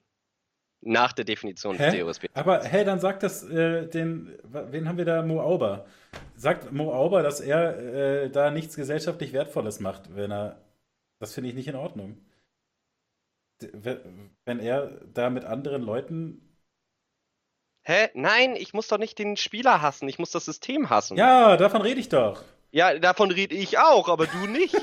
Speaker 2: Nach der Definition
Speaker 1: hä? des DOSB. Aber hä, dann sagt das äh, den, wen haben wir da? Mo Auber. Sagt Mo Auber, dass er äh, da nichts gesellschaftlich Wertvolles macht, wenn er. Das finde ich nicht in Ordnung wenn er da mit anderen Leuten.
Speaker 2: Hä? Nein, ich muss doch nicht den Spieler hassen, ich muss das System hassen.
Speaker 1: Ja, davon rede ich doch.
Speaker 2: Ja, davon rede ich auch, aber du nicht.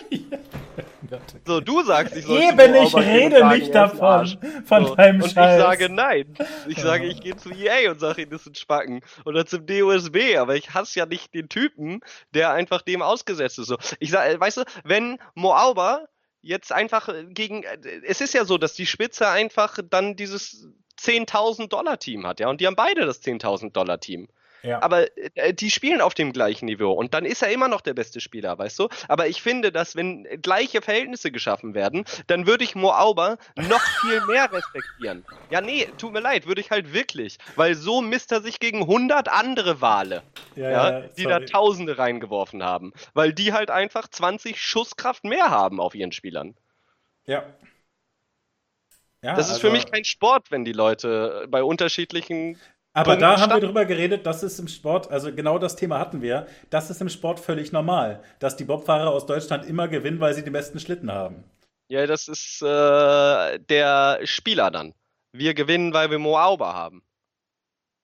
Speaker 2: so, du sagst,
Speaker 1: ich soll Eben, ich rede nicht davon, von so. deinem
Speaker 2: Und Scheiß. ich sage nein. Ich sage, ich gehe zu EA und sage, das sind Spacken. Oder zum DOSB, aber ich hasse ja nicht den Typen, der einfach dem ausgesetzt ist. So, ich sage, weißt du, wenn Moauber jetzt einfach gegen. Es ist ja so, dass die Spitze einfach dann dieses 10.000 Dollar Team hat, ja, und die haben beide das 10.000 Dollar Team.
Speaker 1: Ja.
Speaker 2: Aber äh, die spielen auf dem gleichen Niveau und dann ist er immer noch der beste Spieler, weißt du? Aber ich finde, dass wenn gleiche Verhältnisse geschaffen werden, dann würde ich Mo Auber noch viel mehr respektieren. Ja, nee, tut mir leid, würde ich halt wirklich, weil so misst er sich gegen 100 andere Wale,
Speaker 1: ja,
Speaker 2: ja, die da Tausende reingeworfen haben, weil die halt einfach 20 Schusskraft mehr haben auf ihren Spielern.
Speaker 1: Ja.
Speaker 2: Ja, das ist also, für mich kein Sport, wenn die Leute bei unterschiedlichen
Speaker 1: aber Punkten da haben wir drüber geredet, das ist im Sport, also genau das Thema hatten wir, das ist im Sport völlig normal, dass die Bobfahrer aus Deutschland immer gewinnen, weil sie die besten Schlitten haben.
Speaker 2: Ja, das ist äh, der Spieler dann. Wir gewinnen, weil wir Moauber haben.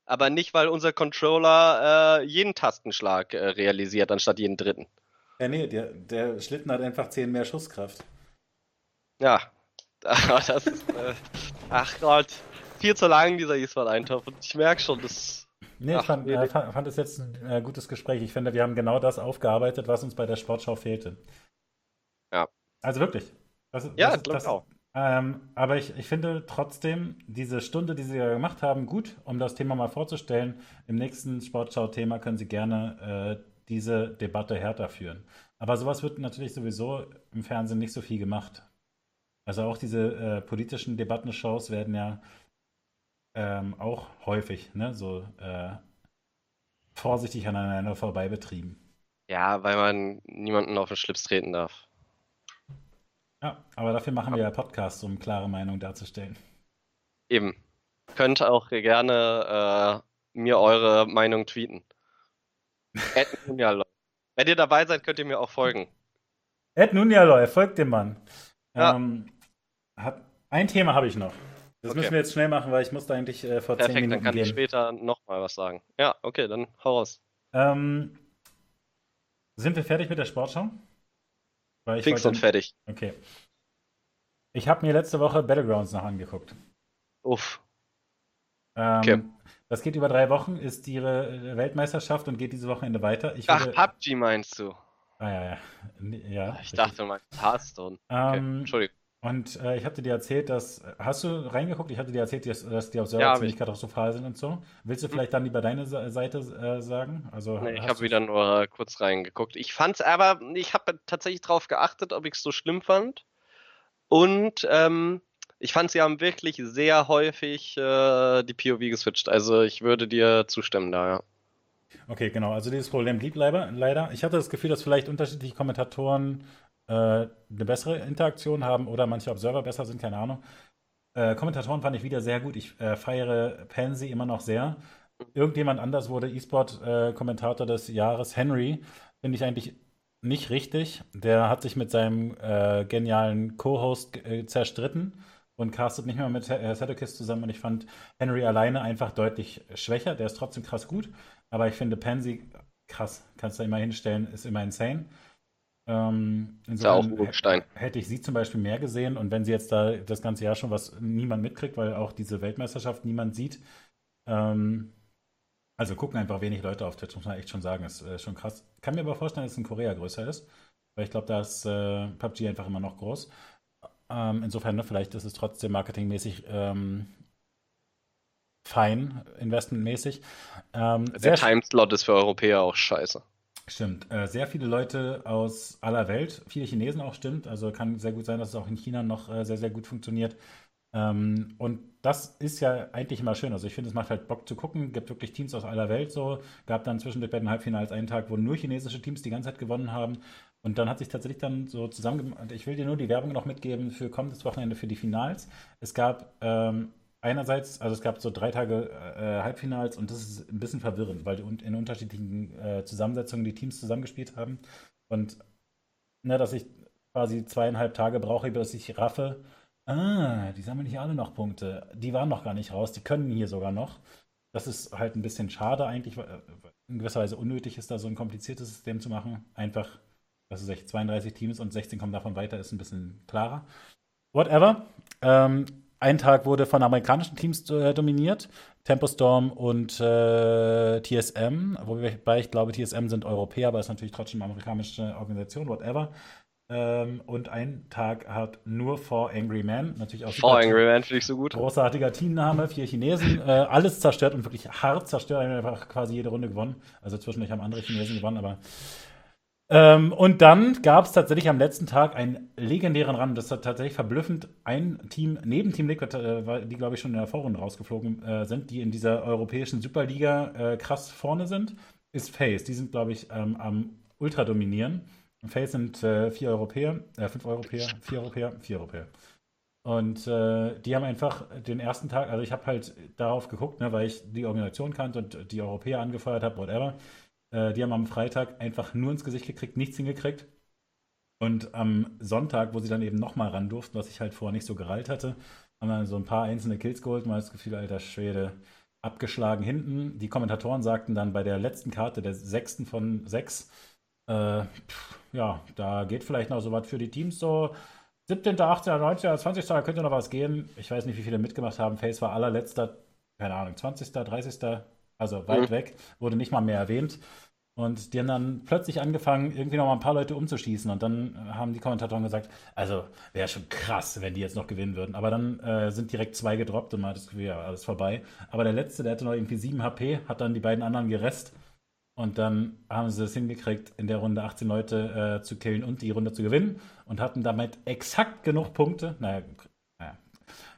Speaker 2: Aber nicht, weil unser Controller äh, jeden Tastenschlag äh, realisiert, anstatt jeden dritten.
Speaker 1: Ja, nee, der, der Schlitten hat einfach 10 mehr Schusskraft.
Speaker 2: Ja, das ist. Äh, ach Gott, viel zu lang, dieser E-Sport-Eintopf. Und ich merke schon, das.
Speaker 1: Nee, ich fand, äh, fand, fand es jetzt ein äh, gutes Gespräch. Ich finde, wir haben genau das aufgearbeitet, was uns bei der Sportschau fehlte.
Speaker 2: Ja.
Speaker 1: Also wirklich.
Speaker 2: Das, ja, glaube ich auch.
Speaker 1: Ähm, aber ich, ich finde trotzdem diese Stunde, die Sie ja gemacht haben, gut, um das Thema mal vorzustellen. Im nächsten Sportschau-Thema können Sie gerne äh, diese Debatte härter führen. Aber sowas wird natürlich sowieso im Fernsehen nicht so viel gemacht. Also auch diese äh, politischen Debattenshows werden ja ähm, auch häufig ne, so äh, vorsichtig aneinander vorbei betrieben.
Speaker 2: Ja, weil man niemanden auf den Schlips treten darf.
Speaker 1: Ja, aber dafür machen wir ja Podcasts, um klare Meinung darzustellen.
Speaker 2: Eben. Könnt auch gerne äh, mir eure Meinung tweeten. Wenn ihr dabei seid, könnt ihr mir auch folgen.
Speaker 1: Ed Nunjaloy, folgt dem Mann. Ja. Ähm, hab, ein Thema habe ich noch. Das okay. müssen wir jetzt schnell machen, weil ich musste eigentlich äh, vor Perfekt, 10 Minuten
Speaker 2: dann kann
Speaker 1: gehen.
Speaker 2: ich später nochmal was sagen. Ja, okay, dann hau raus.
Speaker 1: Ähm, sind wir fertig mit der Sportschau?
Speaker 2: Weil ich Fix und fertig.
Speaker 1: Okay. Ich habe mir letzte Woche Battlegrounds noch angeguckt.
Speaker 2: Uff.
Speaker 1: Ähm, okay. Das geht über drei Wochen, ist ihre Weltmeisterschaft und geht diese Wochenende weiter.
Speaker 2: Ich Ach, würde... PUBG meinst du?
Speaker 1: Ah, ja, ja. ja
Speaker 2: ich richtig. dachte mal Hearthstone.
Speaker 1: Okay, ähm, Entschuldigung. Und äh, ich hatte dir erzählt, dass. Hast du reingeguckt? Ich hatte dir erzählt, dass, dass die Observer ja, ziemlich katastrophal sind und so. Willst du hm. vielleicht dann lieber deine Seite äh, sagen? Also,
Speaker 2: nee, ich habe wieder nur kurz reingeguckt. Ich fand's aber, ich habe tatsächlich darauf geachtet, ob ich es so schlimm fand. Und ähm, ich fand, sie haben wirklich sehr häufig äh, die POV geswitcht. Also ich würde dir zustimmen da, ja.
Speaker 1: Okay, genau. Also dieses Problem blieb leider. Ich hatte das Gefühl, dass vielleicht unterschiedliche Kommentatoren äh, eine bessere Interaktion haben oder manche Observer besser sind, keine Ahnung. Äh, Kommentatoren fand ich wieder sehr gut. Ich äh, feiere Pansy immer noch sehr. Irgendjemand anders wurde E-Sport-Kommentator des Jahres. Henry finde ich eigentlich nicht richtig. Der hat sich mit seinem äh, genialen Co-Host äh, zerstritten und castet nicht mehr mit äh, zusammen. Und ich fand Henry alleine einfach deutlich schwächer. Der ist trotzdem krass gut. Aber ich finde Pansy krass. Kannst du immer hinstellen, ist immer insane. Ähm,
Speaker 2: ist ja.
Speaker 1: Hätte ich sie zum Beispiel mehr gesehen und wenn sie jetzt da das ganze Jahr schon was niemand mitkriegt, weil auch diese Weltmeisterschaft niemand sieht. Ähm, also gucken einfach wenig Leute auf Twitch, muss man echt schon sagen. Ist äh, schon krass. Kann mir aber vorstellen, dass es in Korea größer ist, weil ich glaube, da ist äh, PUBG einfach immer noch groß. Ähm, insofern, ne, vielleicht ist es trotzdem marketingmäßig ähm, fein, investmentmäßig.
Speaker 2: Ähm, Der Timeslot ist für Europäer auch scheiße.
Speaker 1: Stimmt. Äh, sehr viele Leute aus aller Welt, viele Chinesen auch, stimmt. Also kann sehr gut sein, dass es auch in China noch äh, sehr, sehr gut funktioniert. Ähm, und das ist ja eigentlich immer schön. Also ich finde, es macht halt Bock zu gucken. Gibt wirklich Teams aus aller Welt so. Gab dann zwischendurch bei den Halbfinals einen Tag, wo nur chinesische Teams die ganze Zeit gewonnen haben. Und dann hat sich tatsächlich dann so zusammen. Ich will dir nur die Werbung noch mitgeben für kommendes Wochenende für die Finals. Es gab ähm, einerseits, also es gab so drei Tage äh, Halbfinals und das ist ein bisschen verwirrend, weil in unterschiedlichen äh, Zusammensetzungen die Teams zusammengespielt haben. Und ne, dass ich quasi zweieinhalb Tage brauche, bis ich raffe. Ah, die sammeln hier alle noch Punkte. Die waren noch gar nicht raus, die können hier sogar noch. Das ist halt ein bisschen schade eigentlich, weil in gewisser Weise unnötig ist, da so ein kompliziertes System zu machen. Einfach, dass es 32 Teams und 16 kommen davon weiter, ist ein bisschen klarer. Whatever. Ähm, ein Tag wurde von amerikanischen Teams äh, dominiert, Tempostorm und äh, TSM, wobei ich glaube, TSM sind Europäer, aber ist natürlich trotzdem eine amerikanische Organisation, whatever. Ähm, und ein Tag hat nur Four Angry Men, natürlich auch
Speaker 2: Four Angry Men finde ich so gut.
Speaker 1: Großartiger Teamname, vier Chinesen, äh, alles zerstört und wirklich hart zerstört, einfach quasi jede Runde gewonnen. Also zwischendurch haben andere Chinesen gewonnen, aber ähm, und dann gab es tatsächlich am letzten Tag einen legendären Run. Das hat tatsächlich verblüffend ein Team neben Team Liquid, äh, die glaube ich schon in der Vorrunde rausgeflogen äh, sind, die in dieser europäischen Superliga äh, krass vorne sind, ist Face. Die sind glaube ich ähm, am Ultra dominieren. Face sind äh, vier Europäer, äh, fünf Europäer, vier Europäer, vier Europäer. Und äh, die haben einfach den ersten Tag, also ich habe halt darauf geguckt, ne, weil ich die Organisation kannte und die Europäer angefeuert habe, whatever. Äh, die haben am Freitag einfach nur ins Gesicht gekriegt, nichts hingekriegt. Und am Sonntag, wo sie dann eben nochmal ran durften, was ich halt vorher nicht so gereilt hatte, haben dann so ein paar einzelne Kills geholt. Hat das Gefühl, alter Schwede, abgeschlagen hinten. Die Kommentatoren sagten dann bei der letzten Karte, der sechsten von sechs, äh, pff, ja, da geht vielleicht noch so was für die Teams so. 17., 18., 19., 20. Da könnte noch was gehen. Ich weiß nicht, wie viele mitgemacht haben. Face war allerletzter, keine Ahnung, 20., 30., also weit mhm. weg, wurde nicht mal mehr erwähnt. Und die haben dann plötzlich angefangen, irgendwie noch mal ein paar Leute umzuschießen. Und dann haben die Kommentatoren gesagt, also wäre schon krass, wenn die jetzt noch gewinnen würden. Aber dann äh, sind direkt zwei gedroppt und man hat das Gefühl, ja, alles vorbei. Aber der letzte, der hatte noch irgendwie 7 HP, hat dann die beiden anderen geresst. Und dann haben sie es hingekriegt, in der Runde 18 Leute äh, zu killen und die Runde zu gewinnen. Und hatten damit exakt genug Punkte. Naja, naja.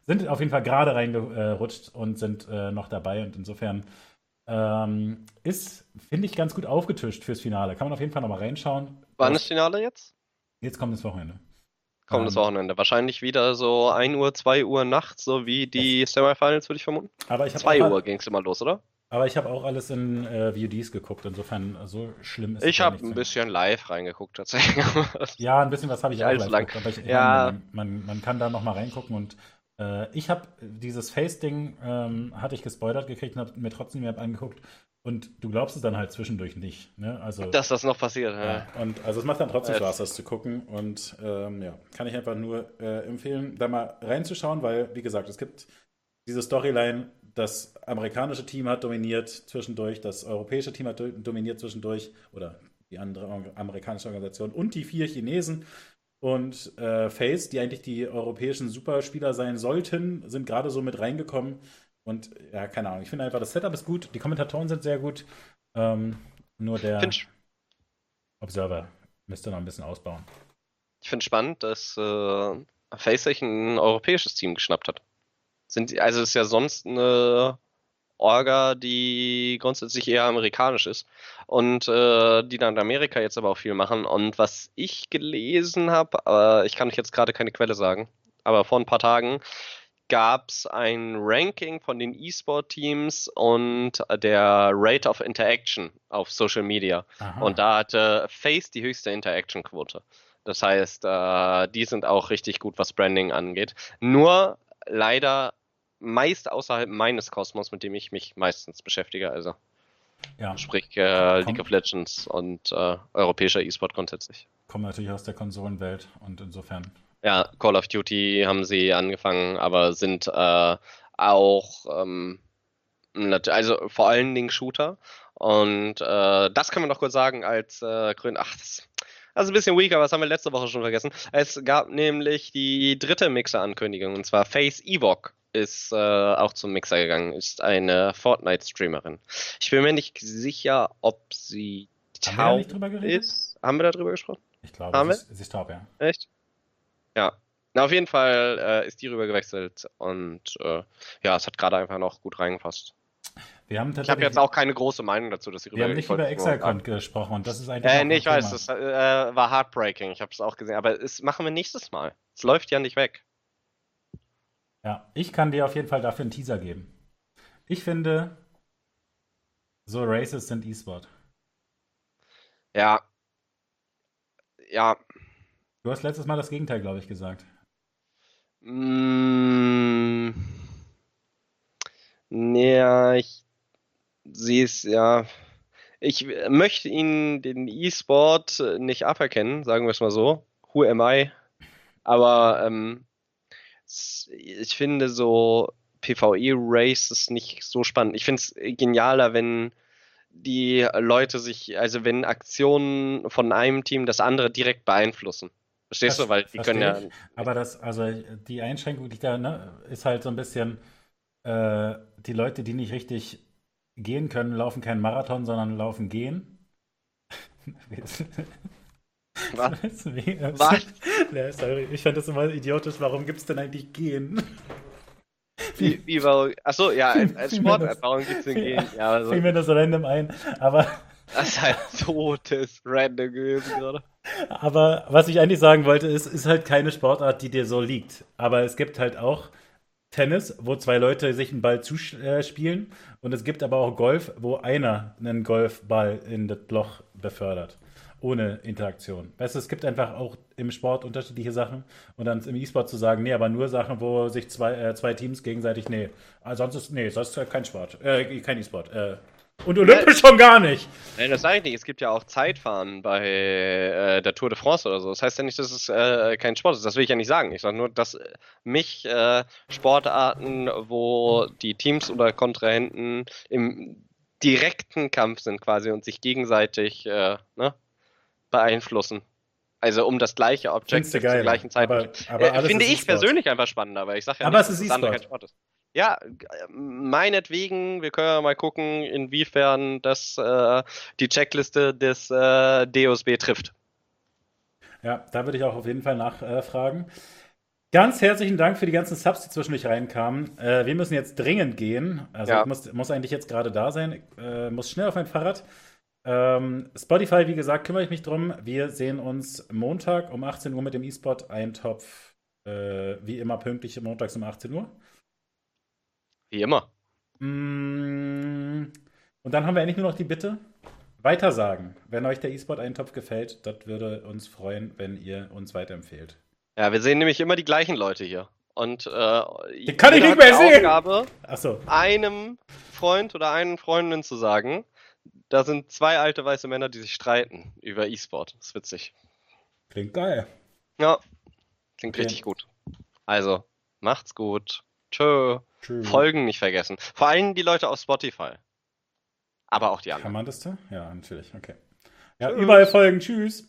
Speaker 1: sind auf jeden Fall gerade reingerutscht und sind äh, noch dabei. Und insofern ähm, ist, finde ich, ganz gut aufgetischt fürs Finale. Kann man auf jeden Fall nochmal reinschauen.
Speaker 2: Wann ist das Finale jetzt?
Speaker 1: Jetzt kommt das Wochenende.
Speaker 2: Kommt das ähm, Wochenende. Wahrscheinlich wieder so 1 Uhr, 2 Uhr nachts, so wie die Semifinals, würde ich vermuten.
Speaker 1: Aber ich
Speaker 2: 2 Uhr ging es immer los, oder?
Speaker 1: Aber ich habe auch alles in äh, VODs geguckt, insofern so schlimm ist es
Speaker 2: Ich habe ein bisschen live reingeguckt, tatsächlich.
Speaker 1: ja, ein bisschen was habe ich auch live
Speaker 2: lang. geguckt,
Speaker 1: aber ich, ja. man, man, man, kann da nochmal reingucken und äh, ich habe dieses Face-Ding, ähm, hatte ich gespoilert gekriegt und habe mir trotzdem die App angeguckt. Und du glaubst es dann halt zwischendurch nicht. Ne? Also,
Speaker 2: Dass das noch passiert, ja.
Speaker 1: ja. Und also es macht dann trotzdem Spaß, das zu gucken. Und ähm, ja, kann ich einfach nur äh, empfehlen, da mal reinzuschauen, weil, wie gesagt, es gibt diese Storyline, das amerikanische Team hat dominiert zwischendurch, das europäische Team hat dominiert zwischendurch, oder die andere amerikanische Organisation und die vier Chinesen und äh, Face, die eigentlich die europäischen Superspieler sein sollten, sind gerade so mit reingekommen. Und ja, keine Ahnung. Ich finde einfach, das Setup ist gut, die Kommentatoren sind sehr gut. Ähm, nur der Finch. Observer müsste noch ein bisschen ausbauen.
Speaker 2: Ich finde spannend, dass äh, Face sich ein europäisches Team geschnappt hat. Sind, also ist ja sonst eine Orga, die grundsätzlich eher amerikanisch ist und äh, die dann in Amerika jetzt aber auch viel machen. Und was ich gelesen habe, äh, ich kann euch jetzt gerade keine Quelle sagen, aber vor ein paar Tagen gab es ein Ranking von den E-Sport-Teams und der Rate of Interaction auf Social Media. Aha. Und da hatte Face die höchste Interaction-Quote. Das heißt, äh, die sind auch richtig gut, was Branding angeht. Nur leider meist außerhalb meines Kosmos, mit dem ich mich meistens beschäftige. Also ja. sprich äh, League of Legends und äh, europäischer E-Sport grundsätzlich.
Speaker 1: Kommen natürlich aus der Konsolenwelt und insofern.
Speaker 2: Ja, Call of Duty haben sie angefangen, aber sind äh, auch ähm, also vor allen Dingen Shooter. Und äh, das kann man doch kurz sagen als äh, Grün. Ach, das, das ist ein bisschen weak, aber das haben wir letzte Woche schon vergessen. Es gab nämlich die dritte Mixer-Ankündigung, und zwar Face Evoc ist äh, auch zum Mixer gegangen, ist eine Fortnite-Streamerin. Ich bin mir nicht sicher, ob sie
Speaker 1: taub ist.
Speaker 2: Haben wir darüber gesprochen?
Speaker 1: Ich glaube, Haben sie, ist, sie ist taub, ja.
Speaker 2: Echt? Ja. Na, auf jeden Fall äh, ist die rüber gewechselt und äh, ja, es hat gerade einfach noch gut reingepasst.
Speaker 1: Wir haben
Speaker 2: ich habe jetzt auch keine große Meinung dazu, dass sie
Speaker 1: rüber Wir haben nicht über Exalcon gesprochen und das ist
Speaker 2: eigentlich. Äh, nee, ich weiß, das äh, war heartbreaking. Ich habe es auch gesehen, aber es machen wir nächstes Mal. Es läuft ja nicht weg.
Speaker 1: Ja, ich kann dir auf jeden Fall dafür einen Teaser geben. Ich finde, so Races sind E-Sport.
Speaker 2: Ja. Ja.
Speaker 1: Du hast letztes Mal das Gegenteil, glaube ich, gesagt.
Speaker 2: Mm, ja, ich sehe es, ja. Ich möchte ihn, den E-Sport, nicht aberkennen, sagen wir es mal so. Who am I? Aber ähm, ich finde so PvE-Races nicht so spannend. Ich finde es genialer, wenn die Leute sich, also wenn Aktionen von einem Team das andere direkt beeinflussen. Verstehst du? Weil die können ja.
Speaker 1: Ich. Aber das, also die Einschränkung, die da, ne, ist halt so ein bisschen, äh, die Leute, die nicht richtig gehen können, laufen keinen Marathon, sondern laufen gehen.
Speaker 2: Was?
Speaker 1: Was? Ja, sorry, ich fand das immer idiotisch. Warum gibt es denn eigentlich Gehen?
Speaker 2: Wie, wie warum? Achso, ja, als, als Sport, warum gibt es denn Gehen? Ja,
Speaker 1: also, fiel mir das random ein, aber.
Speaker 2: Das ist halt totes Random gewesen gerade.
Speaker 1: Aber was ich eigentlich sagen wollte, ist, ist halt keine Sportart, die dir so liegt. Aber es gibt halt auch Tennis, wo zwei Leute sich einen Ball zuspielen. Und es gibt aber auch Golf, wo einer einen Golfball in das Loch befördert ohne Interaktion. Weißt du, es gibt einfach auch im Sport unterschiedliche Sachen und dann im E-Sport zu sagen, nee, aber nur Sachen, wo sich zwei, äh, zwei Teams gegenseitig, nee, also sonst ist, nee, sonst ist kein Sport, äh, kein E-Sport, äh, und olympisch ja, schon gar nicht.
Speaker 2: Nein, das sage ich nicht. Es gibt ja auch Zeitfahren bei äh, der Tour de France oder so. Das heißt ja nicht, dass es äh, kein Sport ist. Das will ich ja nicht sagen. Ich sage nur, dass mich äh, Sportarten, wo die Teams oder Kontrahenten im direkten Kampf sind quasi und sich gegenseitig äh, ne, beeinflussen. Also um das gleiche Objekt zur gleichen Zeit. Aber, aber äh, finde ich persönlich einfach spannender, weil ich sage ja
Speaker 1: aber nicht, dass es das kein
Speaker 2: Sport ist. Ja, meinetwegen, wir können ja mal gucken, inwiefern das äh, die Checkliste des äh, DOSB trifft.
Speaker 1: Ja, da würde ich auch auf jeden Fall nachfragen. Ganz herzlichen Dank für die ganzen Subs, die zwischendurch reinkamen. Äh, wir müssen jetzt dringend gehen. Also ja. ich muss, muss, eigentlich jetzt gerade da sein. Ich, äh, muss schnell auf mein Fahrrad. Ähm, Spotify, wie gesagt, kümmere ich mich drum. Wir sehen uns Montag um 18 Uhr mit dem E-Sport Eintopf. Äh, wie immer pünktlich montags um 18 Uhr.
Speaker 2: Wie immer.
Speaker 1: Mm, und dann haben wir eigentlich nur noch die Bitte, weitersagen. Wenn euch der E-Sport Eintopf gefällt, das würde uns freuen, wenn ihr uns weiterempfehlt.
Speaker 2: Ja, wir sehen nämlich immer die gleichen Leute hier. Und äh,
Speaker 1: die kann ich nicht mehr sehen.
Speaker 2: Aufgabe, so. einem Freund oder einen Freundin zu sagen, da sind zwei alte weiße Männer, die sich streiten über E-Sport. Das ist witzig.
Speaker 1: Klingt geil.
Speaker 2: Ja, klingt okay. richtig gut. Also, macht's gut. Tschö. Tschö. Folgen nicht vergessen. Vor allem die Leute auf Spotify. Aber auch die anderen.
Speaker 1: Kann man das da? Ja, natürlich. Okay. Ja, Tschüss. überall folgen. Tschüss.